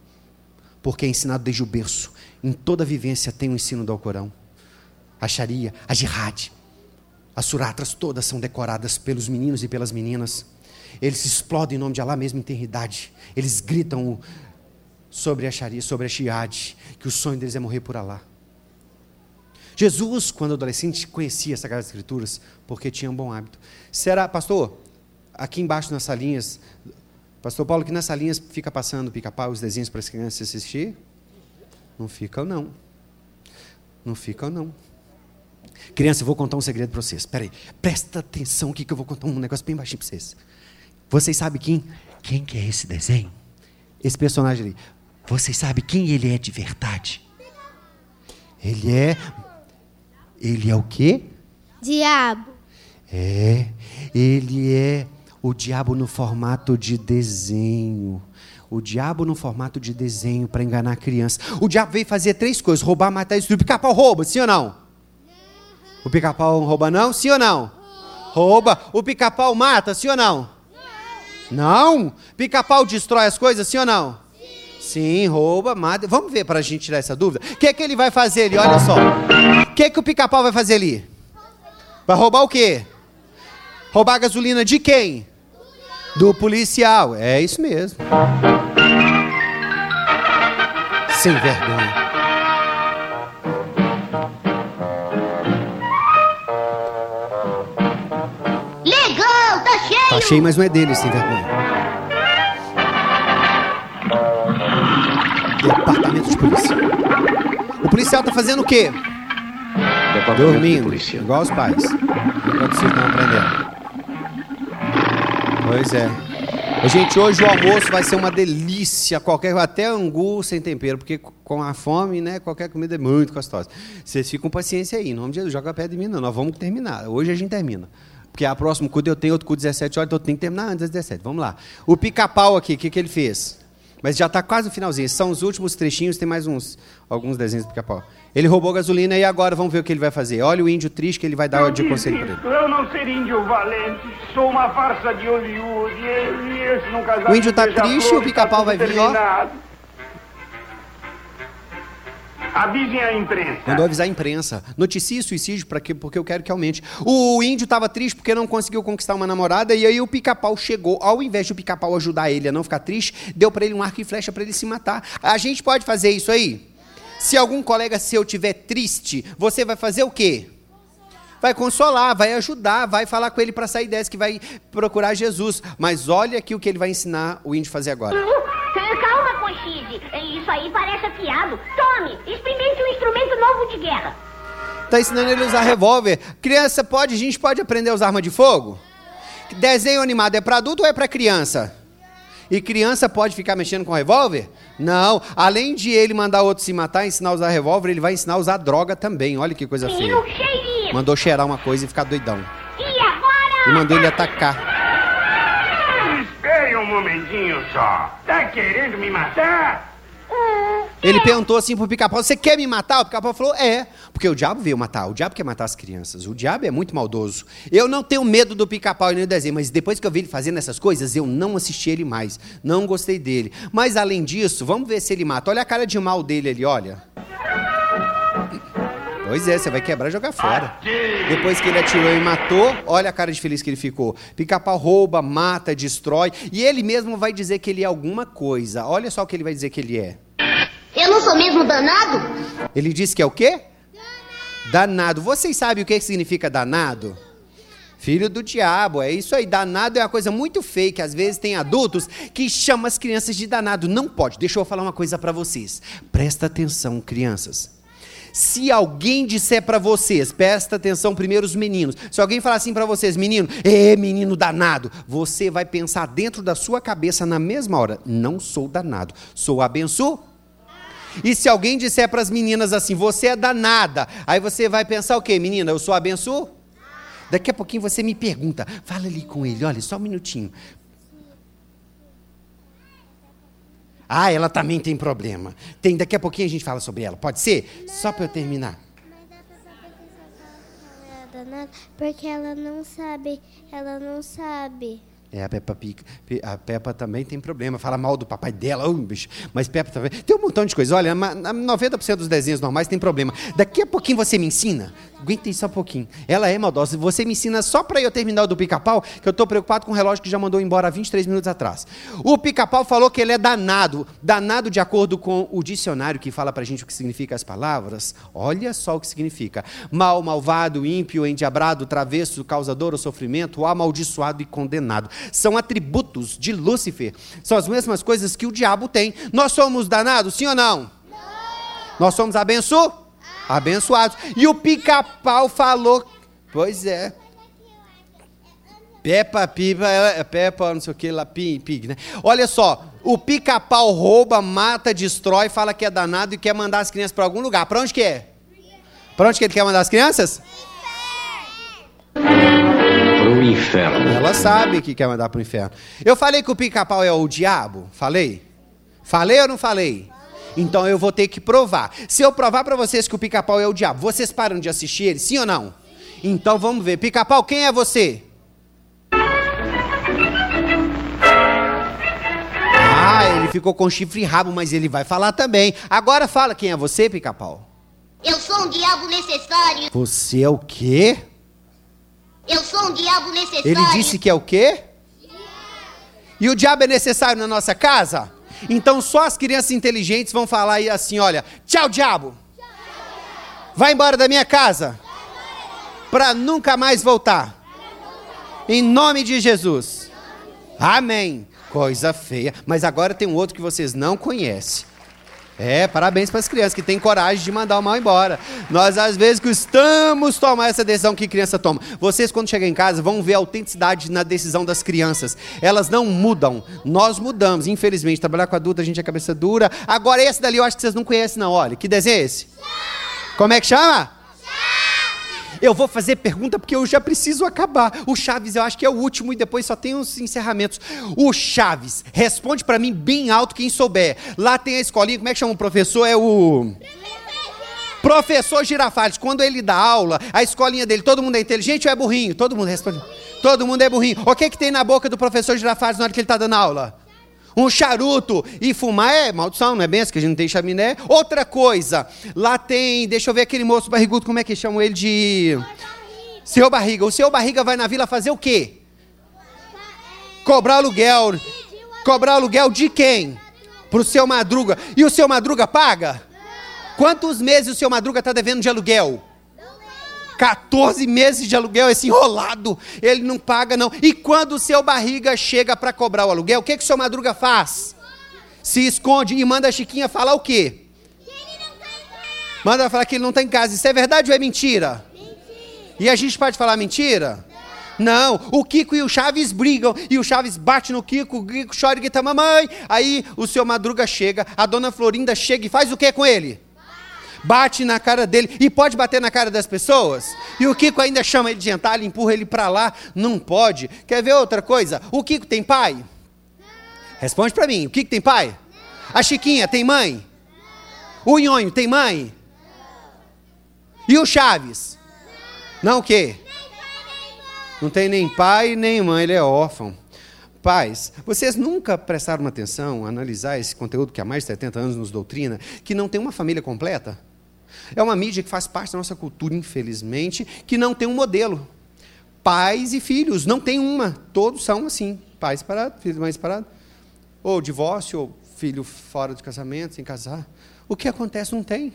[SPEAKER 1] Porque é ensinado desde o berço. Em toda vivência tem o ensino do Alcorão. A Sharia, a Jihad, as suratras todas são decoradas pelos meninos e pelas meninas. Eles explodem em nome de Allah mesmo em eternidade. Eles gritam sobre a Sharia, sobre a Jihad, que o sonho deles é morrer por Allah. Jesus, quando adolescente, conhecia as Sagradas Escrituras porque tinha um bom hábito. Será, pastor, aqui embaixo nas salinhas, pastor Paulo, que nas salinhas fica passando pica-pau, os desenhos para as crianças assistir? Não ficam, não. Não ficam, não. Criança, eu vou contar um segredo para vocês. Espera aí, presta atenção aqui que eu vou contar um negócio bem baixinho para vocês. Vocês sabem quem? Quem que é esse desenho? Esse personagem ali. Vocês sabem quem ele é de verdade? Ele é ele é o quê?
[SPEAKER 5] Diabo.
[SPEAKER 1] É, ele é o diabo no formato de desenho. O diabo no formato de desenho para enganar a criança. O diabo veio fazer três coisas: roubar, matar e destruir. O pica-pau rouba, sim ou não? O pica-pau rouba, não? Sim ou não? Rouba. O pica-pau mata, sim ou não? Não? Pica-pau destrói as coisas, sim ou não? Sim, rouba, mata. Vamos ver para a gente tirar essa dúvida. O que é que ele vai fazer ali? Olha só. O que é que o pica-pau vai fazer ali? Vai roubar o quê? Roubar a gasolina de quem? Do policial. É isso mesmo. Sem vergonha.
[SPEAKER 5] Legal, tá cheio!
[SPEAKER 1] Tá cheio, mas não é dele, sem vergonha. Departamento de polícia. O policial tá fazendo o quê? Dormindo, igual os pais. Enquanto vocês estão aprendendo. Pois é. Gente, hoje o almoço vai ser uma delícia, qualquer até angu sem tempero, porque com a fome, né, qualquer comida é muito gostosa. Vocês ficam com paciência aí, em nome de Jesus, joga pé de mim não, nós vamos terminar. Hoje a gente termina. Porque a próximo culto eu tenho outro culto 17 horas, então eu tenho que terminar antes das 17. Vamos lá. O pica-pau aqui, o que, que ele fez? Mas já está quase no finalzinho. São os últimos trechinhos, tem mais uns alguns desenhos do pica-pau. Ele roubou gasolina e agora vamos ver o que ele vai fazer. Olha o índio triste que ele vai dar de conselho para ele.
[SPEAKER 14] Eu não ser índio valente, sou uma farsa de Hollywood e e esse
[SPEAKER 1] O índio tá
[SPEAKER 14] beija-flor
[SPEAKER 1] triste, o
[SPEAKER 14] está
[SPEAKER 1] pica-pau vai vir, ó.
[SPEAKER 14] Avisem a imprensa.
[SPEAKER 1] Mandou avisar a imprensa. Noticie suicídio pra quê? porque eu quero que aumente. O índio estava triste porque não conseguiu conquistar uma namorada e aí o pica-pau chegou. Ao invés de o pica-pau ajudar ele a não ficar triste, deu para ele um arco e flecha para ele se matar. A gente pode fazer isso aí? Se algum colega seu tiver triste, você vai fazer o quê? Vai consolar, vai ajudar, vai falar com ele para sair dessa, que vai procurar Jesus. Mas olha aqui o que ele vai ensinar o índio fazer agora.
[SPEAKER 5] Conchise. Isso aí parece afiado. Tome, experimente um instrumento novo de guerra.
[SPEAKER 1] Tá ensinando ele a usar revólver. Criança pode, a gente pode aprender a usar arma de fogo? Desenho animado é para adulto ou é para criança? E criança pode ficar mexendo com revólver? Não. Além de ele mandar outro se matar, ensinar a usar revólver, ele vai ensinar a usar droga também. Olha que coisa feia. Mandou cheirar uma coisa e ficar doidão.
[SPEAKER 5] E agora?
[SPEAKER 1] E mandou ele atacar.
[SPEAKER 14] Momentinho só. Tá querendo me matar?
[SPEAKER 1] Ele perguntou assim pro pica-pau: Você quer me matar? O pica-pau falou: É. Porque o diabo veio matar. O diabo quer matar as crianças. O diabo é muito maldoso. Eu não tenho medo do pica-pau nem do desenho, mas depois que eu vi ele fazendo essas coisas, eu não assisti ele mais. Não gostei dele. Mas além disso, vamos ver se ele mata. Olha a cara de mal dele ali, olha. Pois é, você vai quebrar e jogar fora. Depois que ele atirou e matou, olha a cara de feliz que ele ficou. Pica-pau rouba, mata, destrói. E ele mesmo vai dizer que ele é alguma coisa. Olha só o que ele vai dizer que ele é.
[SPEAKER 5] Eu não sou mesmo danado?
[SPEAKER 1] Ele disse que é o quê? Danado. Vocês sabem o que significa danado? Filho do diabo, é isso aí. Danado é uma coisa muito feia, que às vezes tem adultos que chamam as crianças de danado. Não pode. Deixa eu falar uma coisa para vocês. Presta atenção, crianças. Se alguém disser para vocês, presta atenção primeiro os meninos. Se alguém falar assim para vocês, menino, é menino danado, você vai pensar dentro da sua cabeça na mesma hora, não sou danado, sou abençoado. E se alguém disser para as meninas assim, você é danada, aí você vai pensar o quê, menina? Eu sou abençoado? Daqui a pouquinho você me pergunta, fala ali com ele, olha, só um minutinho. Ah, ela também tem problema. Tem, daqui a pouquinho a gente fala sobre ela. Pode ser? Só para eu terminar.
[SPEAKER 23] danada porque ela não sabe, ela não sabe.
[SPEAKER 1] É, a Peppa Pig, a Peppa também tem problema, fala mal do papai dela, oh, bicho, mas Peppa também. Tem um montão de coisa. Olha, ma- na- 90% dos desenhos normais tem problema. Daqui a pouquinho você me ensina. Aguenta aí só um pouquinho. Ela é maldosa. Você me ensina só para eu terminar do pica-pau, que eu estou preocupado com o relógio que já mandou embora há 23 minutos atrás. O pica-pau falou que ele é danado. Danado de acordo com o dicionário que fala pra gente o que significa as palavras. Olha só o que significa: mal, malvado, ímpio, endiabrado, travesso, causador ou sofrimento, amaldiçoado e condenado. São atributos de Lúcifer. São as mesmas coisas que o diabo tem. Nós somos danados, sim ou não? Nós somos abençoados? Abençoados. E o pica-pau falou. Pois é. Peppa Pipa, ela- é Peppa, não sei o que, lá, Pig, Pig, né? Olha só, o pica-pau rouba, mata, destrói, fala que é danado e quer mandar as crianças para algum lugar. Para onde que é? Para onde que ele quer mandar as crianças?
[SPEAKER 24] Pro inferno.
[SPEAKER 1] Ela sabe que quer mandar para o inferno. Eu falei que o pica-pau é o diabo? Falei? Falei ou não falei? Então eu vou ter que provar. Se eu provar para vocês que o pica-pau é o diabo, vocês param de assistir ele, sim ou não? Então vamos ver. Pica-pau, quem é você? Ah, ele ficou com chifre e rabo, mas ele vai falar também. Agora fala quem é você, pica-pau.
[SPEAKER 5] Eu sou um diabo necessário.
[SPEAKER 1] Você é o quê?
[SPEAKER 5] Eu sou um diabo necessário.
[SPEAKER 1] Ele disse que é o quê? E o diabo é necessário na nossa casa? Então só as crianças inteligentes vão falar aí assim, olha, tchau diabo. Vai embora da minha casa. Para nunca mais voltar. Em nome de Jesus. Amém. Coisa feia. Mas agora tem um outro que vocês não conhecem. É, parabéns para as crianças que têm coragem de mandar o mal embora. Nós, às vezes, costumamos tomar essa decisão que criança toma. Vocês, quando chegam em casa, vão ver a autenticidade na decisão das crianças. Elas não mudam. Nós mudamos, infelizmente. Trabalhar com adulto, a gente é cabeça dura. Agora, esse dali eu acho que vocês não conhecem, não. Olha, que desenho é esse? Como é que chama? Eu vou fazer pergunta porque eu já preciso acabar. O Chaves, eu acho que é o último e depois só tem os encerramentos. O Chaves, responde para mim bem alto quem souber. Lá tem a escolinha, como é que chama o professor? É o. Professor Girafales, quando ele dá aula, a escolinha dele, todo mundo é inteligente ou é burrinho? Todo mundo responde. Todo mundo é burrinho. O que, que tem na boca do professor Girafales na hora que ele está dando aula? Um charuto e fumar é maldição, não é benção, que a gente não tem chaminé. Outra coisa, lá tem, deixa eu ver aquele moço barrigudo, como é que chamam ele de. Seu Barriga. O seu Barriga vai na vila fazer o quê? Cobrar aluguel. Cobrar aluguel de quem? Pro seu Madruga. E o seu Madruga paga? Quantos meses o seu Madruga está devendo de aluguel? 14 meses de aluguel, esse enrolado, ele não paga não. E quando o seu barriga chega para cobrar o aluguel, o que, que o seu madruga faz? Se esconde e manda a Chiquinha falar o quê? Manda falar que ele não está em casa. Isso é verdade ou é mentira? mentira? E a gente pode falar mentira? Não, o Kiko e o Chaves brigam, e o Chaves bate no Kiko, o Kiko chora e grita, mamãe. Aí o seu Madruga chega, a dona Florinda chega e faz o que com ele? Bate na cara dele e pode bater na cara das pessoas. E o Kiko ainda chama ele de gentalho, empurra ele para lá. Não pode. Quer ver outra coisa? O Kiko tem pai? Responde para mim. O Kiko tem pai? A Chiquinha tem mãe? O Nhonho tem mãe? E o Chaves? Não o quê? Não tem nem pai nem mãe, ele é órfão. Pais, vocês nunca prestaram atenção a analisar esse conteúdo que há mais de 70 anos nos doutrina, que não tem uma família completa? É uma mídia que faz parte da nossa cultura, infelizmente, que não tem um modelo. Pais e filhos, não tem uma. Todos são assim. Pais separados, filhos mais separados. Ou divórcio, ou filho fora de casamento, sem casar. O que acontece não tem.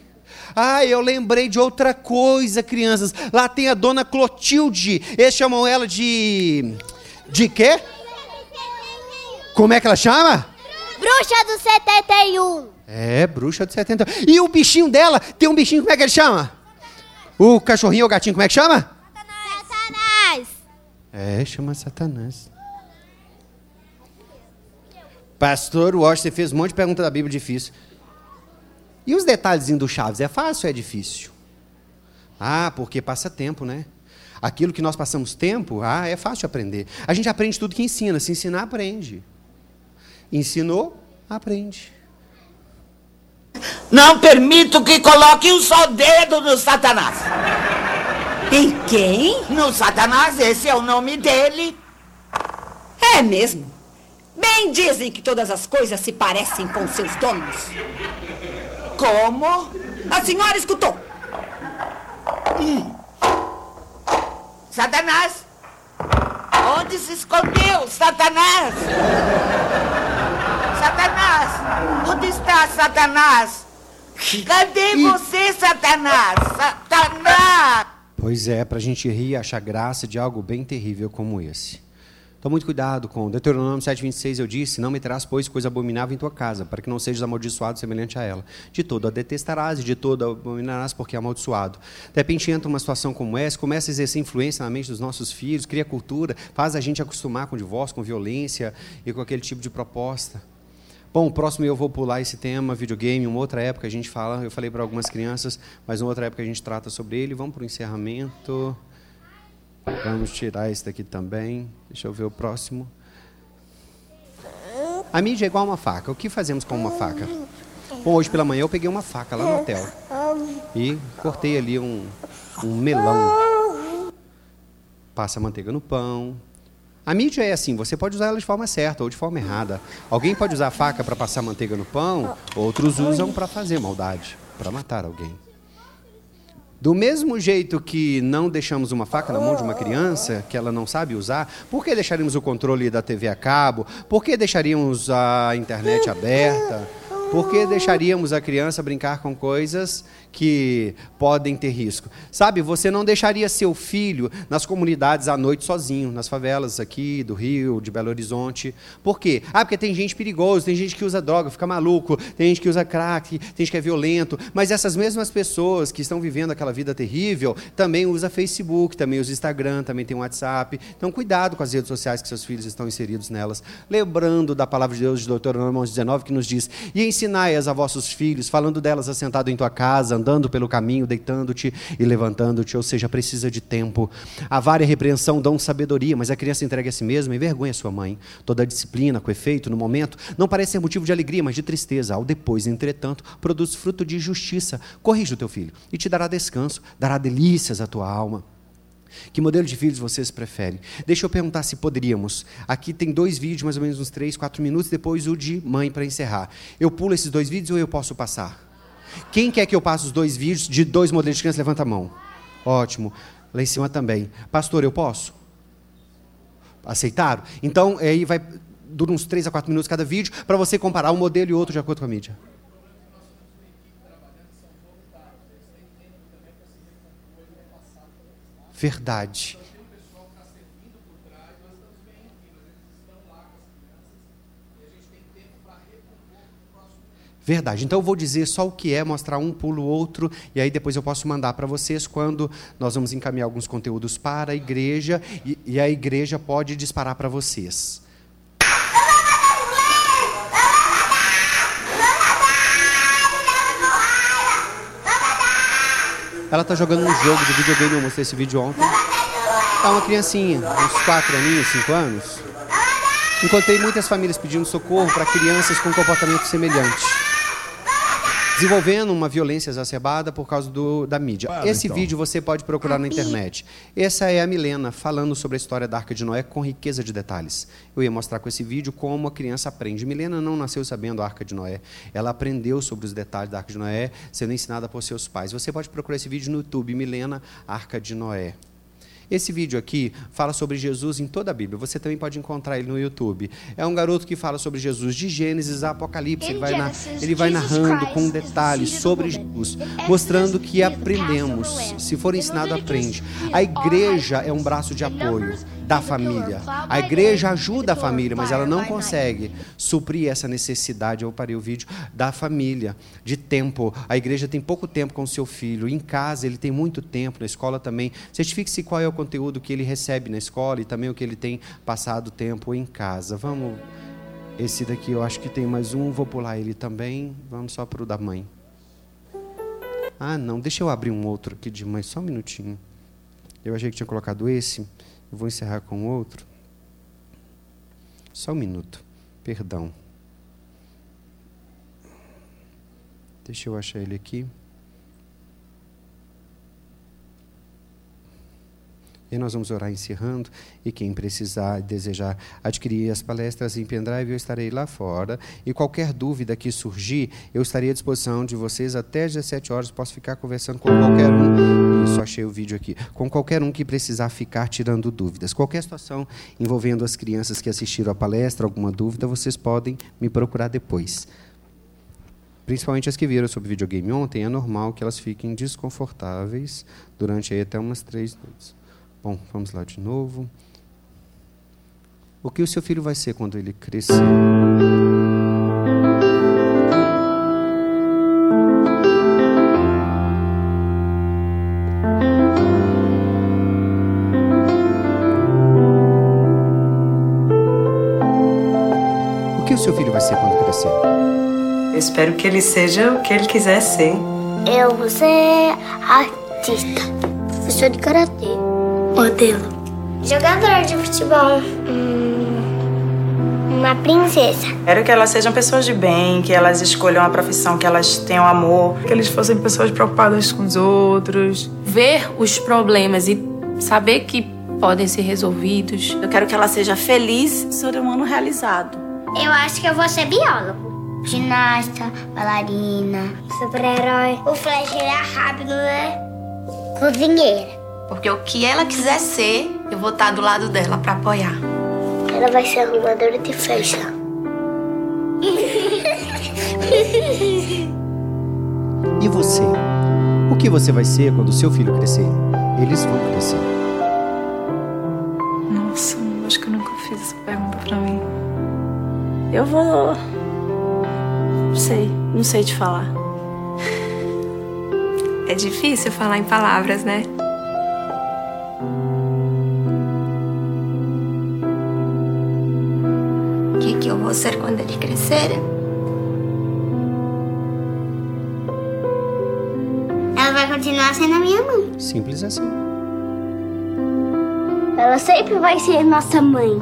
[SPEAKER 1] Ah, eu lembrei de outra coisa, crianças. Lá tem a dona Clotilde. Eles chamam ela de. De quê? Como é que ela chama?
[SPEAKER 23] Bruxa do 71.
[SPEAKER 1] É, bruxa do 71. E o bichinho dela, tem um bichinho, como é que ele chama? O cachorrinho ou o gatinho, como é que chama?
[SPEAKER 23] Satanás.
[SPEAKER 1] É, chama Satanás. Pastor Washington fez um monte de pergunta da Bíblia difícil. E os detalhezinhos do Chaves, é fácil ou é difícil? Ah, porque passa tempo, né? Aquilo que nós passamos tempo, ah, é fácil aprender. A gente aprende tudo que ensina. Se ensinar, aprende. Ensinou, aprende.
[SPEAKER 25] Não permito que coloque um só dedo no Satanás.
[SPEAKER 21] Em quem?
[SPEAKER 25] No Satanás, esse é o nome dele.
[SPEAKER 21] É mesmo. Bem dizem que todas as coisas se parecem com seus donos.
[SPEAKER 25] Como?
[SPEAKER 21] A senhora escutou.
[SPEAKER 25] Hum. Satanás! Onde se escondeu, Satanás? Satanás! Onde está Satanás? Cadê você, Satanás? Satanás!
[SPEAKER 1] Pois é, para a gente rir e achar graça de algo bem terrível como esse. Toma muito cuidado com Deuteronômio 7,26, eu disse, não meterás, pois, coisa abominável em tua casa, para que não sejas amaldiçoado semelhante a ela. De todo a detestarás e de todo a abominarás, porque é amaldiçoado. De repente entra uma situação como essa, começa a exercer influência na mente dos nossos filhos, cria cultura, faz a gente acostumar com divórcio, com violência e com aquele tipo de proposta. Bom, o próximo eu vou pular esse tema, videogame, uma outra época a gente fala, eu falei para algumas crianças, mas uma outra época a gente trata sobre ele. Vamos para o encerramento. Vamos tirar esse daqui também. Deixa eu ver o próximo. A mídia é igual uma faca. O que fazemos com uma faca? Bom, hoje pela manhã eu peguei uma faca lá no hotel e cortei ali um, um melão. Passa manteiga no pão, a mídia é assim, você pode usar ela de forma certa ou de forma errada. Alguém pode usar a faca para passar manteiga no pão, outros usam para fazer maldade, para matar alguém. Do mesmo jeito que não deixamos uma faca na mão de uma criança que ela não sabe usar, por que deixaríamos o controle da TV a cabo? Por que deixaríamos a internet aberta? Por que deixaríamos a criança brincar com coisas que podem ter risco. Sabe, você não deixaria seu filho nas comunidades à noite sozinho, nas favelas aqui do Rio, de Belo Horizonte. Por quê? Ah, porque tem gente perigosa, tem gente que usa droga, fica maluco, tem gente que usa crack, tem gente que é violento. Mas essas mesmas pessoas que estão vivendo aquela vida terrível também usa Facebook, também usa Instagram, também tem WhatsApp. Então, cuidado com as redes sociais que seus filhos estão inseridos nelas. Lembrando da palavra de Deus de Deuteronômio 19, que nos diz: E ensinai-as a vossos filhos, falando delas assentado em tua casa, andando pelo caminho, deitando-te e levantando-te, ou seja, precisa de tempo. A vara e a repreensão dão sabedoria, mas a criança entrega a si mesma e vergonha a sua mãe. Toda a disciplina, com efeito, no momento, não parece ser motivo de alegria, mas de tristeza. Ao depois, entretanto, produz fruto de justiça. Corrija o teu filho e te dará descanso, dará delícias à tua alma. Que modelo de vídeos vocês preferem? Deixa eu perguntar se poderíamos. Aqui tem dois vídeos, mais ou menos uns 3, 4 minutos, depois o de mãe para encerrar. Eu pulo esses dois vídeos ou eu posso passar? Quem quer que eu passe os dois vídeos de dois modelos de criança? Levanta a mão. Ótimo. Lá em cima também. Pastor, eu posso? Aceitaram? Então, aí vai dura uns 3 a 4 minutos cada vídeo, para você comparar um modelo e outro de acordo com a mídia. Verdade. Verdade. Então eu vou dizer só o que é, mostrar um pulo outro, e aí depois eu posso mandar para vocês quando nós vamos encaminhar alguns conteúdos para a igreja, e, e a igreja pode disparar para vocês. Ela está jogando um jogo de videogame, eu mostrei esse vídeo ontem. É uma criancinha, uns 4 aninhos, 5 anos. Encontrei muitas famílias pedindo socorro para crianças com comportamento semelhante desenvolvendo uma violência exacerbada por causa do, da mídia. Claro, Esse então. vídeo você pode procurar na internet. Essa é a Milena falando sobre a história da Arca de Noé com riqueza de detalhes. Eu ia mostrar com esse vídeo como a criança aprende. Milena não nasceu sabendo a Arca de Noé. Ela aprendeu sobre os detalhes da Arca de Noé sendo ensinada por seus pais. Você pode procurar esse vídeo no YouTube, Milena, Arca de Noé. Esse vídeo aqui fala sobre Jesus em toda a Bíblia. Você também pode encontrar ele no YouTube. É um garoto que fala sobre Jesus de Gênesis a Apocalipse. Ele vai, na, ele vai narrando com detalhes sobre Jesus, mostrando que aprendemos. Se for ensinado, aprende. A igreja é um braço de apoio da família. A igreja ajuda a família, mas ela não consegue suprir essa necessidade. Eu parei o vídeo da família, de tempo. A igreja tem pouco tempo com o seu filho. Em casa ele tem muito tempo, na escola também. Certifique-se qual é o conteúdo que ele recebe na escola e também o que ele tem passado tempo em casa. Vamos. Esse daqui eu acho que tem mais um, vou pular ele também. Vamos só para o da mãe. Ah, não, deixa eu abrir um outro aqui de mãe, só um minutinho. Eu achei que tinha colocado esse. Eu vou encerrar com outro. Só um minuto. Perdão. Deixa eu achar ele aqui. E nós vamos orar encerrando. E quem precisar desejar adquirir as palestras em pendrive, eu estarei lá fora. E qualquer dúvida que surgir, eu estarei à disposição de vocês até às 17 horas. Posso ficar conversando com qualquer um. Isso, achei o vídeo aqui. Com qualquer um que precisar ficar tirando dúvidas. Qualquer situação envolvendo as crianças que assistiram a palestra, alguma dúvida, vocês podem me procurar depois principalmente as que viram sobre videogame ontem, é normal que elas fiquem desconfortáveis durante aí até umas três noites. Bom, vamos lá de novo. O que o seu filho vai ser quando ele crescer? O que o seu filho vai ser quando crescer?
[SPEAKER 26] Eu espero que ele seja o que ele quiser ser.
[SPEAKER 23] Eu vou ser artista, professor de karatê. Modelo. Jogador de futebol. Hum, uma princesa.
[SPEAKER 26] Quero que elas sejam pessoas de bem, que elas escolham a profissão, que elas tenham amor. Que eles fossem pessoas preocupadas com os outros.
[SPEAKER 18] Ver os problemas e saber que podem ser resolvidos.
[SPEAKER 21] Eu quero que ela seja feliz, ser humano realizado.
[SPEAKER 23] Eu acho que eu vou ser biólogo. Ginasta, bailarina, super-herói. O Flash era rápido, né? Cozinheira.
[SPEAKER 21] Porque o que ela quiser ser, eu vou estar do lado dela para apoiar.
[SPEAKER 23] Ela vai ser arrumadora de festa.
[SPEAKER 1] E você? O que você vai ser quando seu filho crescer? Eles vão crescer.
[SPEAKER 26] Nossa, acho que eu nunca fiz essa pergunta pra mim. Eu vou. Não sei, não sei te falar.
[SPEAKER 18] É difícil falar em palavras, né?
[SPEAKER 23] Ela vai continuar sendo a minha mãe.
[SPEAKER 1] Simples assim.
[SPEAKER 23] Ela sempre vai ser nossa mãe.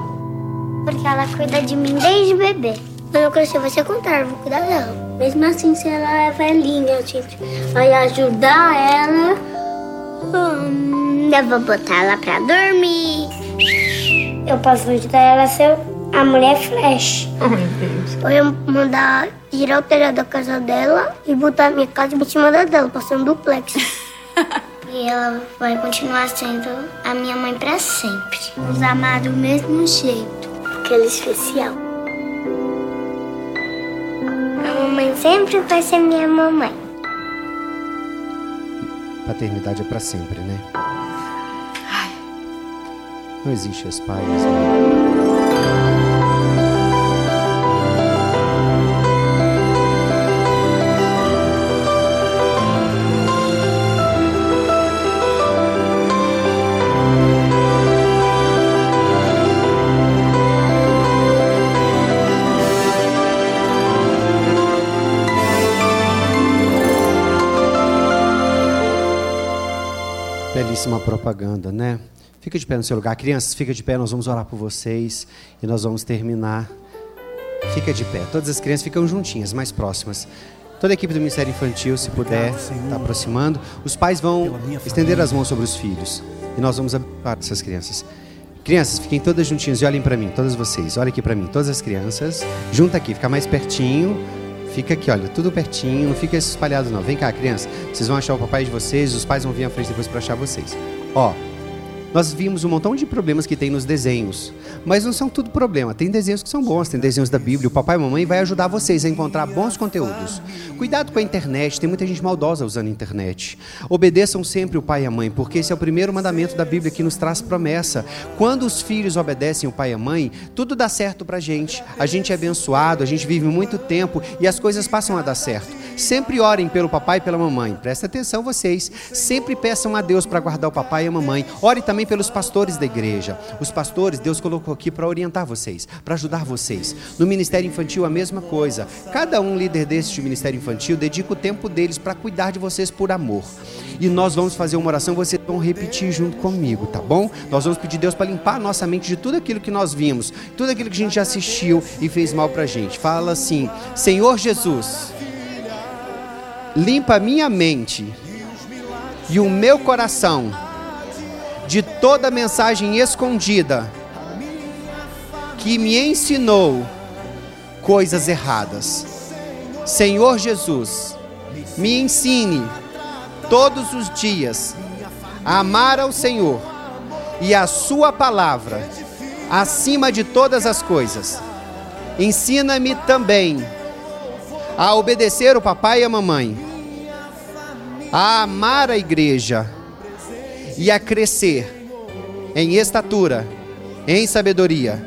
[SPEAKER 23] Porque ela cuida de mim desde bebê. quando Eu crescer, vai você contar, eu vou cuidar dela. Mesmo assim, se ela é velhinha, a gente vai ajudar ela. Hum, eu vou botar ela pra dormir. Eu posso ajudar ela a ser a mulher flash.
[SPEAKER 18] Oh, meu Deus.
[SPEAKER 23] Eu mandar tirar o telhado da casa dela e botar a minha casa em cima da dela, passando duplex. e ela vai continuar sendo a minha mãe pra sempre. Nos amar do mesmo jeito, porque ela é especial. A mamãe sempre vai ser minha mamãe.
[SPEAKER 1] Paternidade é pra sempre, né? Não existe os pais. né? Fica de pé no seu lugar. Crianças, fica de pé, nós vamos orar por vocês e nós vamos terminar. Fica de pé. Todas as crianças ficam juntinhas, mais próximas. Toda a equipe do Ministério Infantil, se puder, está aproximando. Os pais vão estender as mãos sobre os filhos. E nós vamos abençoar essas crianças. Crianças, fiquem todas juntinhas e olhem para mim, todas vocês. Olhem aqui para mim, todas as crianças. Junta aqui, fica mais pertinho. Fica aqui, olha, tudo pertinho, não fica espalhado não. Vem cá, criança. Vocês vão achar o papai de vocês, os pais vão vir à frente depois para achar vocês. Ó, nós vimos um montão de problemas que tem nos desenhos, mas não são tudo problema. Tem desenhos que são bons, tem desenhos da Bíblia. O papai e a mamãe vai ajudar vocês a encontrar bons conteúdos. Cuidado com a internet, tem muita gente maldosa usando a internet. Obedeçam sempre o pai e a mãe, porque esse é o primeiro mandamento da Bíblia que nos traz promessa. Quando os filhos obedecem o pai e a mãe, tudo dá certo pra gente. A gente é abençoado, a gente vive muito tempo e as coisas passam a dar certo. Sempre orem pelo papai e pela mamãe. Presta atenção vocês. Sempre peçam a Deus para guardar o papai e a mamãe. Ore também pelos pastores da igreja. Os pastores Deus colocou aqui para orientar vocês, para ajudar vocês. No ministério infantil a mesma coisa. Cada um líder deste ministério infantil dedica o tempo deles para cuidar de vocês por amor. E nós vamos fazer uma oração, vocês vão repetir junto comigo, tá bom? Nós vamos pedir Deus para limpar a nossa mente de tudo aquilo que nós vimos, tudo aquilo que a gente já assistiu e fez mal pra gente. Fala assim: Senhor Jesus, limpa minha mente e o meu coração de toda mensagem escondida que me ensinou coisas erradas. Senhor Jesus, me ensine todos os dias a amar ao Senhor e a Sua palavra acima de todas as coisas. Ensina-me também a obedecer o papai e a mamãe, a amar a igreja e a crescer em estatura, em sabedoria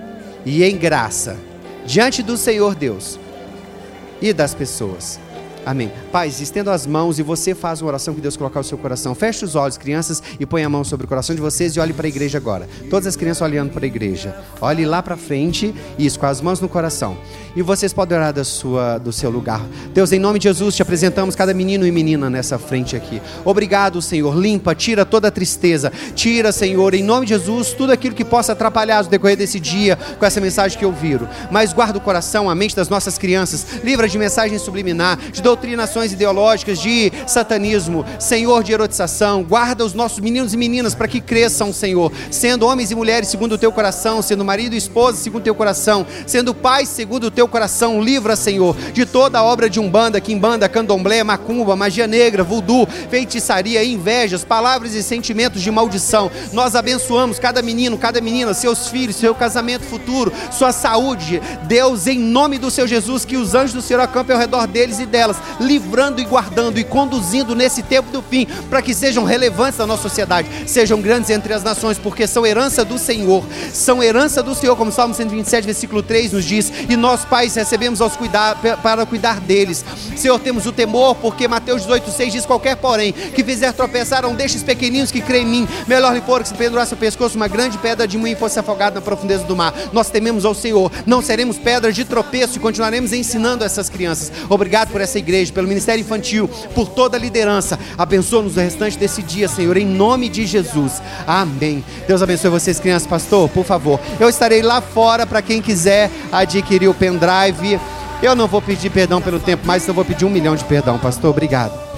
[SPEAKER 1] e em graça diante do Senhor Deus e das pessoas. Amém. Pais, estendo as mãos e você faz uma oração que Deus colocar no seu coração. Feche os olhos, crianças, e põe a mão sobre o coração de vocês e olhe para a igreja agora. Todas as crianças olhando para a igreja. Olhe lá para frente, isso, com as mãos no coração. E vocês podem orar da sua, do seu lugar. Deus, em nome de Jesus, te apresentamos cada menino e menina nessa frente aqui. Obrigado, Senhor. Limpa, tira toda a tristeza. Tira, Senhor, em nome de Jesus, tudo aquilo que possa atrapalhar no decorrer desse dia com essa mensagem que ouviram. Mas guarda o coração, a mente das nossas crianças. Livra de mensagem subliminar, de doutrinações ideológicas, de satanismo, Senhor, de erotização. Guarda os nossos meninos e meninas para que cresçam, Senhor, sendo homens e mulheres segundo o teu coração, sendo marido e esposa segundo o teu coração, sendo pais segundo o teu coração. Livra, Senhor, de toda a obra de umbanda, quimbanda, candomblé, macumba, magia negra, voodoo, feitiçaria, invejas, palavras e sentimentos de maldição. Nós abençoamos cada menino, cada menina, seus filhos, seu casamento futuro, sua saúde. Deus, em nome do seu Jesus, que os anjos do Senhor acampem ao redor deles e delas, livrando e guardando e conduzindo nesse tempo do fim, para que sejam relevantes na nossa sociedade, sejam grandes entre as nações, porque são herança do Senhor, são herança do Senhor, como Salmo 127, versículo 3 nos diz, e nós, pais, recebemos aos cuidar, para cuidar deles. Senhor, temos o temor, porque Mateus 18, 6 diz: qualquer, porém, que fizer tropeçar um destes pequeninos que crê em mim, melhor lhe for que se pendurasse o pescoço uma grande pedra de moinho e fosse afogado na profundeza do mar. Nós tememos ao Senhor, não seremos pedras de tropeço e continuaremos ensinando essas crianças. Obrigado por essa igreja igreja, pelo ministério infantil, por toda a liderança. Abençoa-nos o restante desse dia, Senhor, em nome de Jesus. Amém. Deus abençoe vocês, crianças. Pastor, por favor. Eu estarei lá fora para quem quiser adquirir o pendrive. Eu não vou pedir perdão pelo tempo, mas eu vou pedir um milhão de perdão, pastor. Obrigado.